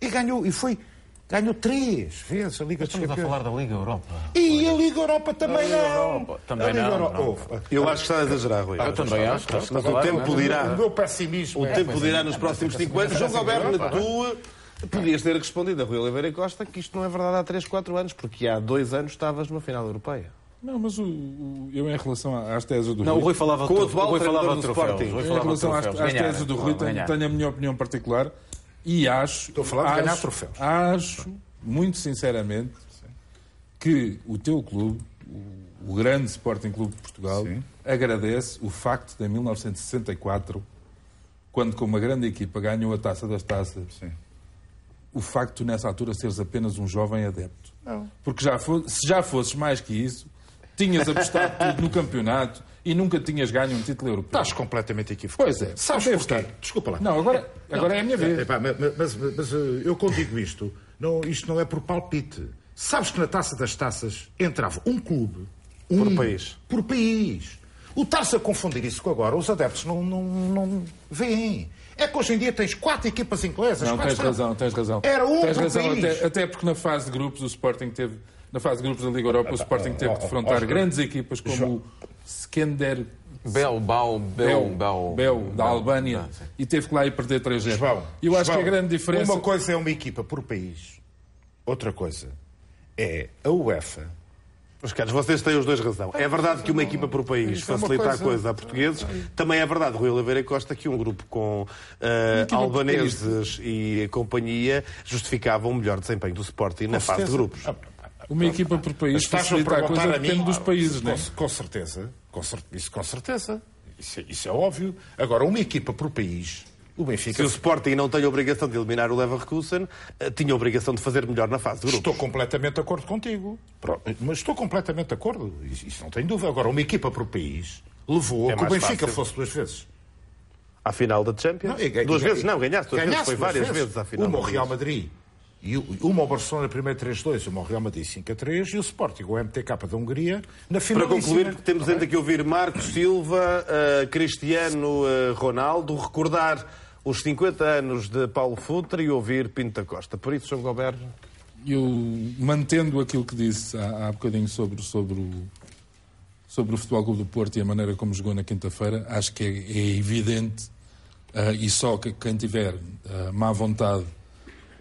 E ganhou, e foi. Ganhou três vezes a Liga dos Estamos a Campeões. falar da Liga Europa. E a Liga Europa também Liga não. Europa também A Liga não, Europa- não. Ouve, Eu acho que está a exagerar, Rui. Eu também acho. Mas o tempo dirá. O meu pessimismo O é- tempo dirá nos próximos 5 anos. João Alberto, tu podias ter respondido a Rui Oliveira Costa que isto não é verdade há 3, 4 anos, porque há 2 anos estavas numa final europeia. Não, mas o, o- eu, em relação às teses do Não, o Rui, Rui falava Com o de atual o Rui falava do troféus. Sporting. Rui em falava relação às, troféus. às teses do Rui, tenho a minha opinião particular e acho. Estou a falar de acho, ganhar troféus. Acho, muito sinceramente, que o teu clube, o, o grande Sporting Clube de Portugal, Sim. agradece o facto de, em 1964, quando com uma grande equipa ganhou a taça das taças, Sim. o facto de tu, nessa altura, seres apenas um jovem adepto. Não. Porque já se já fosses mais que isso, tinhas apostado tudo no campeonato e nunca tinhas ganho um título europeu. Estás completamente equivocado. Pois é. Sabes Deve porquê? estar. Desculpa lá. Não, agora, agora é a minha vez. Epá, mas, mas- mas, uh, eu quando digo isto, não, isto não é por palpite. Sabes que na taça das taças entrava um clube. Um, Por país. Por país. O estar-se a confundir isso com agora, os adeptos não, não, não veem. É que hoje em dia tens quatro equipas inglesas. Não, quatro tens razão, tens razão. Era um tens por razão, país. até, até porque na fase de grupos o Sporting teve, na fase de grupos da Liga Europa, o Sporting teve de defrontar Oscar. grandes equipas como o Skender Bel, Bau, Bel, Bel. Bel, da Albânia, Ah, sim. e teve que lá ir perder 3 0 João, eu acho João, que a grande diferença. Uma coisa é uma equipa por país, outra coisa é a UEFA Os caros, vocês têm os dois razão. É verdade que uma equipa por país Isso é facilita a coisa- a portugueses. Também é verdade, Rui Oliveira Costa, que um grupo com por albaneses e companhia justificava um melhor desempenho do Sporting na fase de grupos. Uma equipa por país facilita a coisa a mim? depende dos países, com, não é? com certeza. Com cer- isso com certeza. Isso, é- isso é óbvio. Agora, uma equipa por país, o Benfica... Se o Sporting não tem a obrigação de eliminar o Leverkusen, eh, tinha a obrigação de fazer melhor na fase de grupos. Estou completamente de acordo contigo. Mas estou completamente de acordo. Isso, não tem dúvida. Agora, uma equipa por país levou É a que o Benfica fácil. fosse duas vezes. À final da Champions. Não, e- duas e- vezes, não, ganhaste duas vezes. ganhaste Foi duas várias vezes, à final. Uma ao Real. Madrid. E o- uma ao Barcelona primeiro 3-2, uma ao Real Madrid 5-3 e o Sporting, o MTK da Hungria, na final. Para concluir, temos ainda que ouvir Marcos Silva, eh, Cristiano eh, Ronaldo, recordar os 50 anos de Paulo Futre e ouvir Pinto da Costa. Por isso, João Goberno, Eu, mantendo aquilo que disse há, há bocadinho sobre, sobre, o, sobre o Futebol Clube do Porto e a maneira como jogou na quinta-feira, acho que é, é evidente, ah, e só que quem tiver ah, má vontade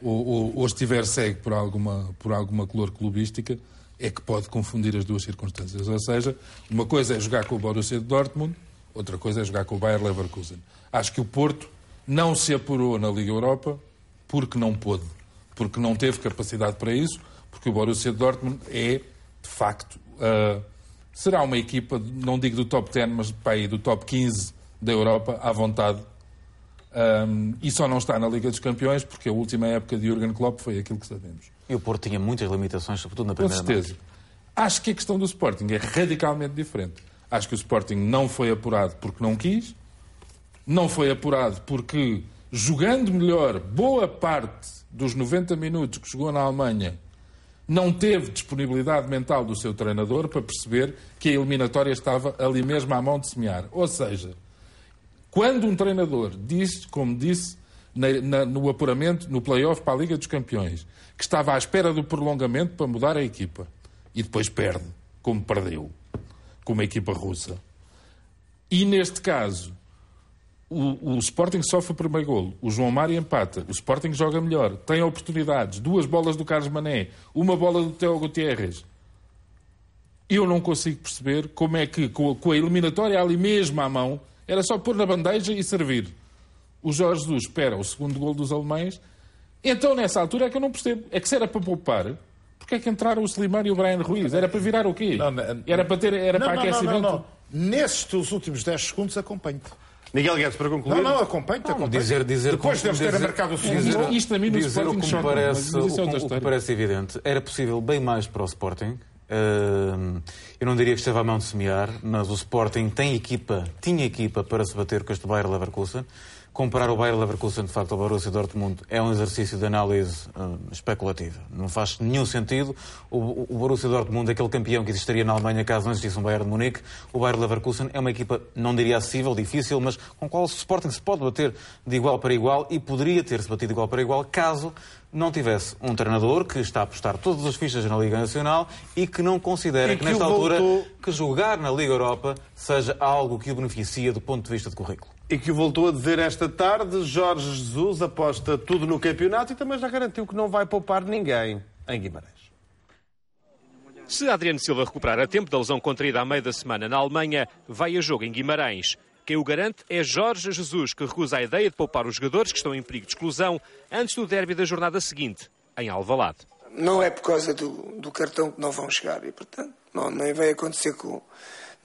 ou, ou, ou estiver cego por alguma, por alguma color clubística, é que pode confundir as duas circunstâncias. Ou seja, uma coisa é jogar com o Borussia Dortmund, outra coisa é jogar com o Bayer Leverkusen. Acho que o Porto não se apurou na Liga Europa porque não pôde, porque não teve capacidade para isso, porque o Borussia Dortmund é, de facto, ah, será uma equipa, não digo do top 10, mas para aí, do top 15 da Europa, à vontade. Um, e só não está na Liga dos Campeões porque a última época de Jurgen Klopp foi aquilo que sabemos. E o Porto tinha muitas limitações, sobretudo na Com primeira certeza. Acho que a questão do Sporting é radicalmente diferente. Acho que o Sporting não foi apurado porque não quis, não foi apurado porque, jogando melhor boa parte dos 90 minutos que jogou na Alemanha, não teve disponibilidade mental do seu treinador para perceber que a eliminatória estava ali mesmo à mão de semear. Ou seja, quando um treinador diz, como disse na- na- no apuramento, no play-off para a Liga dos Campeões, que estava à espera do prolongamento para mudar a equipa e depois perde, como perdeu, com uma equipa russa. E neste caso, o, o Sporting sofre o primeiro golo, o João Mário empata, o Sporting joga melhor, tem oportunidades, duas bolas do Carlos Mané, uma bola do Teo Gutierrez. Eu não consigo perceber como é que, com a, com a eliminatória ali mesmo à mão, era só pôr na bandeja e servir. O Jorge Jesus espera o segundo gol dos alemães. Então, nessa altura, é que eu não percebo. É que se era para poupar, porque é que entraram o Slimani e o Brian Ruiz? Era para virar o quê? Não, não, era para ter era Não, para aquecimento? não, não. Nesses teus últimos 10 segundos, acompanho-te. Miguel Guedes, para concluir. Não, não, acompanho-te. acompanho dizer- dizer Depois como- deves ter marcado o segundo dizer-. Isto a mim no dizer o Sporting que me parece, é o, outra o que história. parece evidente. Era possível bem mais para o Sporting. Eu não diria que estava à mão de semear, mas o Sporting tem equipa, tinha equipa para se bater com este Bayer Leverkusen. Comparar o Bayer Leverkusen, de facto, ao Borussia Dortmund é um exercício de análise hum, especulativa. Não faz nenhum sentido. O, o- o Borussia Dortmund é aquele campeão que existiria na Alemanha caso não existisse um Bayern de Munique. O Bayer Leverkusen é uma equipa, não diria acessível, difícil, mas com a qual o Sporting se pode bater de igual para igual e poderia ter-se batido de igual para igual caso não tivesse um treinador que está a apostar todas as fichas na Liga Nacional e que não considera que, que nesta altura voltou- que jogar na Liga Europa seja algo que o beneficia do ponto de vista de currículo. E que o voltou a dizer esta tarde, Jorge Jesus aposta tudo no campeonato e também já garantiu que não vai poupar ninguém em Guimarães. Se Adriano Silva recuperar a tempo da lesão contraída à meio da semana na Alemanha, vai a jogo em Guimarães. Quem o garante é Jorge Jesus, que recusa a ideia de poupar os jogadores que estão em perigo de exclusão antes do derby da jornada seguinte, em Alvalade. Não é por causa do, do cartão que não vão chegar e, portanto, não, nem vai acontecer com,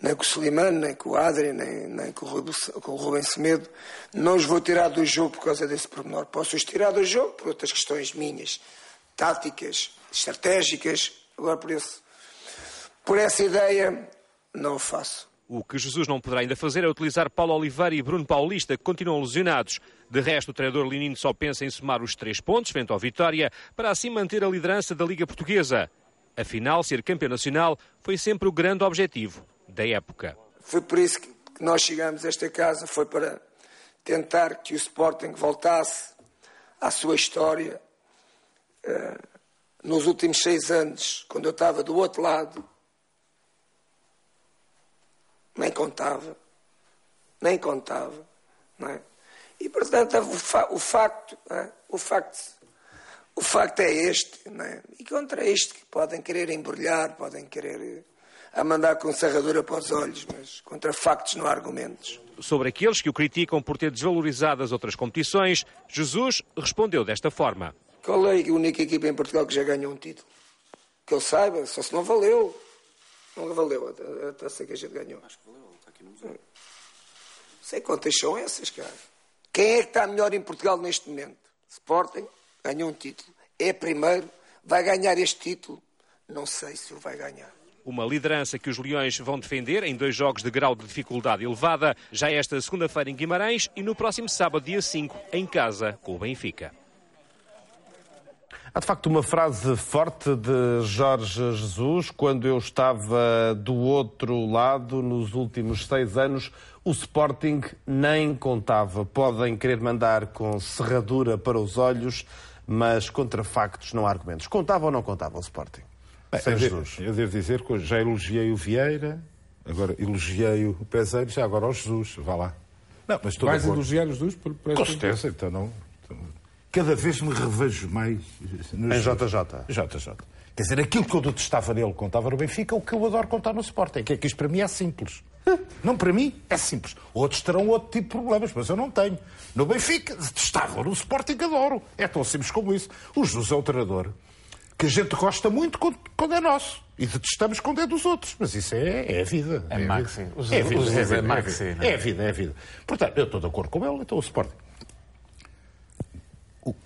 nem com o Slimane, nem com o Adri, nem, nem com, o, Ruben- com o Semedo. Não os vou tirar do jogo por causa desse pormenor. Posso os tirar do jogo por outras questões minhas, táticas, estratégicas. Agora, por, esse, por essa ideia, não o faço. O que Jesus não poderá ainda fazer é utilizar Paulo Oliveira e Bruno Paulista, que continuam lesionados. De resto, o treinador Linino só pensa em somar os três pontos frente ao Vitória, para assim manter a liderança da Liga Portuguesa. Afinal, ser campeão nacional foi sempre o grande objetivo da época. Foi por isso que nós chegamos a esta casa, foi para tentar que o Sporting voltasse à sua história. Eh, nos últimos seis anos, quando eu estava do outro lado, nem contava, nem contava, não é? E portanto o, fa- o facto, é? o facto, o facto é este. Não é? E contra este que podem querer embrulhar, podem querer a mandar com serradura para os olhos, mas contra factos não há argumentos. Sobre aqueles que o criticam por ter desvalorizado as outras competições, Jesus respondeu desta forma. Qual é a única equipa em Portugal que já ganhou um título? Que ele saiba, só se não valeu. Não valeu a, a taça que a gente ganhou. Acho que valeu, está aqui no museu. Sei quantas são essas, cara. Quem é que está melhor em Portugal neste momento? Sporting ganhou um título. É primeiro, vai ganhar este título? Não sei se o vai ganhar. Uma liderança que os Leões vão defender em dois jogos de grau de dificuldade elevada, já esta segunda-feira em Guimarães e no próximo sábado, dia 5, em casa com o Benfica. Há de facto uma frase forte de Jorge Jesus. Quando eu estava do outro lado, nos últimos seis anos, o Sporting nem contava. Podem querer mandar com serradura para os olhos, mas contra factos não há argumentos. Contava ou não contava o Sporting? Bem, Sem eu, Jesus. Devo, eu devo dizer que já elogiei o Vieira, agora elogiei o Peseiro, já agora o Jesus. Vá lá. Não, mas Vais elogiar os dois? Por, por Com certeza, então não cada vez me revejo mais nos... em JJ. JJ. Quer dizer, aquilo que eu detestava nele contava no Benfica, é o que eu adoro contar no Sporting, que é que isto para mim é simples. Não para mim, é simples. Outros terão outro tipo de problemas, mas eu não tenho. No Benfica, detestava, no Sporting adoro. É tão simples como isso. O Jesus é o treinador que a gente gosta muito quando é nosso. E detestamos quando é dos outros. Mas isso é, é a vida. É, é maxi. É a vida. É a vida. É, maxi, é a vida, é a vida. Portanto, eu estou de acordo com ele, então o Sporting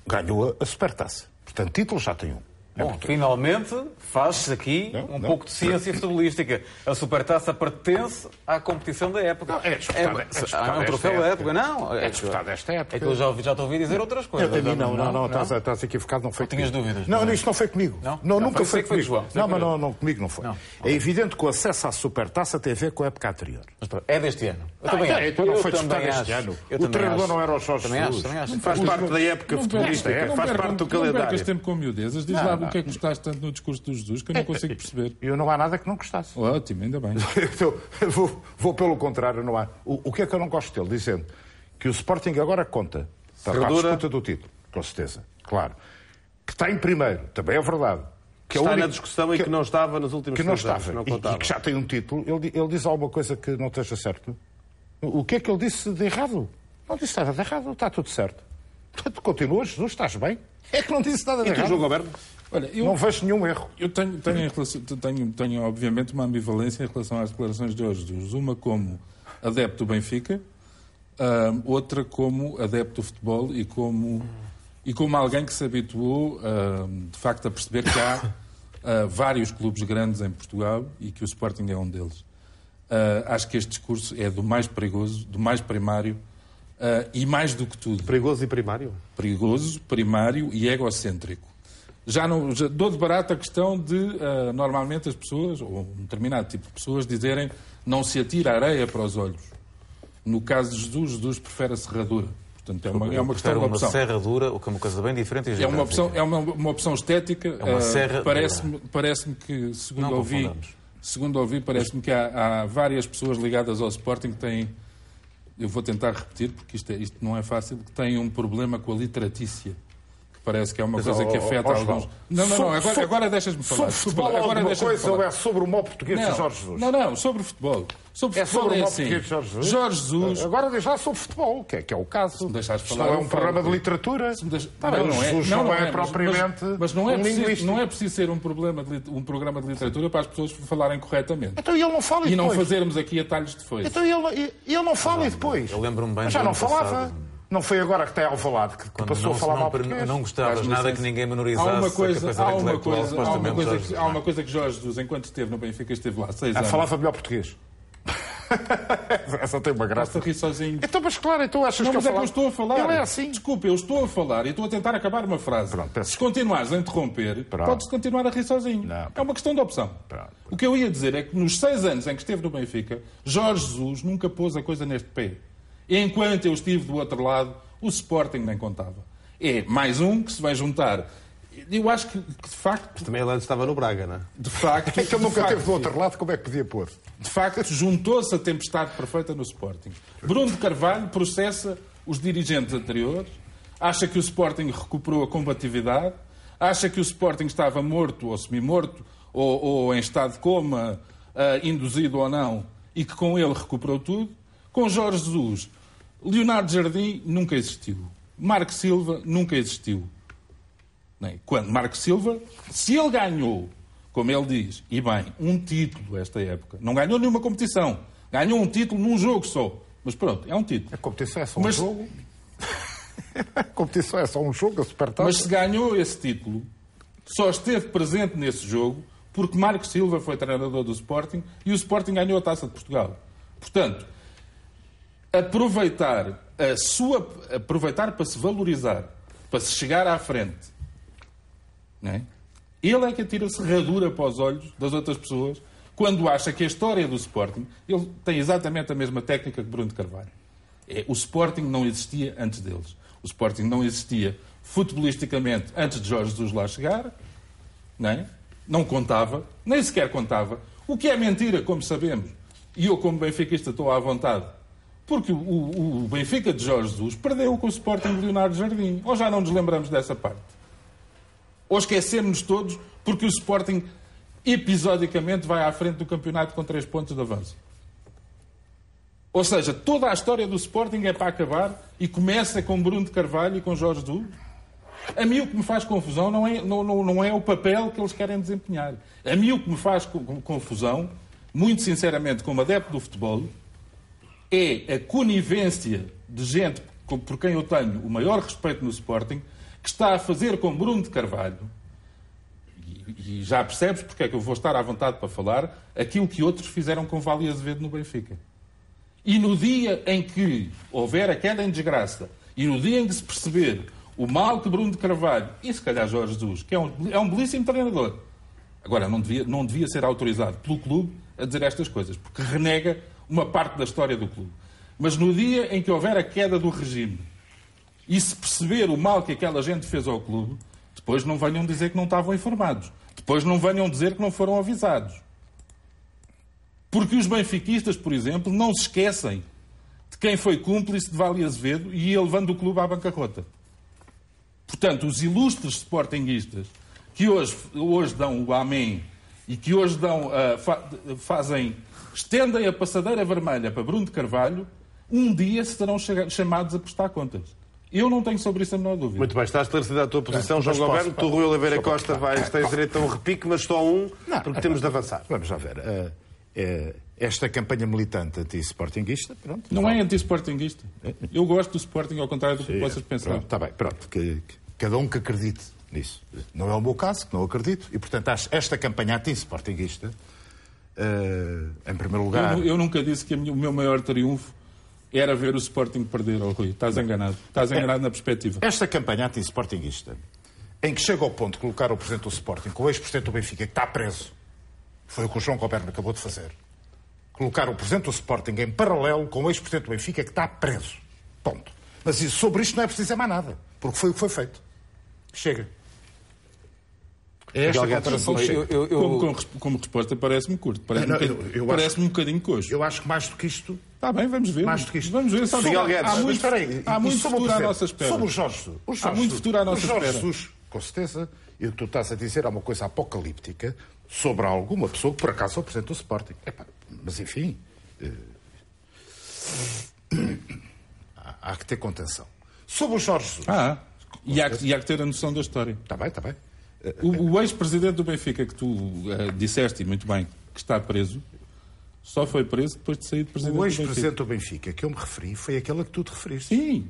ganhou a Supertaça. Portanto, título já tem um. Bom, finalmente faz-se aqui não, um não. pouco de ciência futebolística. A Supertaça pertence à competição da época. Não, é disputada, é, é, é um troféu da época. Não, é, é disputada esta época. É que eu já, já te ouvi dizer outras coisas. Eu, mim, não, não, não, estás, estás equivocado, não foi Tinhas dúvidas? Não, isso não foi comigo. Não, não nunca foi, foi comigo. Não, mas não, não, comigo não foi. É evidente que o acesso à Supertaça tem a ver com a época anterior. É deste ano. Eu também acho. Então não foi disputado este ano. O treinador não era o Jorge Jesus. Faz parte da época futebolística. Faz parte do calendário. Não percas tempo com miudezas. Diz lá o que é que gostaste tanto no discurso do Jesus que eu não consigo perceber. Eu não há nada que não gostasse. Ótimo, ainda bem. então, vou, vou, pelo contrário, não há. O, o, que é que eu não gosto dele? Dizendo que o Sporting agora conta. Está a disputa do título, com certeza, claro. Que está em primeiro, também é verdade. Que está única, na discussão que, e que não estava nos últimos que não estava, anos, não e, e, que já tem um título. Ele, ele diz alguma coisa que não esteja certo? O que é que ele disse de errado? Não disse nada de errado, está tudo certo. Portanto, continua, Jesus, estás bem? É que não disse nada de e errado. E tu, João Goberno? Olha, eu, não vejo nenhum erro. Eu tenho, tenho, tenho, tenho, obviamente, uma ambivalência em relação às declarações de hoje. Uma como adepto do Benfica, uh, outra como adepto do futebol e como, e como alguém que se habituou, uh, de facto, a perceber que há uh, vários clubes grandes em Portugal e que o Sporting é um deles. acho que este discurso é do mais perigoso, do mais primário e mais do que tudo. Perigoso e primário? Perigoso, primário e egocêntrico já não já dou de barato a questão de uh, normalmente as pessoas, ou um determinado tipo de pessoas, dizerem não se atira areia para os olhos. No caso de Jesus, Jesus prefere a serradura. Portanto, é uma, é uma questão de opção. uma serradura, o que é uma coisa bem diferente. É uma opção, é uma, uma opção estética. É uma uh, Parece-me parece que, segundo não ouvi, segundo ouvi, parece-me que há, há, várias pessoas ligadas ao Sporting que têm, eu vou tentar repetir, porque isto, é, isto não é fácil, que têm um problema com a literatícia parece que é uma Mas, coisa que afeta oh, alguns. Não, não, não, agora, agora deixas-me falar. Sobre futebol, agora coisa falar. ou é sobre o mau português não, de Jorge Jesus? Não, não, sobre o futebol. Sobre é futebol sobre é o mau assim. português de Jorge Jesus? Jorge Jesus. Agora deixar sobre futebol, que é, que é o caso. Se me deixares falar. Não é um programa de literatura. Se deixa... tá não, não, é, Jesus não, não é, é propriamente. Mas, mas não, é um preciso, não é preciso ser um, problema de, um programa de literatura para as pessoas falarem corretamente. Então ele não fala e, e não fazermos aqui atalhos de foice. Então ele, ele não fala e depois. Eu lembro-me bem. Já não falava. Não foi agora que está Alvalade que, que passou não, a falar não, mal português? Não gostavas nada que ninguém menorizasse há uma coisa, há uma coisa, há uma coisa, que, há uma coisa que Jorge Jesus, enquanto esteve no Benfica, esteve lá seis ah, anos. falava melhor português. Essa tem uma graça. Estou sozinho. Então, mas claro, então achas não, que mas eu, é que eu estou a falar. Ele é assim. Desculpa, eu estou a falar e estou a tentar acabar uma frase. Pronto, Se continuares a interromper, podes continuar a rir sozinho. Não, é uma questão de opção. Pronto. O que eu ia dizer é que nos seis anos em que esteve no Benfica, Jorge Jesus nunca pôs a coisa neste pé. Enquanto eu estive do outro lado, o Sporting nem contava. É mais um que se vai juntar. Eu acho que, que de facto. Mas também ele antes estava no Braga, não é? De facto. É que ele nunca facto, teve do outro lado, como é que podia pôr? De facto, juntou-se a tempestade perfeita no Sporting. Bruno de Carvalho processa os dirigentes anteriores, acha que o Sporting recuperou a combatividade, Acha que o Sporting estava morto ou semi-morto, ou, ou, em estado de coma, uh, induzido ou não, e que com ele recuperou tudo? Com Jorge Jesus, Leonardo Jardim nunca existiu. Marco Silva nunca existiu. Nem. Quando Marco Silva, se ele ganhou, como ele diz, e bem, um título esta época, não ganhou nenhuma competição, ganhou um título num jogo só. Mas pronto, é um título. A competição é só Mas- um jogo. a competição é só um jogo, a supertaça. Mas se ganhou esse título, só esteve presente nesse jogo porque Marco Silva foi treinador do Sporting e o Sporting ganhou a Taça de Portugal. Portanto, aproveitar a sua aproveitar para se valorizar, para se chegar à frente, não é? Ele é que atira serradura para os olhos das outras pessoas quando acha que a história do Sporting ele tem exatamente a mesma técnica que Bruno Carvalho. É, o Sporting não existia antes deles. O Sporting não existia futebolisticamente antes de Jorge Jesus lá chegar. Não, é? não contava, nem sequer contava. O que é mentira, como sabemos. E eu, como benfiquista, estou à vontade. Porque o, o- Benfica de Jorge Jesus perdeu com o Sporting de Leonardo Jardim. Ou já não nos lembramos dessa parte? Ou esquecemos-nos todos porque o Sporting episodicamente vai à frente do campeonato com três pontos de avanço? Ou seja, toda a história do Sporting é para acabar e começa com Bruno de Carvalho e com Jorge Jesus? A mim o que me faz confusão não é, não, não, não é o papel que eles querem desempenhar. A mim o que me faz co- co- confusão, muito sinceramente, como adepto do futebol, é a conivência de gente por quem eu tenho o maior respeito no Sporting, que está a fazer com Bruno de Carvalho, e, e já percebes porque é que eu vou estar à vontade para falar, aquilo que outros fizeram com Vale Azevedo no Benfica. E no dia em que houver a queda em desgraça, e no dia em que se perceber o mal que Bruno de Carvalho, e se calhar Jorge Jesus, que é um, é um belíssimo treinador, agora não devia, não devia ser autorizado pelo clube a dizer estas coisas, porque renega uma parte da história do clube. Mas no dia em que houver a queda do regime e se perceber o mal que aquela gente fez ao clube, depois não venham dizer que não estavam informados. Depois não venham dizer que não foram avisados. Porque os benfiquistas, por exemplo, não se esquecem de quem foi cúmplice de Vale Azevedo e ia levando o clube à bancarrota. Portanto, os ilustres sportinguistas que hoje, hoje dão o amém e que hoje dão, ah, fa- fazem, estendem a passadeira vermelha para Bruno de Carvalho, um dia serão chamados a prestar contas. Eu não tenho sobre isso a menor dúvida. Muito bem, está esclarecida a tua posição, João Governo. Tu, Rui Oliveira Costa, vais, tens direito a um repique, mas só um, Não, porque é temos de pá, avançar. Vamos já ver. eh, eh, esta campanha militante anti-sportinguista, pronto. Não vale. é anti-sportinguista. Eu gosto do Sporting, ao contrário do que possas pensar. Pronto, está bem, pronto. Que, que cada um que acredite nisso. Não é o meu caso, que não acredito. E, portanto, acho esta campanha anti-sportinguista, eh, em primeiro lugar... Eu, eu nunca disse que o meu maior triunfo era ver o Sporting perder, oh, Rui. Estás enganado. Estás enganado na perspectiva. Esta campanha anti-sportinguista, em que chega ao ponto de colocar o Presidente do Sporting com o ex-Presidente do Benfica, que está preso, foi o que o João Goberno acabou de fazer. Colocar o Presidente do Sporting em paralelo com o ex-Presidente do Benfica, que está preso. Ponto. Mas sobre isto não é preciso dizer mais nada, porque foi o que foi feito. Chega. É esta Miguel Guedes, comparação. Eu- eu- eu- Como, resposta, parece-me curto. Parece-me Não, um, acho- parece-me um bocadinho coxo. Eu acho que mais do que isto. Está bem, vamos ver. Mais do que isto. Vamos ver. Sabe, Miguel Guedes, há muito, espera aí, há muito futuro à nossa espera. Sobre o Jorge. O Jorge Há muito futuro à nossa o Jorge espera. Jesus, com certeza, e o que tu estás a dizer é uma coisa apocalíptica sobre alguma pessoa que por acaso é o Sporting. Epá, mas enfim. eh, há- há que ter contenção. Sobre o Jorge Jesus. Ah, e há, que- e há que ter a noção da história. Está bem, está bem. O, o ex-presidente do Benfica, que tu eh, disseste muito bem, que está preso, só foi preso depois de sair de presidente O do Benfica. ex-presidente do Benfica que eu me referi foi aquele a que tu te referiste. Sim.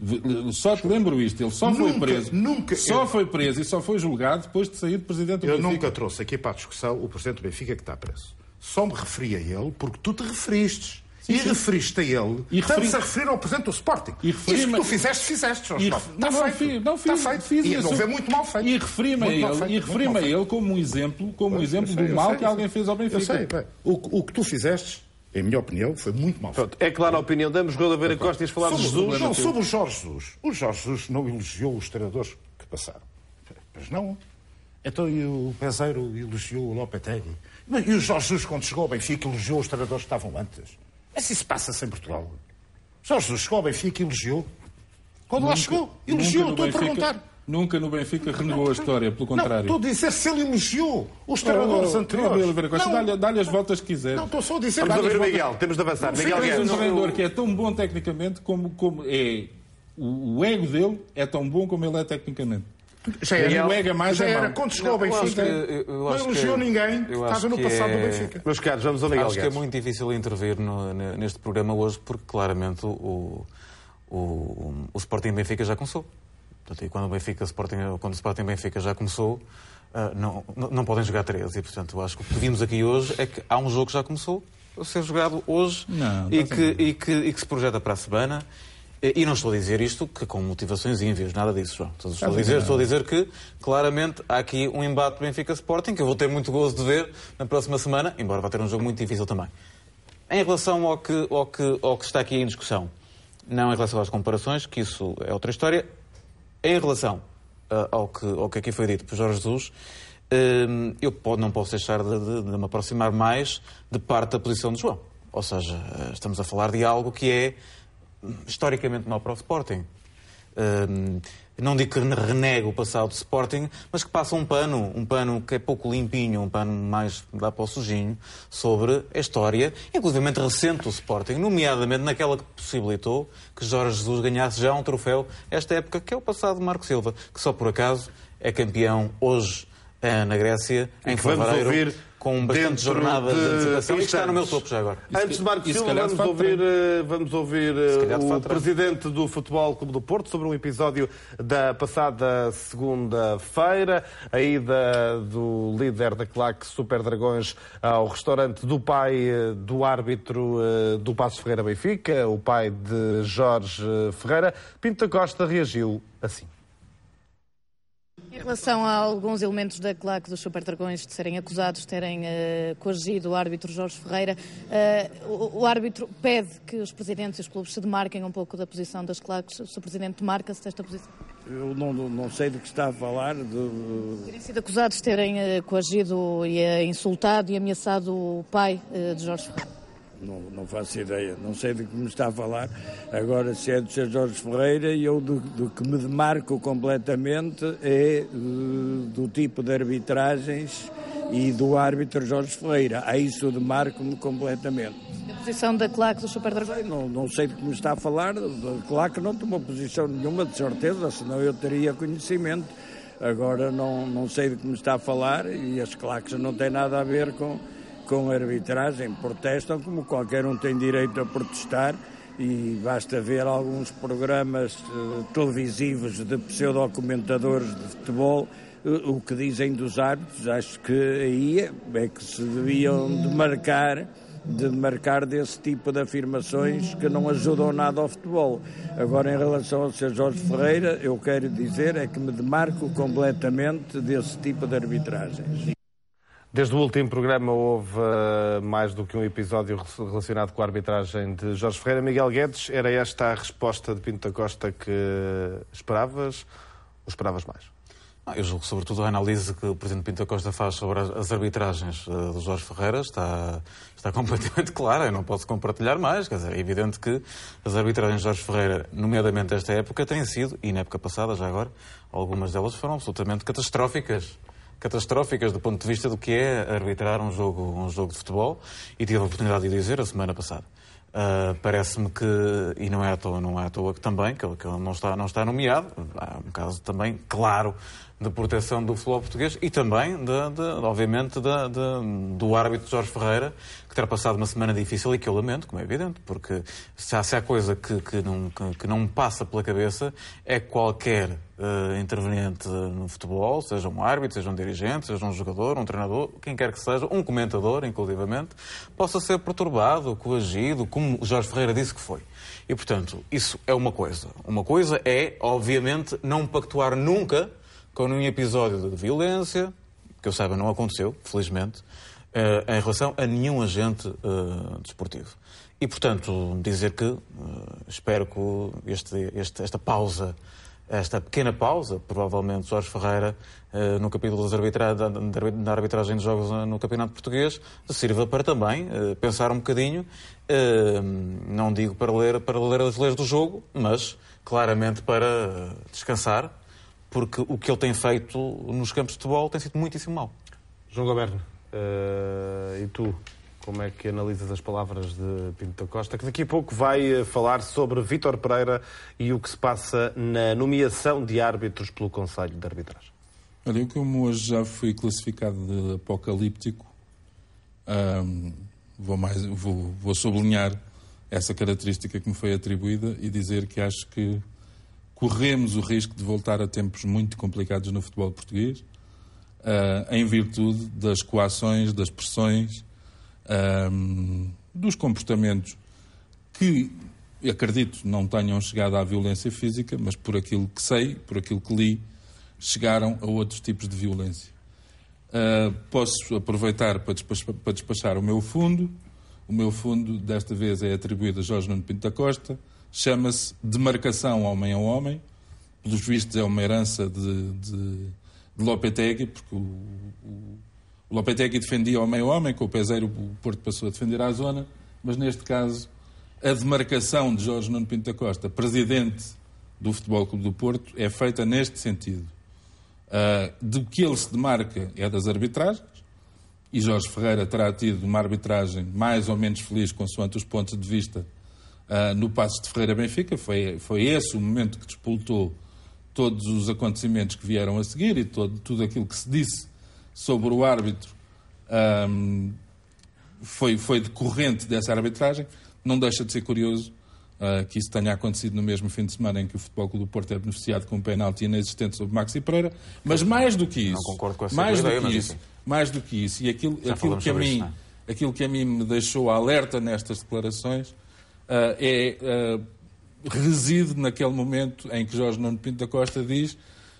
V- Só te lembro isto, ele só foi Nunca, preso. nunca- Só eu- foi preso e só foi julgado depois de sair de presidente do Eu Benfica. nunca trouxe aqui para a discussão o Presidente do Benfica que está preso. Só me referi a ele porque tu te referiste. E sim. referiste a ele. E Estamos referi- a referir ao Presidente do Sporting. E Isso referi-me- que tu fizeste, fizeste, Jorge E ref- Está não, não, feito. fiz, não fiz, Está feito. fiz e isso. não vê muito mal feito. E referi-me a ele, feito, e mal a ele como um exemplo, como um exemplo sei, do mal sei, que alguém sei. fez ao Benfica. Eu sei, bem. O, o que tu fizeste, em minha opinião, foi muito mal feito. Pronto, é clara a opinião. Damos Rui Oliveira Costa e ias falar de Sobre, Jesus. não, sobre o Jorge Jesus. O Jorge Jesus não elogiou os treinadores que passaram. Pois não. Então e o Peseiro elogiou o Lopetegui. Mas- E o Jorge Jesus, quando chegou ao Benfica, elogiou os treinadores que estavam antes. Mas isso passa-se em Portugal. Jorge Jesus chegou ao Benfica e elogiou. Quando lá Nunca- chegou, nunca elogiou. Estou a Benfica- perguntar. Nunca no Benfica renegou a história, pelo contrário. Não, estou a dizer se ele elogiou os treinadores Oh, anteriores. Não. Dá-lhe dá-lhe as voltas que quiser. Não, estou só a dizer. Vamos ouvir o Miguel. Temos de avançar. Miguel Tens um treinador que é tão bom tecnicamente como, como é. O, o ego dele é tão bom como ele é tecnicamente. Já era, o ego é mais já era quando chegou ao Benfica. que- não elogiou que- ninguém que estava no passado do é- Benfica. Meus caros, vamos ao Miguel Acho que é muito difícil intervir no- ne- neste programa hoje, porque claramente o, o, o Sporting Benfica já começou. Portanto, e quando o Benfica, Sporting, quando o Sporting Benfica já começou, ah, não, não, não podem jogar três. E, portanto, eu acho que o que vimos aqui hoje é que há um jogo que já começou a ser jogado hoje Não, e, que, e, que, e que se projeta para a semana. E não estou a dizer isto que com motivações ínvias, nada disso, João. Estou, estou a dizer, estou a dizer que, claramente, há aqui um embate Benfica-Sporting que eu vou ter muito gozo de ver na próxima semana, embora vá ter um jogo muito difícil também. Em relação ao que, ao que, ao que está aqui em discussão, não em relação às comparações, que isso é outra história, em relação ah, ao, que, ao que aqui foi dito por Jorge Jesus, hum, eu não posso deixar de, de- de me aproximar mais de parte da posição de João. Ou seja, ah, estamos a falar de algo que é historicamente mau para o Sporting. Não digo que renego o passado do Sporting, mas que passa um pano, um pano que é pouco limpinho, um pano mais dá para o sujinho, sobre a história, inclusive recente do Sporting, nomeadamente naquela que possibilitou que Jorge Jesus ganhasse já um troféu esta época, que é o passado de Marco Silva, que só por acaso é campeão hoje eh, na Grécia, em que vamos fevereiro, ouvir com bastante dentro jornada de, de antecipação e que está no meu topo já agora. Antes de Marcos Silva, de vamos ouvir, eh, vamos ouvir eh, de o presidente do Futebol Clube do Porto sobre um episódio da passada segunda-feira, a ida do líder da claque Super Dragões ao restaurante do pai eh, do árbitro eh, do Passo Ferreira Benfica, o pai de Jorge eh, Ferreira. Pinto da Costa reagiu assim. Em relação a alguns elementos da claque dos Super Dragões de serem acusados de terem eh, coagido o árbitro Jorge Ferreira, eh, o, o árbitro pede que os presidentes e os clubes se demarquem um pouco da posição das claques. O Sr. Presidente demarca-se desta posição. Eu não, não sei do que está a falar. De... Terem sido acusados de terem eh, coagido e insultado e ameaçado o pai de Jorge Ferreira. Não, não faço ideia. Não sei do que me está a falar. Agora, se é do Sr. Jorge Ferreira, eu do, do que me demarco completamente é eh, do tipo de arbitragens e do árbitro Jorge Ferreira. A isso demarco-me completamente. A posição da claque dos Super Dragões. Não, não sei do que me está a falar. Claro que não tomou posição nenhuma, de certeza, senão eu teria conhecimento. Agora não, não sei do que me está a falar e as claques não têm nada a ver com, com arbitragem. Protestam como qualquer um tem direito a protestar e basta ver alguns programas eh, televisivos de pseudo-comentadores de futebol eh, o que dizem dos árbitros. Acho que aí é, é que se deviam demarcar de marcar desse tipo de afirmações que não ajudam nada ao futebol. Agora, em relação ao Sr. Jorge Ferreira, eu quero dizer é que me demarco completamente desse tipo de arbitragens. Desde o último programa houve eh, mais do que um episódio relacionado com a arbitragem de Jorge Ferreira. Miguel Guedes, era esta a resposta de Pinto da Costa que esperavas ou esperavas mais? Ah, Eu julgo, sobretudo, a análise que o Presidente Pinto Costa faz sobre as- arbitragens eh, do Jorge Ferreira está, está completamente clara. Eu não posso compartilhar mais. Quer dizer, é evidente que as arbitragens de Jorge Ferreira, nomeadamente esta época, têm sido, e na época passada, já agora, algumas delas foram absolutamente catastróficas. Catastróficas do ponto de vista do que é arbitrar um jogo, um jogo de futebol. E tive a oportunidade de dizer a semana passada. Uh, Parece-me que, e não é à toa, não é à toa que também, que ele, que não, está, não está nomeado, há um caso também claro de proteção do futebol português e também, de, de, obviamente, de, do árbitro Jorge Ferreira, que terá passado uma semana difícil e que eu lamento, como é evidente, porque se há, se há coisa que, que, não, que, que não me passa pela cabeça é que qualquer eh, interveniente no futebol, seja um árbitro, seja um dirigente, seja um jogador, um treinador, quem quer que seja, um comentador, inclusivamente, possa ser perturbado, coagido, como Jorge Ferreira disse que foi. E, portanto, isso é uma coisa. Uma coisa é, obviamente, não pactuar nunca com nenhum episódio de violência, que eu saiba não aconteceu, felizmente, eh, em relação a nenhum agente eh, desportivo. E, portanto, dizer que eh, espero que este, este- esta pausa, esta pequena pausa, provavelmente Jorge Ferreira, no capítulo das arbitra da, arbitragem de jogos no Campeonato Português, sirva para também pensar um bocadinho, não digo para ler, para ler as leis do jogo, mas claramente para descansar, porque o que ele tem feito nos campos de futebol tem sido muitíssimo mau. João Goberno, uh, e tu, como é que analisas as palavras de Pinto da Costa, que daqui a pouco vai eh, falar sobre Vítor Pereira e o que se passa na nomeação de árbitros pelo Conselho de Arbitragem? Olha, eu como hoje já fui classificado de apocalíptico, um, vou, mais, vou, vou sublinhar essa característica que me foi atribuída e dizer que acho que corremos o risco de voltar a tempos muito complicados no futebol português, uh, em virtude das coações, das pressões, um, dos comportamentos que, acredito, não tenham chegado à violência física, mas por aquilo que sei, por aquilo que li, chegaram a outros tipos de violência. Uh, posso aproveitar para despachar, para despachar, o meu fundo. O meu fundo, desta vez, é atribuído a Jorge Nuno Pinto da Costa. Chama-se Demarcação Homem a Homem. Pelos vistos, é uma herança de, de, de Lopetegui, porque o, o, o Lopetegui defendia homem a homem, com o peseiro o Porto passou a defender a zona, mas neste caso, a demarcação de Jorge Nuno Pinto da Costa, presidente do Futebol Clube do Porto, é feita neste sentido Uh, do que ele se demarca é das arbitragens, e Jorge Ferreira terá tido uma arbitragem mais ou menos feliz, consoante os pontos de vista, uh, no Passo de Ferreira Benfica. Foi, foi esse o momento que despoltou todos os acontecimentos que vieram a seguir e todo, tudo aquilo que se disse sobre o árbitro um, foi, foi decorrente dessa arbitragem. Não deixa de ser curioso uh, que isso tenha acontecido no mesmo fim de semana em que o Futebol Clube do Porto é beneficiado com um penalti inexistente sobre Maxi Pereira, mas mais do que isso, não concordo com essa mais ideia, do que isso, mais do que isso, e aquilo, aquilo que a mim, isso, é? aquilo que a mim me deixou alerta nestas declarações é uh, reside naquele momento em que Jorge Nuno Pinto da Costa diz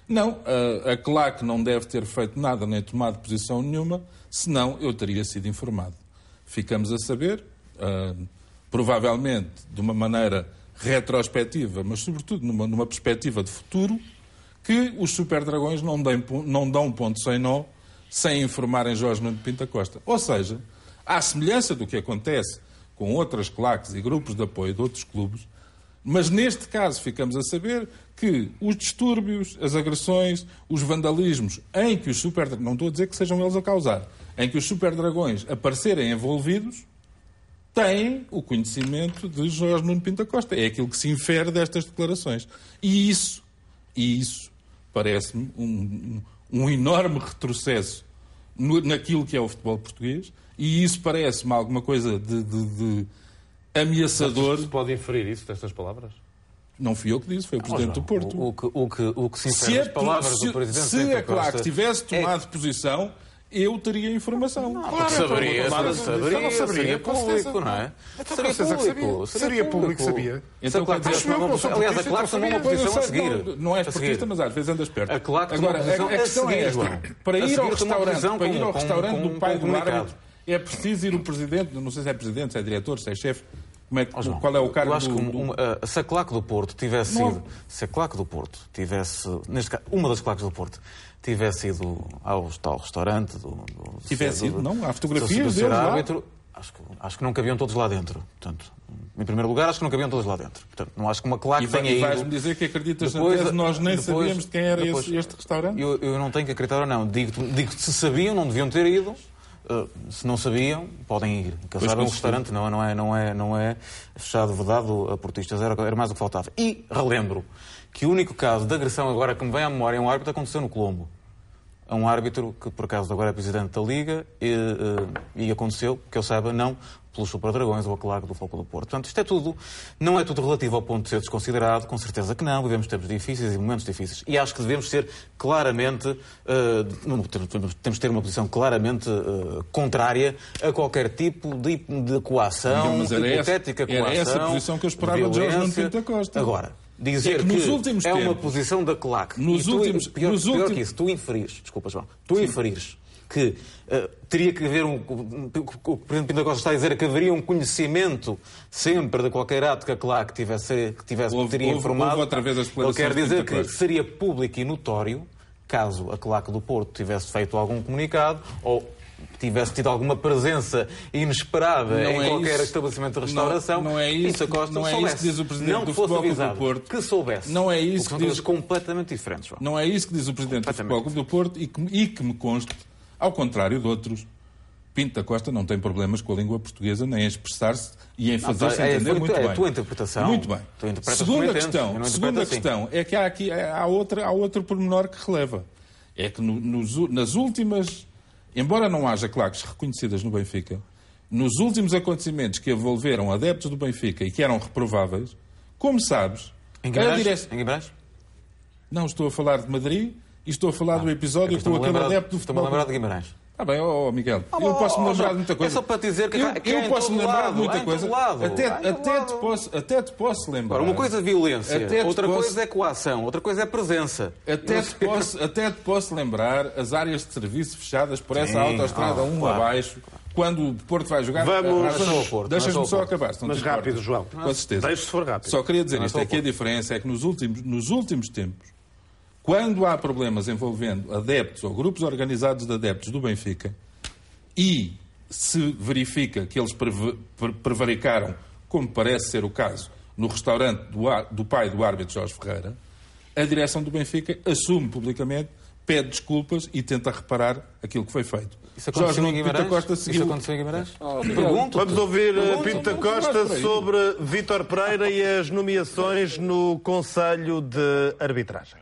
não, a, a CLAC não deve ter feito nada nem tomado posição nenhuma, senão eu teria sido informado. Ficamos a saber, uh, provavelmente de uma maneira retrospectiva, mas sobretudo numa, numa perspectiva de futuro, que os Super Dragões não, deem, não dão um ponto sem nó sem informarem Jorge Nuno Pinta Costa. Ou seja, à semelhança do que acontece com outras claques e grupos de apoio de outros clubes, mas neste caso ficamos a saber que os distúrbios, as agressões, os vandalismos em que os Super não estou a dizer que sejam eles a causar, em que os Super Dragões aparecerem envolvidos, têm o conhecimento de Jorge Nuno Pinto Costa. É aquilo que se infere destas declarações. E isso, e isso parece-me um, um, enorme retrocesso no, naquilo que é o futebol português, e isso parece-me alguma coisa de, de, de ameaçador. Se pode inferir isso destas palavras? Não fui eu que disse, foi o Presidente do Porto. O, o, que, o, que, o que se infere se palavras se, do Presidente Se a Claque tivesse é tomado é... posição, eu teria informação. Não, claro, saberia, saberia, saberia, não saberia, seria público, não é? Então, seria público. Seria público, sabia. Então, claro, dizer, uma, aliás, a Claque tomou uma posição a seguir. Não, não é esportista, mas às vezes andas perto. A Claque Agora, a, a questão é esta. Para ir ao restaurante, para ir ao restaurante do pai do árbitro, é preciso ir o presidente, não sei se é presidente, se é diretor, se é chefe, como é que, oh, qual é o cargo eu acho do, que um, uh, se a claque do Porto tivesse não. sido, se a claque do Porto tivesse, neste caso, uma das claques do Porto tivesse ido ao tal restaurante do, do tivesse ido, não, há fotografias dele árbitro, acho que, acho que não cabiam todos lá dentro. Portanto, em primeiro lugar, acho que não cabiam todos lá dentro. Portanto, não acho que uma claque e tenha ido... E vais-me dizer que acreditas depois, na tese, nós nem depois, sabíamos de quem era depois, esse, este restaurante? Eu, eu não tenho que acreditar ou não. Digo, digo que se sabiam, não deviam ter ido. Uh, se não sabiam, podem ir. Casar um restaurante não, não, é, não, é, não é fechado vedado a portistas, era, era mais o que faltava. E relembro que o único caso de agressão agora que me vem à memória é um árbitro aconteceu no Colombo. É um árbitro que, por acaso, agora é presidente da Liga e, e, e aconteceu, que eu saiba, não pelos Super Dragões ou a claque do Foco do Porto. Portanto, isto é tudo, não é tudo relativo ao ponto de ser desconsiderado, com certeza que não, vivemos tempos difíceis e momentos difíceis. E acho que devemos ser claramente, uh, temos de ter uma posição claramente uh, contrária a qualquer tipo de, de coação, era hipotética essa, coação. Era essa a posição que eu esperava de Jorge Pinto da Costa. Agora, dizer é que, que é tempos, uma posição da claque. Nos tu, últimos, pior, nos pior últimos... que isso, tu inferires, desculpa João, tu Sim. inferires que uh, teria que haver um. O Presidente Pinto Costa está a dizer é que haveria um conhecimento sempre de qualquer ato que a CLAC tivesse, que tivesse, houve, teria houve, informado. Houve outra vez Ele quer dizer que seria público e notório caso a CLAC do Porto tivesse feito algum comunicado ou tivesse tido alguma presença inesperada Não em é qualquer isso. estabelecimento de restauração, Não- não é isso Costa não é soubesse. isso que diz o Presidente não do fosse Futebol Clube do avisado, Porto. que soubesse. Não é isso que são diz- coisas completamente diferentes, João. Não é isso que diz o Presidente do. Futebol Clube do Porto e que, e que me conste, ao contrário de outros, Pinto da Costa não tem problemas com a língua portuguesa nem em expressar-se e em fazer-se é a entender tua- muito é a bem. tua interpretação. Muito bem. Segunda eu questão, segunda assim. questão é que há aqui há, outra, há outro pormenor que releva. É que no- nos nas últimas, embora não haja claques reconhecidas no Benfica, nos últimos acontecimentos que envolveram adeptos do Benfica e que eram reprováveis, como sabes, Em a Guimarães? direção... Em Guimarães? Não, estou a falar de Madrid e estou a falar do episódio com Estou-me a aquele adepto do Estou-me a futebol. lembrar de Guimarães. Ah bem, ó Miguel, Ah, eu oh, posso me oh, lembrar de muita é coisa. só para dizer que eu, cá eu posso me lembrar lado, de muita em coisa. todo lado, até, até, te posso, até te posso lembrar. Agora, uma coisa é violência, Até outra posso- coisa é coação, outra coisa é presença. Até Eu te, posso, até te posso lembrar as áreas de serviço fechadas por essa autoestrada ah, um claro. abaixo, quando o Porto vai jogar. Vamos- é só Deixas-me é acabar. Mas rápido. João. Com certeza. Deixe se for rápido. Só queria dizer é isto: é que a diferença é que nos últimos, nos últimos tempos, quando há problemas envolvendo adeptos ou grupos organizados de adeptos do Benfica e se verifica que eles prevaricaram, como parece ser o caso, no restaurante do, ar- do pai do árbitro Jorge Ferreira, a direção do Benfica assume publicamente, pede desculpas e tenta reparar aquilo que foi feito. Isso aconteceu Jorge em Guimarães? Costa Isso seguiu. aconteceu em Guimarães? Oh, Pergunto. Vamos ouvir Pergunta, Pinto da não, não vai Costa sobre Vítor Pereira e as nomeações no Conselho de Arbitragem.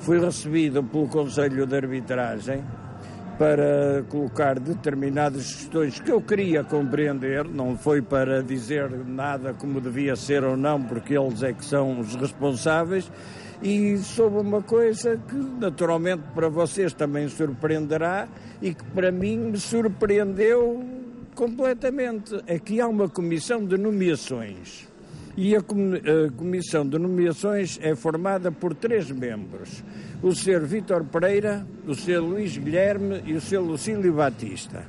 Fui recebido pelo Conselho de Arbitragem para colocar determinadas questões que eu queria compreender, não foi para dizer nada como devia ser ou não, porque eles é que são os responsáveis, e sobre uma coisa que naturalmente para vocês também surpreenderá e que para mim me surpreendeu completamente, é que há uma comissão de nomeações. E a, comi- a Comissão de Nomeações é formada por três membros: o Sr. Vítor Pereira, o Sr. Luís Guilherme e o Sr. Lucílio Batista.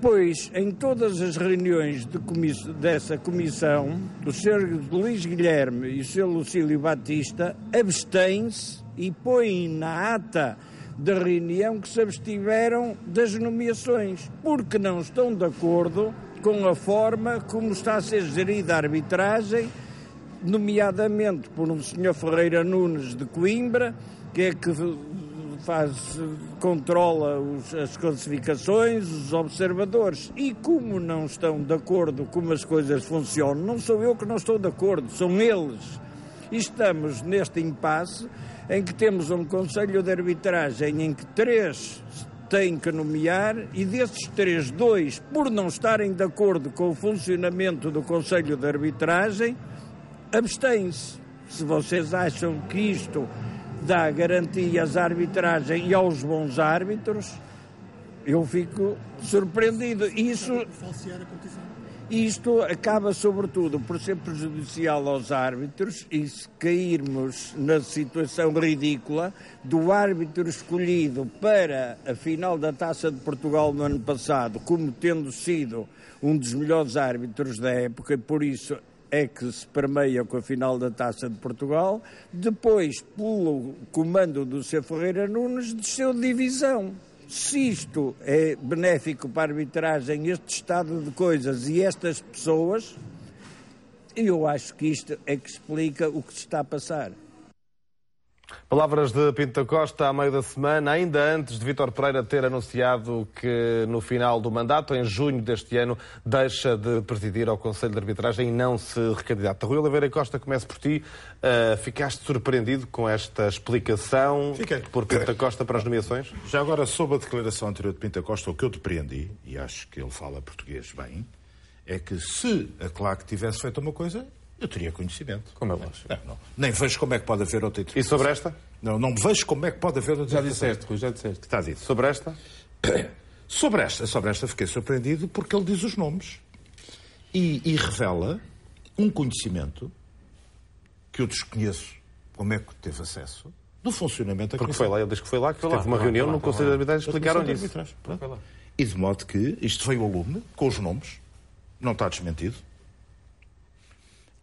Pois, em todas as reuniões de comiss- dessa comissão, o Sr. Luís Guilherme e o Sr. Lucílio Batista abstêm-se e põem na ata da reunião que se abstiveram das nomeações, porque não estão de acordo com a forma como está a ser gerida a arbitragem, nomeadamente por um senhor Ferreira Nunes de Coimbra, que é que faz, controla os- as classificações, os observadores, e como não estão de acordo como as coisas funcionam, não sou eu que não estou de acordo, são eles. E estamos neste impasse em que temos um Conselho de Arbitragem em que três têm que nomear e desses três, dois, por não estarem de acordo com o funcionamento do Conselho de Arbitragem, abstêm-se. Se vocês acham que isto dá garantias à arbitragem e aos bons árbitros, eu fico surpreendido. Isso, isto acaba, sobretudo, por ser prejudicial aos árbitros e se cairmos na situação ridícula do árbitro escolhido para a final da Taça de Portugal no ano passado, como tendo sido um dos melhores árbitros da época, e por isso é que se permeia com a final da Taça de Portugal, depois, pelo comando do Sr. Ferreira Nunes, desceu de divisão. Se isto é benéfico para a arbitragem, este estado de coisas e estas pessoas, eu acho que isto é que explica o que se está a passar. Palavras de Pinto Costa a meio da semana, ainda antes de Vítor Pereira ter anunciado que no final do mandato, em junho deste ano, deixa de presidir ao Conselho de Arbitragem e não se recandidata. Rui Oliveira Costa, começo por ti. Uh, ficaste surpreendido com esta explicação Fiquei. por Pinto Costa para as nomeações? Já agora, sob a declaração anterior de Pinta Costa, o que eu depreendi, e acho que ele fala português bem, é que se a CLAC tivesse feito uma coisa, eu teria conhecimento. Como é lógico. Não, não. Nem vejo como é que pode haver outra E interpretação. sobre esta? Não, não vejo como é que pode haver outra Já interpretação. disseste, Rui, já disseste. Está dito. Sobre esta? Sobre esta, sobre esta fiquei surpreendido porque ele diz os nomes e, e revela um conhecimento que eu desconheço como é que teve acesso do funcionamento da Porque foi lá, ele diz que foi lá, que Foi teve lá, uma lá, reunião lá, no Conselho de lá. Arbitragem e explicaram-lhe de isso. E de modo que isto veio ao lume, com os nomes, não está desmentido.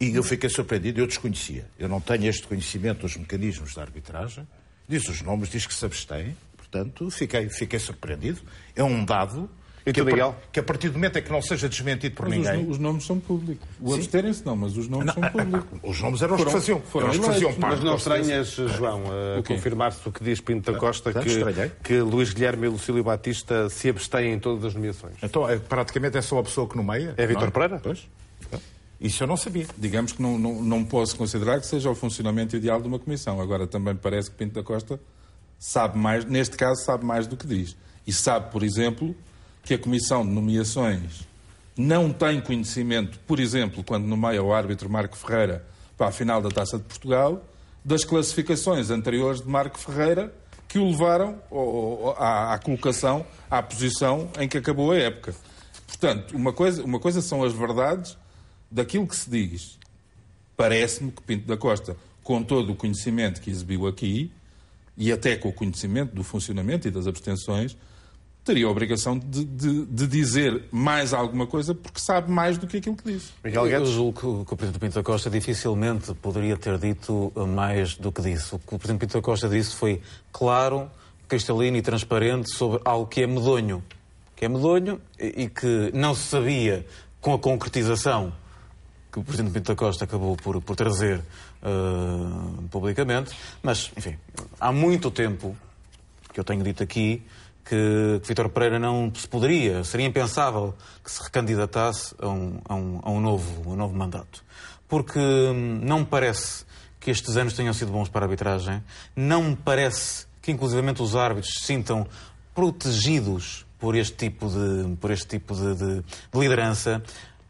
E eu fiquei surpreendido, eu desconhecia. Eu não tenho este conhecimento dos mecanismos da arbitragem. Diz os nomes, diz que se abstém. portanto, fiquei, fiquei surpreendido. É um dado E que, a, que a partir do momento em que não seja desmentido por Mas os, ninguém. no- os nomes são públicos. O absterem-se não, mas os nomes Não, são públicos. os nomes eram os Foram- que faziam, foram eram os faziam parte. Mas não estranhas, João, a confirmar-se o que diz Pinto da Costa, que, estranhei. que Luís Guilherme e Lucílio Batista se abstêm em todas as nomeações. Então, é, praticamente é só a pessoa que nomeia. É Vítor não Pereira? Pois. Isso eu não sabia. Digamos que não, não, não posso considerar que seja o funcionamento ideal de uma comissão. Agora, também parece que Pinto da Costa sabe mais, neste caso, sabe mais do que diz. E sabe, por exemplo, que a comissão de nomeações não tem conhecimento, por exemplo, quando nomeia o árbitro Marco Ferreira para a final da Taça de Portugal, das classificações anteriores de Marco Ferreira que o levaram à colocação, à posição em que acabou a época. Portanto, uma coisa, uma coisa são as verdades daquilo que se diz. Parece-me que Pinto da Costa, com todo o conhecimento que exibiu aqui, e até com o conhecimento do funcionamento e das abstenções, teria a obrigação de, de- de dizer mais alguma coisa porque sabe mais do que aquilo que disse. Miguel Eu Guedes? julgo que o que o Presidente Pinto da Costa dificilmente poderia ter dito mais do que disse. O que o Presidente Pinto da Costa disse foi claro, cristalino e transparente sobre algo que é medonho. Que é medonho e e que não se sabia com a concretização que o Presidente Pinto da Costa acabou por, por trazer ah, publicamente. Mas, enfim, há muito tempo que eu tenho dito aqui que, que Vítor Pereira não se poderia, seria impensável que se recandidatasse a um, a um, a um novo, um novo mandato. Porque hum, não me parece que estes anos tenham sido bons para a arbitragem, não me parece que inclusivamente os árbitros se sintam protegidos por este tipo de, por este tipo de, de- de liderança.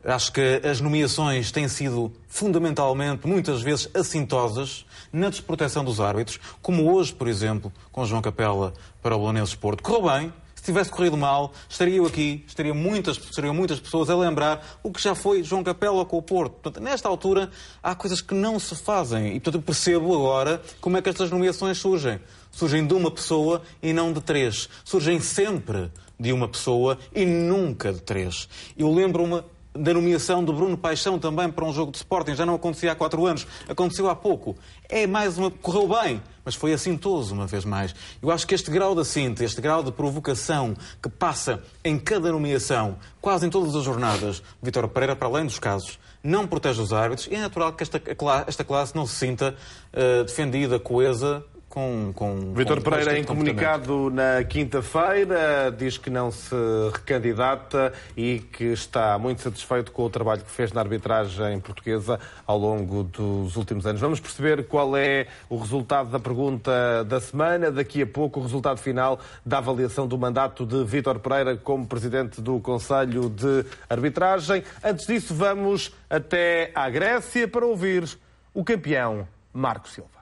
Acho que as nomeações têm sido fundamentalmente, muitas vezes, assintosas na desproteção dos árbitros, como hoje, por exemplo, com João Capela para o Bolonenses Porto. Correu bem, se tivesse corrido mal, estaria eu aqui, estaria muitas, estariam muitas pessoas a lembrar o que já foi João Capela com o Porto. Portanto, nesta altura, há coisas que não se fazem. E, portanto, eu percebo agora como é que estas nomeações surgem. Surgem de uma pessoa e não de três. Surgem sempre de uma pessoa e nunca de três. Eu lembro-me da nomeação de Bruno Paixão também para um jogo de Sporting. Já não acontecia há quatro anos. Aconteceu há pouco. É mais uma... Correu bem, mas foi assintoso uma vez mais. Eu acho que este grau de assinto, este grau de provocação que passa em cada nomeação, quase em todas as jornadas, Vítor Pereira, para além dos casos, não protege os árbitros e é natural que esta, esta classe não se sinta eh, defendida, coesa, com, com Vítor com Pereira, este em comunicado na quinta-feira, diz que não se recandidata e que está muito satisfeito com o trabalho que fez na arbitragem portuguesa ao longo dos últimos anos. Vamos perceber qual é o resultado da pergunta da semana. Daqui a pouco, o resultado final da avaliação do mandato de Vítor Pereira como presidente do Conselho de Arbitragem. Antes disso, vamos até à Grécia para ouvir o campeão Marco Silva.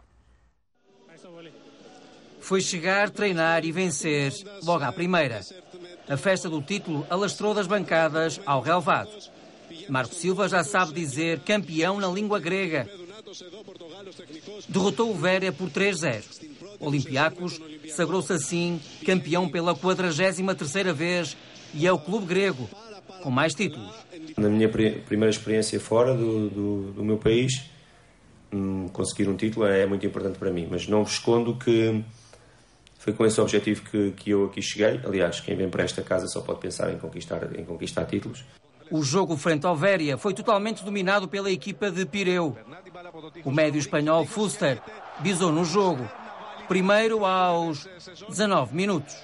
Foi chegar, treinar e vencer logo à primeira. A festa do título alastrou das bancadas ao relevado. Marco Silva já sabe dizer campeão na língua grega. Derrotou o Véria por 3-0. Olympiacos sagrou-se assim campeão pela 43ª vez e é o clube grego com mais títulos. Na minha pri- primeira experiência fora do, do, do meu país, hum, conseguir um título é muito importante para mim, mas não escondo que foi com esse objetivo que, que eu aqui cheguei. Aliás, quem vem para esta casa só pode pensar em conquistar, em conquistar títulos. O jogo frente ao Véria foi totalmente dominado pela equipa de Pireu. O médio espanhol Fuster bisou no jogo, primeiro aos 19 minutos,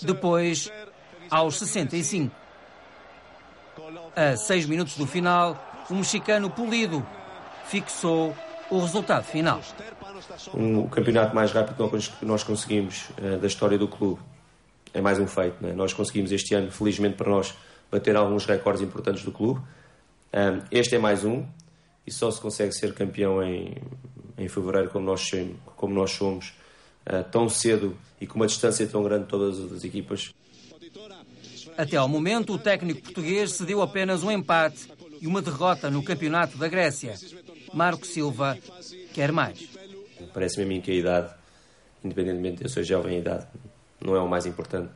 depois aos 65. A 6 minutos do final, o mexicano Polido fixou o resultado final. Um, o campeonato mais rápido que nós- conseguimos eh, da história do clube. É mais um feito. Não é? Nós conseguimos este ano, felizmente para nós, bater alguns recordes importantes do clube. Um, este é mais um e só se consegue ser campeão em, em fevereiro, como nós, como nós somos, eh, tão cedo e com uma distância tão grande de todas as equipas. Até ao momento, o técnico português cedeu apenas um empate e uma derrota no campeonato da Grécia. Marco Silva quer mais. Parece-me a mim que a idade, independentemente de eu ser jovem, a idade não é o mais importante.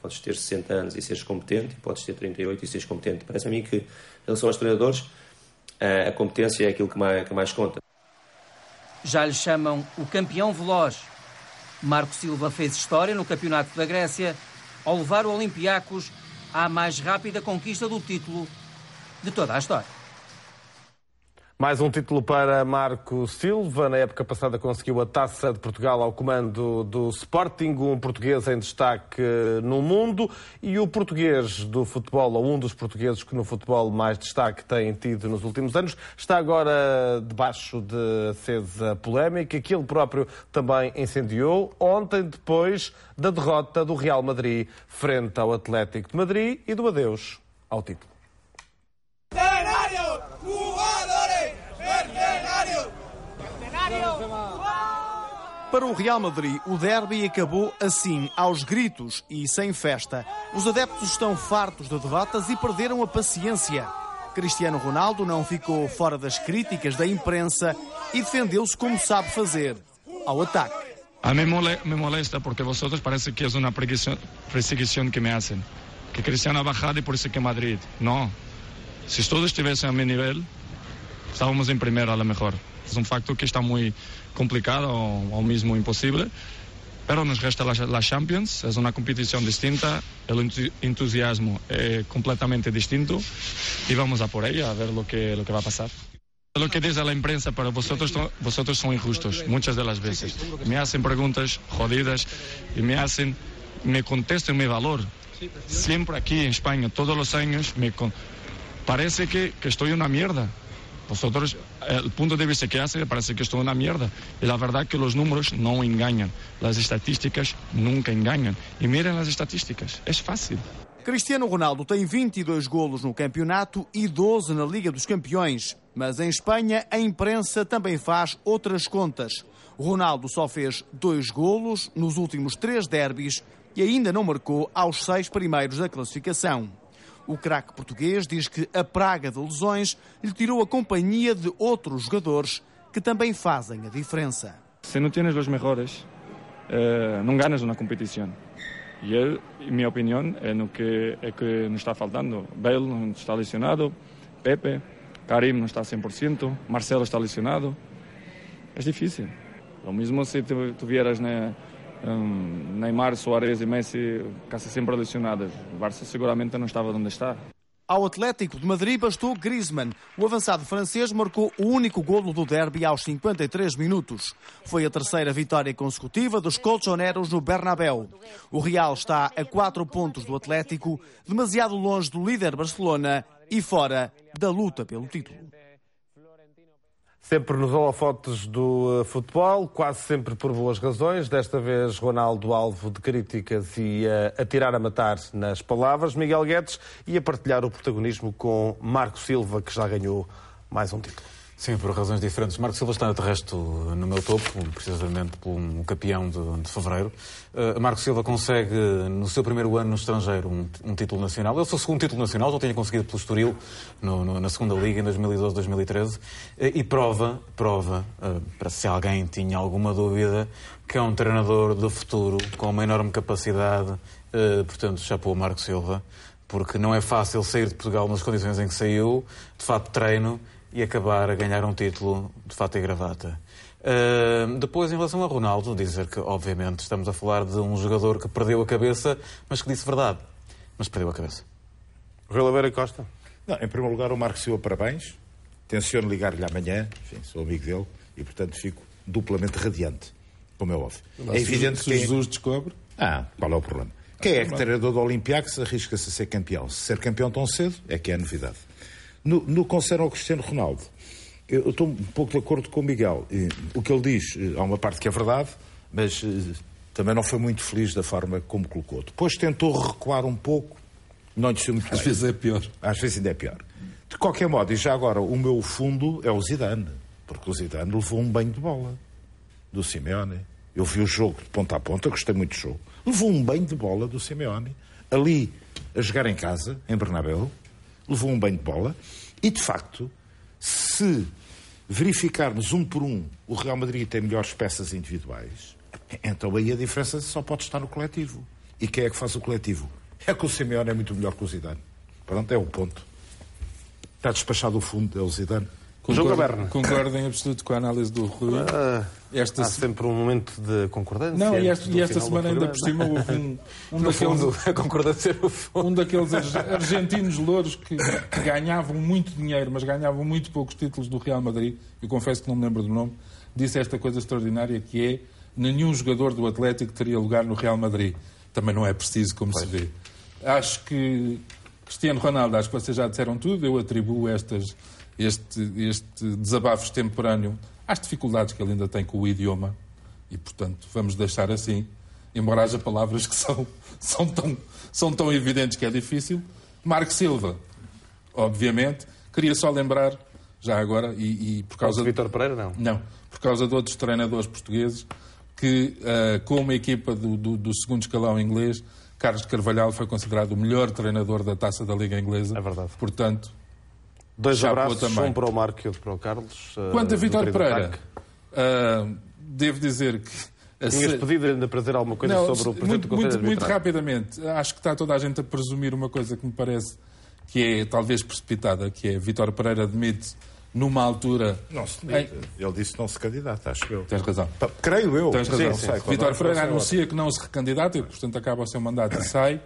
Podes ter 60 anos e seres competente, podes ter 38 e seres competente. Parece-me a mim que, em relação aos treinadores, a competência é aquilo que mais, que mais conta. Já lhe chamam o campeão veloz. Marco Silva fez história no Campeonato da Grécia ao levar o Olympiacos à mais rápida conquista do título de toda a história. Mais um título para Marco Silva. Na época passada conseguiu a Taça de Portugal ao comando do Sporting, um português em destaque no mundo. E o português do futebol, ou um dos portugueses que no futebol mais destaque tem tido nos últimos anos, está agora debaixo de acesa polémica que ele próprio também incendiou ontem, depois da derrota do Real Madrid frente ao Atlético de Madrid e do adeus ao título. Para o Real Madrid, o derby acabou assim, aos gritos e sem festa. Os adeptos estão fartos de derrotas e perderam a paciência. Cristiano Ronaldo não ficou fora das críticas da imprensa e defendeu-se como sabe fazer, ao ataque. A mí me molesta porque vosotros parece que es una perseguición que me hacen. Que Cristiano ha y por eso que Madrid. No. Si todos estuviesen a mi nivel, estábamos en primera a lo mejor. Es un facto que está muy complicado o, o mismo imposible. Pero nos resta la, la, Champions, es una competición distinta, el entusiasmo es completamente distinto y vamos a por ella a ver lo que, lo que va a pasar. Lo que dice la imprensa para vosotros, vosotros son injustos muchas de las veces. Me hacen preguntas jodidas y me hacen, me contestan mi valor. Siempre aquí en España, todos los años, me parece que, que estoy una mierda. Vosotros, el punto de vista que hace parece que esto es una mierda. Y la verdad que los números no engañan. Las estadísticas nunca engañan. E mirem as estatísticas. É fácil. Cristiano Ronaldo tem 22 golos no campeonato e 12 na Liga dos Campeões. Mas em Espanha, a imprensa também faz outras contas. Ronaldo só fez dois golos nos últimos três derbys e ainda não marcou aos seis primeiros da classificação. O craque português diz que a praga de lesões lhe tirou a companhia de outros jogadores que também fazem a diferença. Se não tens os melhores, uh, não ganas uma competição. E eu, minha opinião, é no que é que nos está faltando. Bale não está lesionado, Pepe, Karim não está 100%, Marcelo está lesionado. É difícil. O mesmo se tu, tu vieras na, um, Neymar, Soares e Messi quase sempre lesionados. O Barça seguramente não estava onde está. Ao Atlético de Madrid bastou Griezmann. O avançado francês marcou o único golo do derby aos 53 minutos. Foi a terceira vitória consecutiva dos colchoneros no Bernabéu. O Real está a quatro pontos do Atlético, demasiado longe do líder Barcelona e fora da luta pelo título. Sempre nos holofotes do uh, futebol, quase sempre por boas razões. Desta vez, Ronaldo alvo de críticas e uh, a tirar a matar nas palavras. Miguel Guedes e a partilhar o protagonismo com Marco Silva, que já ganhou mais um título. Sim, por razões diferentes. Marco Silva está de resto no meu topo, precisamente por um campeão de, de fevereiro. Uh, Marco Silva consegue, no seu primeiro ano no estrangeiro, um, um título nacional. Foi o segundo título nacional, já tinha conseguido pelo Estoril, no, no, na segunda Liga, em 2012-2013. Uh, e prova, prova, uh, para se alguém tinha alguma dúvida, que é um treinador do futuro, com uma enorme capacidade. Uh, portanto, chapou Marco Silva, porque não é fácil sair de Portugal nas condições em que saiu, de fato treino, e acabar a ganhar um título de fato e gravata. Uh, depois, em relação a Ronaldo, dizer que, obviamente, estamos a falar de um jogador que perdeu a cabeça, mas que disse verdade. Mas perdeu a cabeça. Relaveira Costa. Não, em primeiro lugar, o Marco Silva, parabéns. Tenciono ligar-lhe amanhã, enfim, sou amigo dele e, portanto, fico duplamente radiante, como é óbvio. Mas é evidente se que. Jesus descobre. Ah, qual é o problema? Quem é que treinador do Olympiacos arrisca-se a ser campeão? Se ser campeão tão cedo é que é novidade. No, no ao Cristiano Ronaldo, eu estou um pouco de acordo com o Miguel. O que ele diz, há uma parte que é verdade, mas também não foi muito feliz da forma como colocou. Depois tentou recuar um pouco, não lhe muito Às bem. vezes é pior. Às vezes ainda é pior. De qualquer modo, e já agora, o meu fundo é o Zidane, porque o Zidane levou um banho de bola do Simeone. Eu vi o jogo de ponta a ponta, gostei muito do jogo. Levou um banho de bola do Simeone, ali a jogar em casa, em Bernabéu, levou um banho de bola e, de facto, se verificarmos um por um o Real Madrid tem melhores peças individuais, então aí a diferença só pode estar no coletivo. E quem é que faz o coletivo? É que o Simeone é muito melhor que o Zidane. Pronto, é o ponto. Está despachado o fundo, é o Zidane. Jogo Concordo, concordo em absoluto com a análise do Rui. Ah, Esta há se- sempre um momento de concordância. Não, e e esta semana ainda por cima houve um, um No daqueles, fundo, a concordância no fundo. um daqueles ar- argentinos louros que, que ganhavam muito dinheiro, mas ganhavam muito poucos títulos do Real Madrid. Eu confesso que não me lembro do nome. Disse esta coisa extraordinária que é nenhum jogador do Atlético teria lugar no Real Madrid. Também não é preciso, como se vê. Acho que Cristiano Ronaldo, acho que vocês já disseram tudo. Eu atribuo estas, este, este desabafo extemporâneo às dificuldades que ele ainda tem com o idioma. E, portanto, vamos deixar assim, embora haja palavras que são, são, tão, são tão evidentes que é difícil. Marco Silva, obviamente. Queria só lembrar, já agora, e, e por causa... de Vítor Pereira, não? Não, por causa de outros treinadores portugueses, que ah, com uma equipa do, do- do segundo escalão inglês, Carlos Carvalhal foi considerado o melhor treinador da Taça da Liga Inglesa. É verdade. Portanto, Dois abraços, também. um para o Marco e outro para o Carlos. ah, Quanto a de Pereira, ah, devo dizer que... Tinhas se- pedido ainda para dizer alguma coisa Não, sobre o Presidente muito, do Conselho muito, muito rapidamente. Acho que está toda a gente a presumir uma coisa que me parece que é talvez precipitada, que é Vítor Pereira admite numa altura... Não se Em-. Ele disse que não se candidata, acho eu. Tens razão. Creio eu. Tens Sim, razão. sim. Vítor há Pereira anuncia que não se recandidata e, portanto, acaba o seu mandato e sai.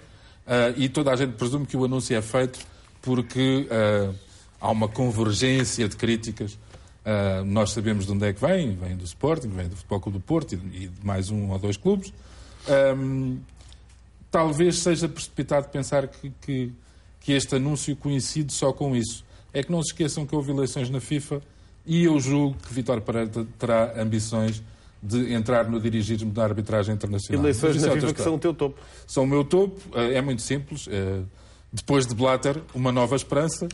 Ah, e toda a gente presume que o anúncio é feito porque ah, há uma convergência de críticas. Ah, nós sabemos de onde é que vem. Vem do Sporting, vem do Futebol Clube do Porto e de, mais um ou dois clubes. Ahm, talvez seja precipitado pensar que, que, que este anúncio coincide só com isso. É que não se esqueçam que houve eleições na FIFA e eu julgo que Vítor Pereira terá ambições de entrar no dirigismo da arbitragem internacional. Eleições na é FIFA que são o teu topo. São o meu topo, eh, é muito simples. Depois de Blatter, uma nova esperança.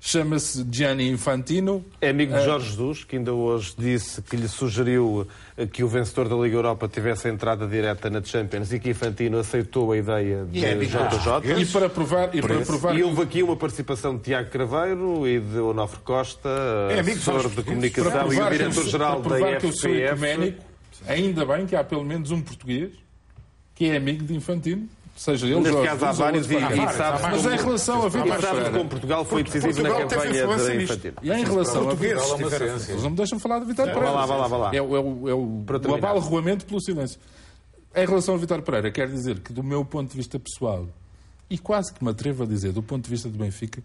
Chama-se Gianni Infantino. É amigo de Eh, Jorge Jesus, que ainda hoje disse que lhe sugeriu eh, que o vencedor da Liga Europa tivesse a entrada direta na Champions e que Infantino aceitou a ideia de E é JJ. portugueses. E para provar- e para provar E houve aqui uma participação de Tiago Craveiro e de Onofre Costa, É amigo assessor de comunicação e o diretor-geral da para provar que eu sou FPF. ainda bem que há pelo menos um português que é amigo de Infantino, seja ele Neste caso, há vários e- e sabe-se Mas em relação a e Vítor sabe-se Pereira... como Portugal foi decisivo na campanha influência de nisto. Infantino. E em relação a Portugueses Eles não me deixam falar de Vítor Vai Pereira. lá, vai lá, vai lá. É, o- é o, é abalo roamento pelo silêncio. Em relação a Vítor Pereira, quero dizer que, do meu ponto de vista pessoal, e quase que me atrevo a dizer, do ponto de vista do Benfica,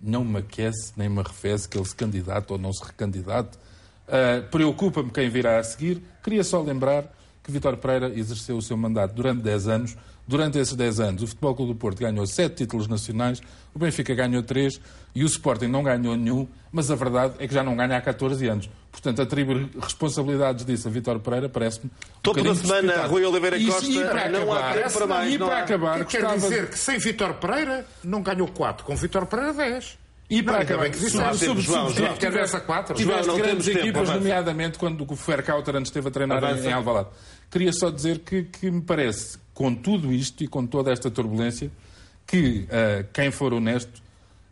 não me aquece nem me arrefece que ele se candidate ou não se recandidate. Ah, Preocupa-me quem virá a seguir. Queria só lembrar que Vítor Pereira exerceu o seu mandato durante 10 anos. Durante esses 10 anos, o Futebol Clube do Porto ganhou 7 títulos nacionais, o Benfica ganhou 3 e o Sporting não ganhou nenhum, mas a verdade é que já não ganha há 14 anos. Portanto, atribuir responsabilidades disso a Vítor Pereira parece-me. um Toda bocadinho semana, precipitado. Rui Oliveira E- Costa, e para não há tempo para mais, E não para há. acabar, Quer gostava de- dizer que sem Vítor Pereira não ganhou 4, com Vítor Pereira 10. E para Não, acabar, que sobre, disseste. sobre, João, sobre, João, tiveste- tivesse a 4. tiveste João, não grandes tempo, equipas, avança. nomeadamente quando o Fercauter antes esteve a treinar em, Avança. em Alvalade. Queria só dizer que, que me parece, com tudo isto e com toda esta turbulência, que ah, quem for honesto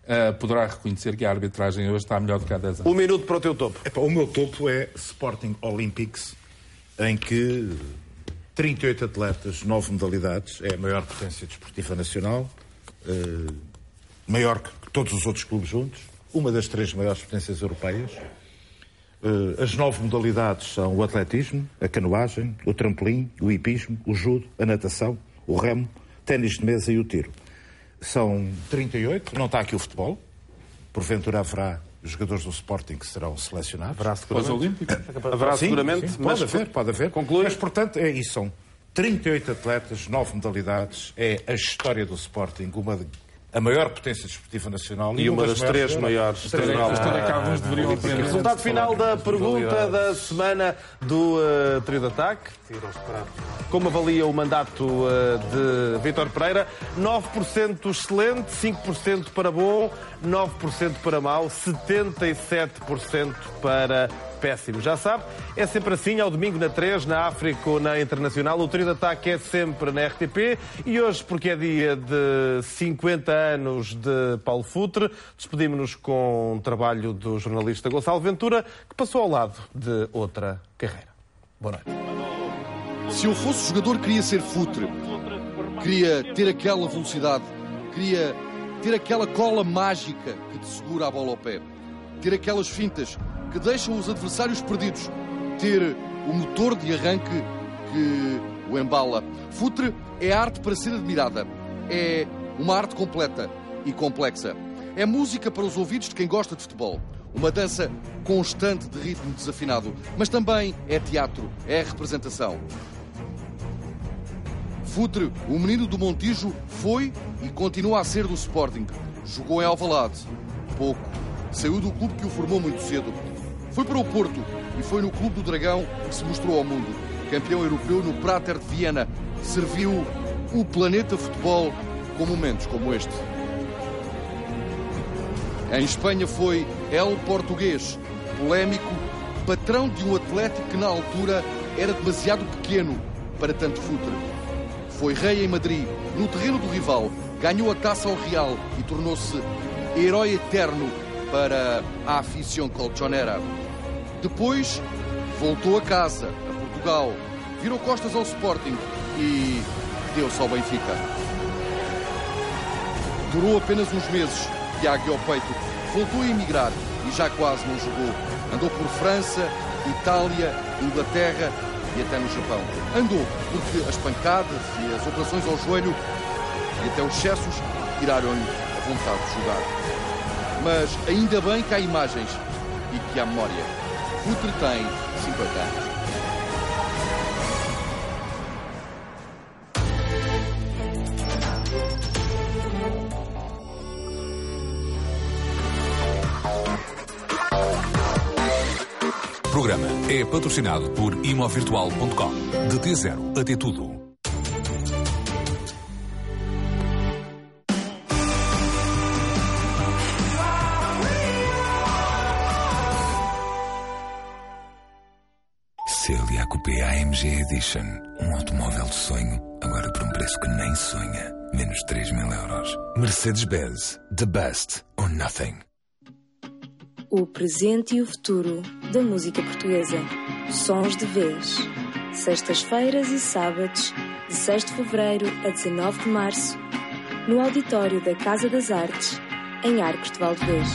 ah, poderá reconhecer que a arbitragem hoje está melhor do que há 10 anos. Um minuto para o teu topo. Epá, o meu topo é Sporting Olympics, em que 38 atletas, 9 modalidades, é a maior potência desportiva nacional, eh, maior que todos os outros clubes juntos, uma das três maiores potências europeias. Eh, as nove modalidades são o atletismo, a canoagem, o trampolim, o hipismo, o judo, a natação, o remo, ténis de mesa e o tiro. São 38, não está aqui o futebol. Porventura haverá jogadores do Sporting que serão selecionados. Haverá seguramente. Haverá Sim, seguramente, sim, mas pode haver, pode haver. Conclui. Mas, portanto, é isso. São 38 atletas, 9 modalidades. É a história do Sporting, uma de- a maior potência desportiva nacional E uma das três maiores A história que alguns deveriam aprender. Resultado final da pergunta da semana do uh, Trio de Ataque. Como avalia o mandato uh, de Vítor Pereira? 9% excelente, 5% para bom, 9% para mau, 77% para péssimo. Já sabe, é sempre assim, ao domingo na 3, na África ou na Internacional. O Trio de Ataque é sempre na RTP. E hoje, porque é dia de 50 anos de Paulo Futre, despedimos-nos com um trabalho do jornalista Gonçalo Ventura, que passou ao lado de outra carreira. Boa noite. Se eu fosse jogador, queria ser futre. Queria ter aquela velocidade. Queria ter aquela cola mágica que te segura a bola ao pé. ter aquelas fintas que deixam os adversários perdidos, ter o motor de arranque que o embala. Futre é arte para ser admirada. É uma arte completa e complexa. É música para os ouvidos de quem gosta de futebol. Uma dança constante de ritmo desafinado, mas também é teatro, é representação. Futre, o menino do Montijo, foi e continua a ser do Sporting. Jogou em Alvalade. Pouco. Saiu do clube que o formou muito cedo. Foi para o Porto e foi no Clube do Dragão que se mostrou ao mundo. Campeão europeu no Prater de Viena. Serviu o planeta futebol com momentos como este. Em Espanha foi El Português, polémico, patrão de um Atlético que na altura era demasiado pequeno para tanto futre. Foi rei em Madrid, no terreno do rival, ganhou a taça ao Real e tornou-se herói eterno para a afición colchonera. Depois voltou a casa, a Portugal, virou costas ao Sporting e deu-se ao Benfica. Durou apenas uns meses, Tiago ao peito, voltou a emigrar e já quase não jogou. Andou por França, Itália, Inglaterra e até no Japão. Andou porque as pancadas e as operações ao joelho e até os excessos tiraram-lhe a vontade de jogar. Mas ainda bem que há imagens e que há memória. Futre tem 50 anos. O programa é patrocinado por imovirtual.com. De T0 até tudo. Coupé AMG Edition. Um automóvel de sonho, agora por um preço que nem sonha. Menos 3 mil euros. Mercedes-Benz. The best or nothing. O presente e o futuro da música portuguesa. Sons de vez. Sextas-feiras e sábados, de 6 de fevereiro a 19 de março, no auditório da Casa das Artes, em Arcos de Valdevez.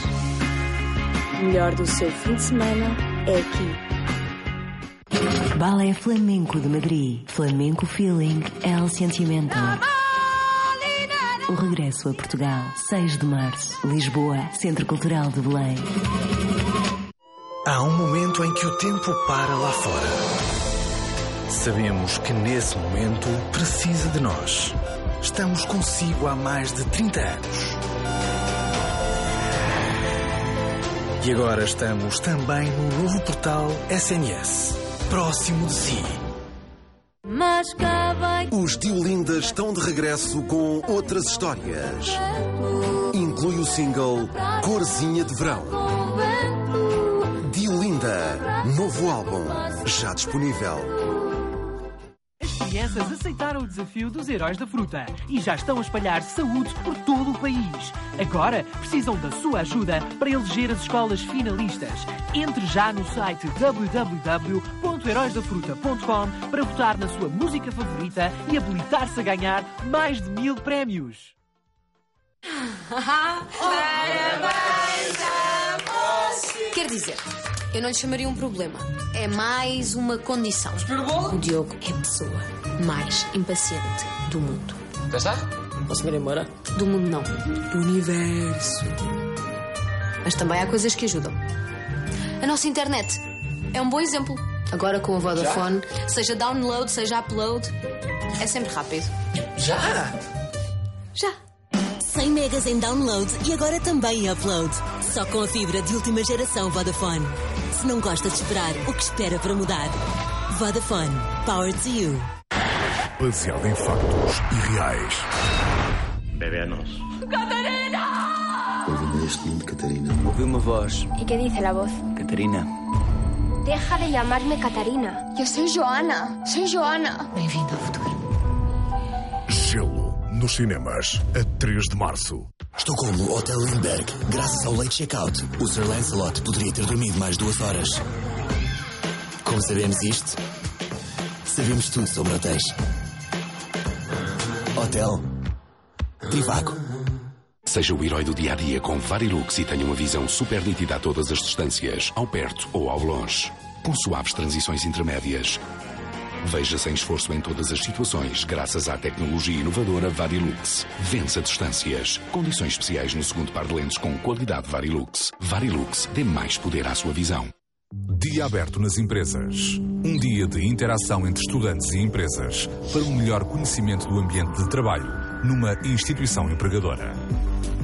O melhor do seu fim de semana é aqui. Balé Flamenco de Madrid. Flamenco Feeling El Sentimento. O regresso a Portugal, 6 de março. Lisboa, Centro Cultural de Belém. Há um momento em que o tempo para lá fora. Sabemos que nesse momento precisa de nós. Estamos consigo há mais de 30 anos. E agora estamos também no novo portal SNS. Próximo de si. Os Diolinda estão de regresso com outras histórias. Inclui o single Corzinha de Verão. Diolinda, novo álbum, já disponível. As crianças aceitaram o desafio dos heróis da fruta e já estão a espalhar saúde por todo o país. Agora precisam da sua ajuda para eleger as escolas finalistas. Entre já no site www.heróisdafruta.com para votar na sua música favorita e habilitar-se a ganhar mais de mil prémios. Parabéns a você. Quer dizer, eu não lhe chamaria um problema. É mais uma condição. O Diogo é a pessoa mais impaciente do mundo. Já está? Posso ir embora? Do mundo não. Do universo. Mas também há coisas que ajudam. A nossa internet é um bom exemplo. Agora com a Vodafone, seja download, seja upload, é sempre rápido. Já? Já. 100 megas em download e agora também em upload. Só com a fibra de última geração Vodafone. Se não gosta de esperar, o que espera para mudar? Vodafone. Power to you. Baseado em factos e reais. Bebé é. ¡Catarina! Ouvindo este nome de Catarina. Ouvi uma voz. ¿Y qué dice la voz? Catarina. Deja de llamarme Catarina. Yo soy Joana. Soy Joana. Bem-vindo ao futuro. Gelo nos cinemas a 3 de março. Estocolmo Hotel Lindbergh. Graças ao late checkout, o Sir Lancelot poderia ter dormido mais duas horas. Como sabemos isto? Sabemos tudo sobre hotéis. Hotel Trivago. Seja o herói do dia a dia com Varilux e tenha uma visão super nítida a todas as distâncias, ao perto ou ao longe. Com suaves transições intermédias. Veja sem esforço em todas as situações, graças à tecnologia inovadora Varilux. Vença distâncias. Condições especiais no segundo par de lentes com qualidade Varilux. Varilux dê mais poder à sua visão. Dia aberto nas empresas. Um dia de interação entre estudantes e empresas para um melhor conhecimento do ambiente de trabalho numa instituição empregadora.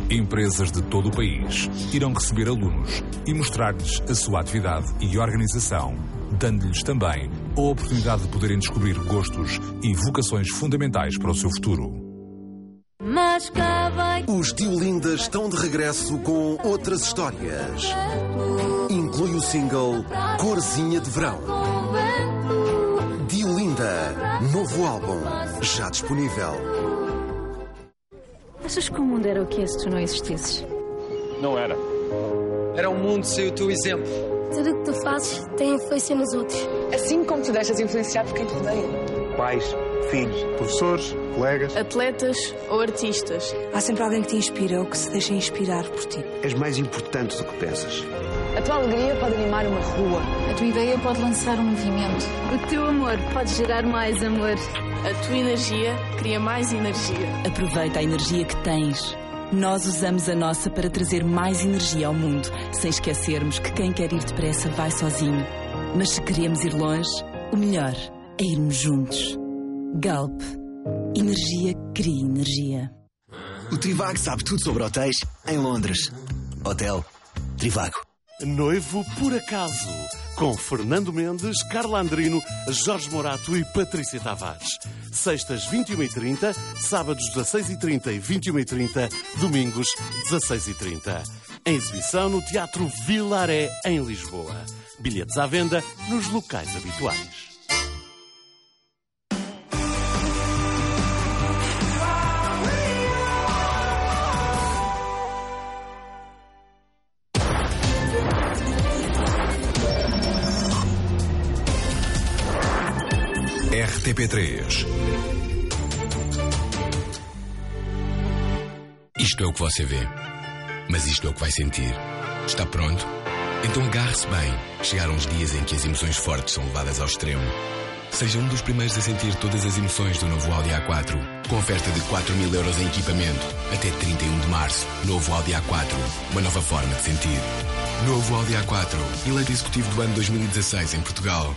Empresas de todo o país irão receber alunos e mostrar-lhes a sua atividade e organização, dando-lhes também a oportunidade de poderem descobrir gostos e vocações fundamentais para o seu futuro. Mas cá vai Os Diolindas estão de regresso com outras histórias. Inclui o single Corzinha de Verão. Diolinda, novo álbum, já disponível. Achas que o mundo era o que é se tu não existisses? Não era. Era um mundo sem o teu exemplo. Tudo o que tu fazes tem influência nos outros. Assim como te deixas influenciar por quem te rodeia. Pais, filhos, professores, colegas. Atletas ou artistas. Há sempre alguém que te inspira ou que se deixa inspirar por ti. És mais importante do que pensas. A tua alegria pode animar uma rua. A tua ideia pode lançar um movimento. O teu amor pode gerar mais amor. A tua energia cria mais energia. Aproveita a energia que tens. Nós usamos a nossa para trazer mais energia ao mundo, sem esquecermos que quem quer ir depressa vai sozinho. Mas se queremos ir longe, o melhor é irmos juntos. Galp. Energia cria energia. O Trivago sabe tudo sobre hotéis em Londres. Hotel Trivago. Noivo por acaso, com Fernando Mendes, Carla Andrino, Jorge Morato e Patrícia Tavares. Sextas 21h30, sábados 16h30 e 21h30, domingos 16h30. Em exibição no Teatro Vilaré, em Lisboa. Bilhetes à venda nos locais habituais. RTP3 Isto é o que você vê. Mas isto é o que vai sentir. Está pronto? Então agarre-se bem. Chegaram os dias em que as emoções fortes são levadas ao extremo. Seja um dos primeiros a sentir todas as emoções do novo Audi A4. Com oferta de 4 mil euros em equipamento. Até 31 de março. Novo Audi A4. Uma nova forma de sentir. Novo Audi A4. Eleito executivo do ano 2016 em Portugal.